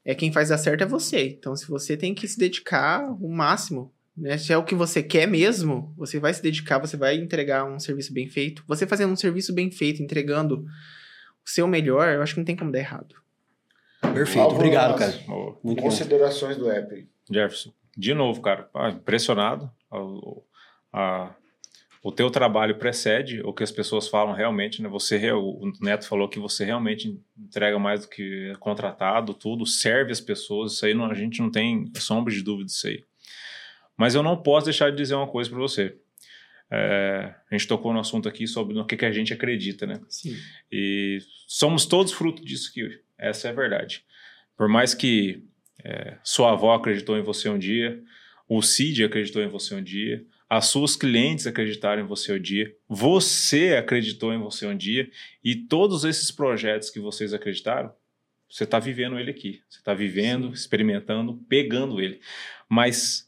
é quem faz dar certo é você. Então, se você tem que se dedicar o máximo, né? Se é o que você quer mesmo, você vai se dedicar, você vai entregar um serviço bem feito. Você fazendo um serviço bem feito, entregando o seu melhor, eu acho que não tem como dar errado. Perfeito, Álvaro obrigado, cara. Ô, Muito bom. Considerações do app. Jefferson, de novo, cara, ah, impressionado. O, a- o teu trabalho precede o que as pessoas falam realmente, né? Você, o Neto falou que você realmente entrega mais do que é contratado, tudo, serve as pessoas, isso aí não- a gente não tem sombra de dúvida disso aí. Mas eu não posso deixar de dizer uma coisa para você. É, a gente tocou no assunto aqui sobre no que, que a gente acredita, né? Sim. E somos todos fruto disso aqui. Essa é a verdade. Por mais que é, sua avó acreditou em você um dia, o Cid acreditou em você um dia, as suas clientes acreditaram em você um dia, você acreditou em você um dia, e todos esses projetos que vocês acreditaram, você está vivendo ele aqui. Você está vivendo, experimentando, pegando ele. Mas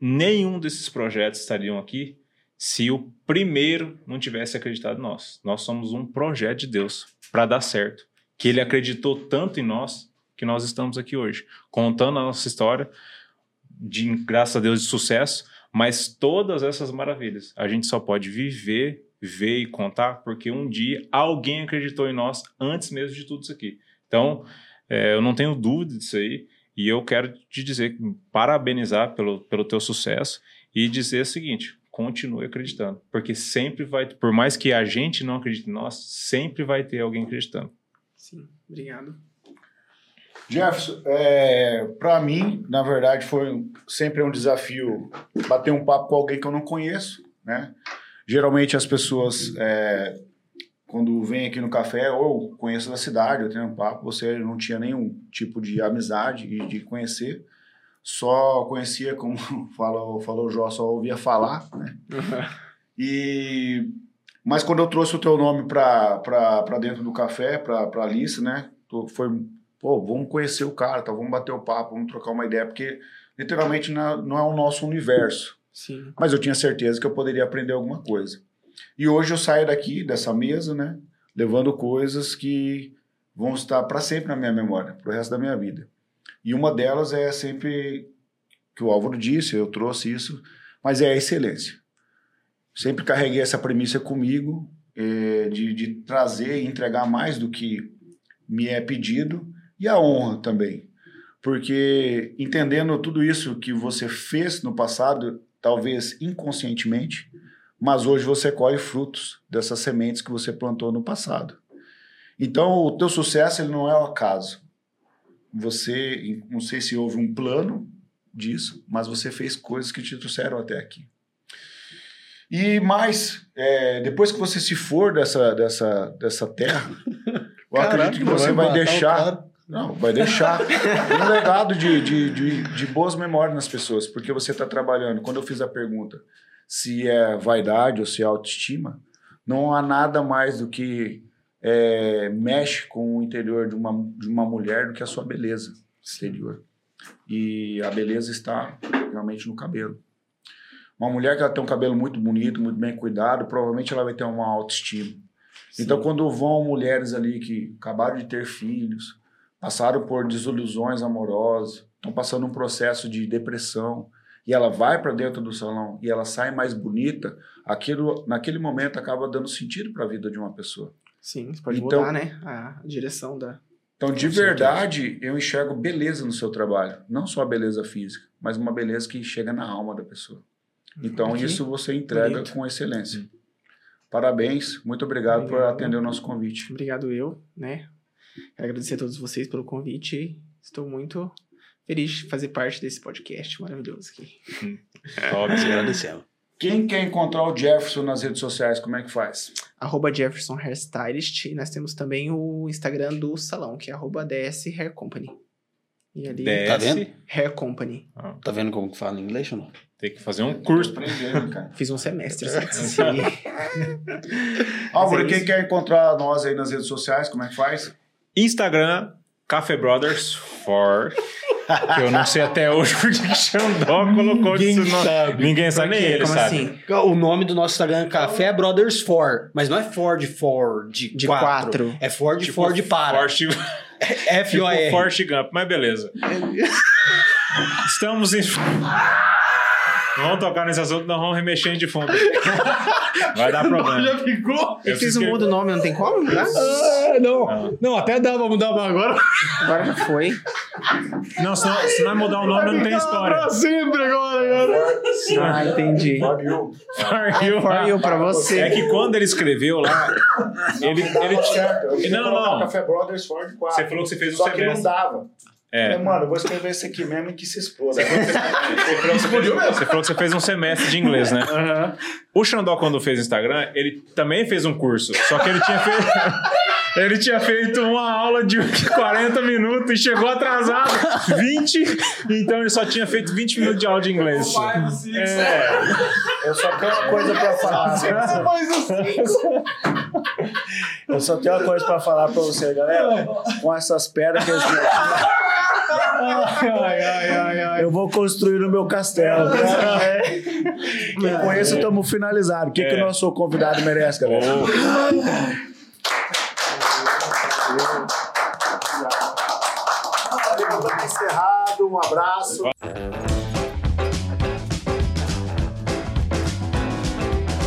nenhum desses projetos estariam aqui se o primeiro não tivesse acreditado em nós. Nós somos um projeto de Deus para dar certo. Que ele acreditou tanto em nós que nós estamos aqui hoje, contando a nossa história de graças a Deus de sucesso, mas todas essas maravilhas a gente só pode viver, ver e contar porque um dia alguém acreditou em nós antes mesmo de tudo isso aqui. Então, é, eu não tenho dúvida disso aí e eu quero te dizer, parabenizar pelo, pelo teu sucesso e dizer o seguinte: continue acreditando, porque sempre vai, por mais que a gente não acredite em nós, sempre vai ter alguém acreditando. Sim. Obrigado. Jefferson, é, para mim, na verdade, foi sempre um desafio bater um papo com alguém que eu não conheço, né? Geralmente as pessoas, é, quando vêm aqui no café, ou conheço da cidade, eu tenho um papo, você não tinha nenhum tipo de amizade e de conhecer, só conhecia, como (laughs) falou, falou o Jó, só ouvia falar, né? E mas quando eu trouxe o teu nome para dentro do café, para Alice, né? tô- Foi, pô, vamos conhecer o cara, tá? vamos bater o papo, vamos trocar uma ideia, porque literalmente não é, não é o nosso universo. Sim. Mas eu tinha certeza que eu poderia aprender alguma coisa. E hoje eu saio daqui, dessa mesa, né? Levando coisas que vão estar para sempre na minha memória, pro resto da minha vida. E uma delas é sempre que o Álvaro disse, eu trouxe isso, mas é a excelência. Sempre carreguei essa premissa comigo eh, de, de trazer e entregar mais do que me é pedido e a honra também. Porque entendendo tudo isso que você fez no passado, talvez inconscientemente, mas hoje você colhe frutos dessas sementes que você plantou no passado. Então, o teu sucesso ele não é o acaso. Você, não sei se houve um plano disso, mas você fez coisas que te trouxeram até aqui. E mais, é, depois que você se for dessa, dessa, dessa terra, (laughs) eu acredito que você vai, deixar. Não, vai deixar um legado de, de, de, de boas memórias nas pessoas, porque você está trabalhando. Quando eu fiz a pergunta se é vaidade ou se é autoestima, não há nada mais do que é, mexe com o interior de uma, de uma mulher do que a sua beleza exterior. E a beleza está realmente no cabelo. Uma mulher que ela tem um cabelo muito bonito, muito bem cuidado, provavelmente ela vai ter uma autoestima. Então, quando vão mulheres ali que acabaram de ter filhos, passaram por desilusões amorosas, estão passando um processo de depressão, e ela vai para dentro do salão e ela sai mais bonita, aquilo naquele momento acaba dando sentido para a vida de uma pessoa. Sim, você pode Então- mudar, né? A direção da. Então, de verdade, eu enxergo beleza no seu trabalho, não só a beleza física, mas uma beleza que chega na alma da pessoa. Então, Ok. isso você entrega Bonito. com excelência. Parabéns, muito obrigado, por Obrigado. atender o nosso convite. Obrigado eu, né? Quero agradecer a todos vocês pelo convite. Estou muito feliz de fazer parte desse podcast maravilhoso aqui. (laughs) Top. Agradecemos. Quem quer encontrar o Jefferson nas redes sociais, como é que faz? Arroba Jefferson Hairstylist. E nós temos também o Instagram do salão, que é arroba DS Hair Company. E ali, DS. Tá vendo? Hair Company. Tá vendo como que fala em inglês ou não? Tem que fazer um curso. Aprendendo, cara. Fiz um semestre. (laughs) assim. Álvaro, é quem quer encontrar nós aí nas redes sociais, como é que faz? Instagram, Café Brothers for. Eu não sei até hoje porque que Xandó colocou Ninguém isso no... sabe. Ninguém sabe, nem quê? ele Como sabe. assim? O nome do nosso Instagram é Café Brothers Ford. Mas não é Ford Ford De quatro. quatro. É Ford Tipo, Ford para. Forte, tipo F-O-R. Forte Gump, mas beleza. (laughs) Estamos em. Não vamos tocar nesse assunto, não vamos remexendo de fundo. (laughs) Vai dar problema. Já ficou? Eu fiz um que- o nome, não tem como? Dá? Ah, não. Não. Não, até dá pra mudar, mas agora. Agora já foi. Não, se, não, se nós mudar o nome, não tem história. Pra sempre agora, agora. Ah, entendi. For you. For you pra você. É que quando ele escreveu lá, ele, ele certo. Eu queria Não, não. Café Brothers Ford 4. Você falou que você fez o Só que não dava. É. Falei, mano, eu vou escrever esse aqui mesmo e que se exploda. Você falou que você fez um semestre de inglês, né? O Xandó, quando fez Instagram, ele também fez um curso. Só que ele tinha feito. (laughs) Ele tinha feito uma aula de (laughs) 40 minutos e chegou atrasado 20, então ele só tinha feito 20 minutos de aula de inglês. É, Eu só tenho uma coisa pra falar. Eu só tenho uma coisa pra falar pra você, galera. Com essas pedras que eu Ai, ai, ai, ai. Eu vou construir o meu castelo. É. E com isso estamos finalizados. O que, que o nosso convidado merece, galera? Valeu, Um abraço.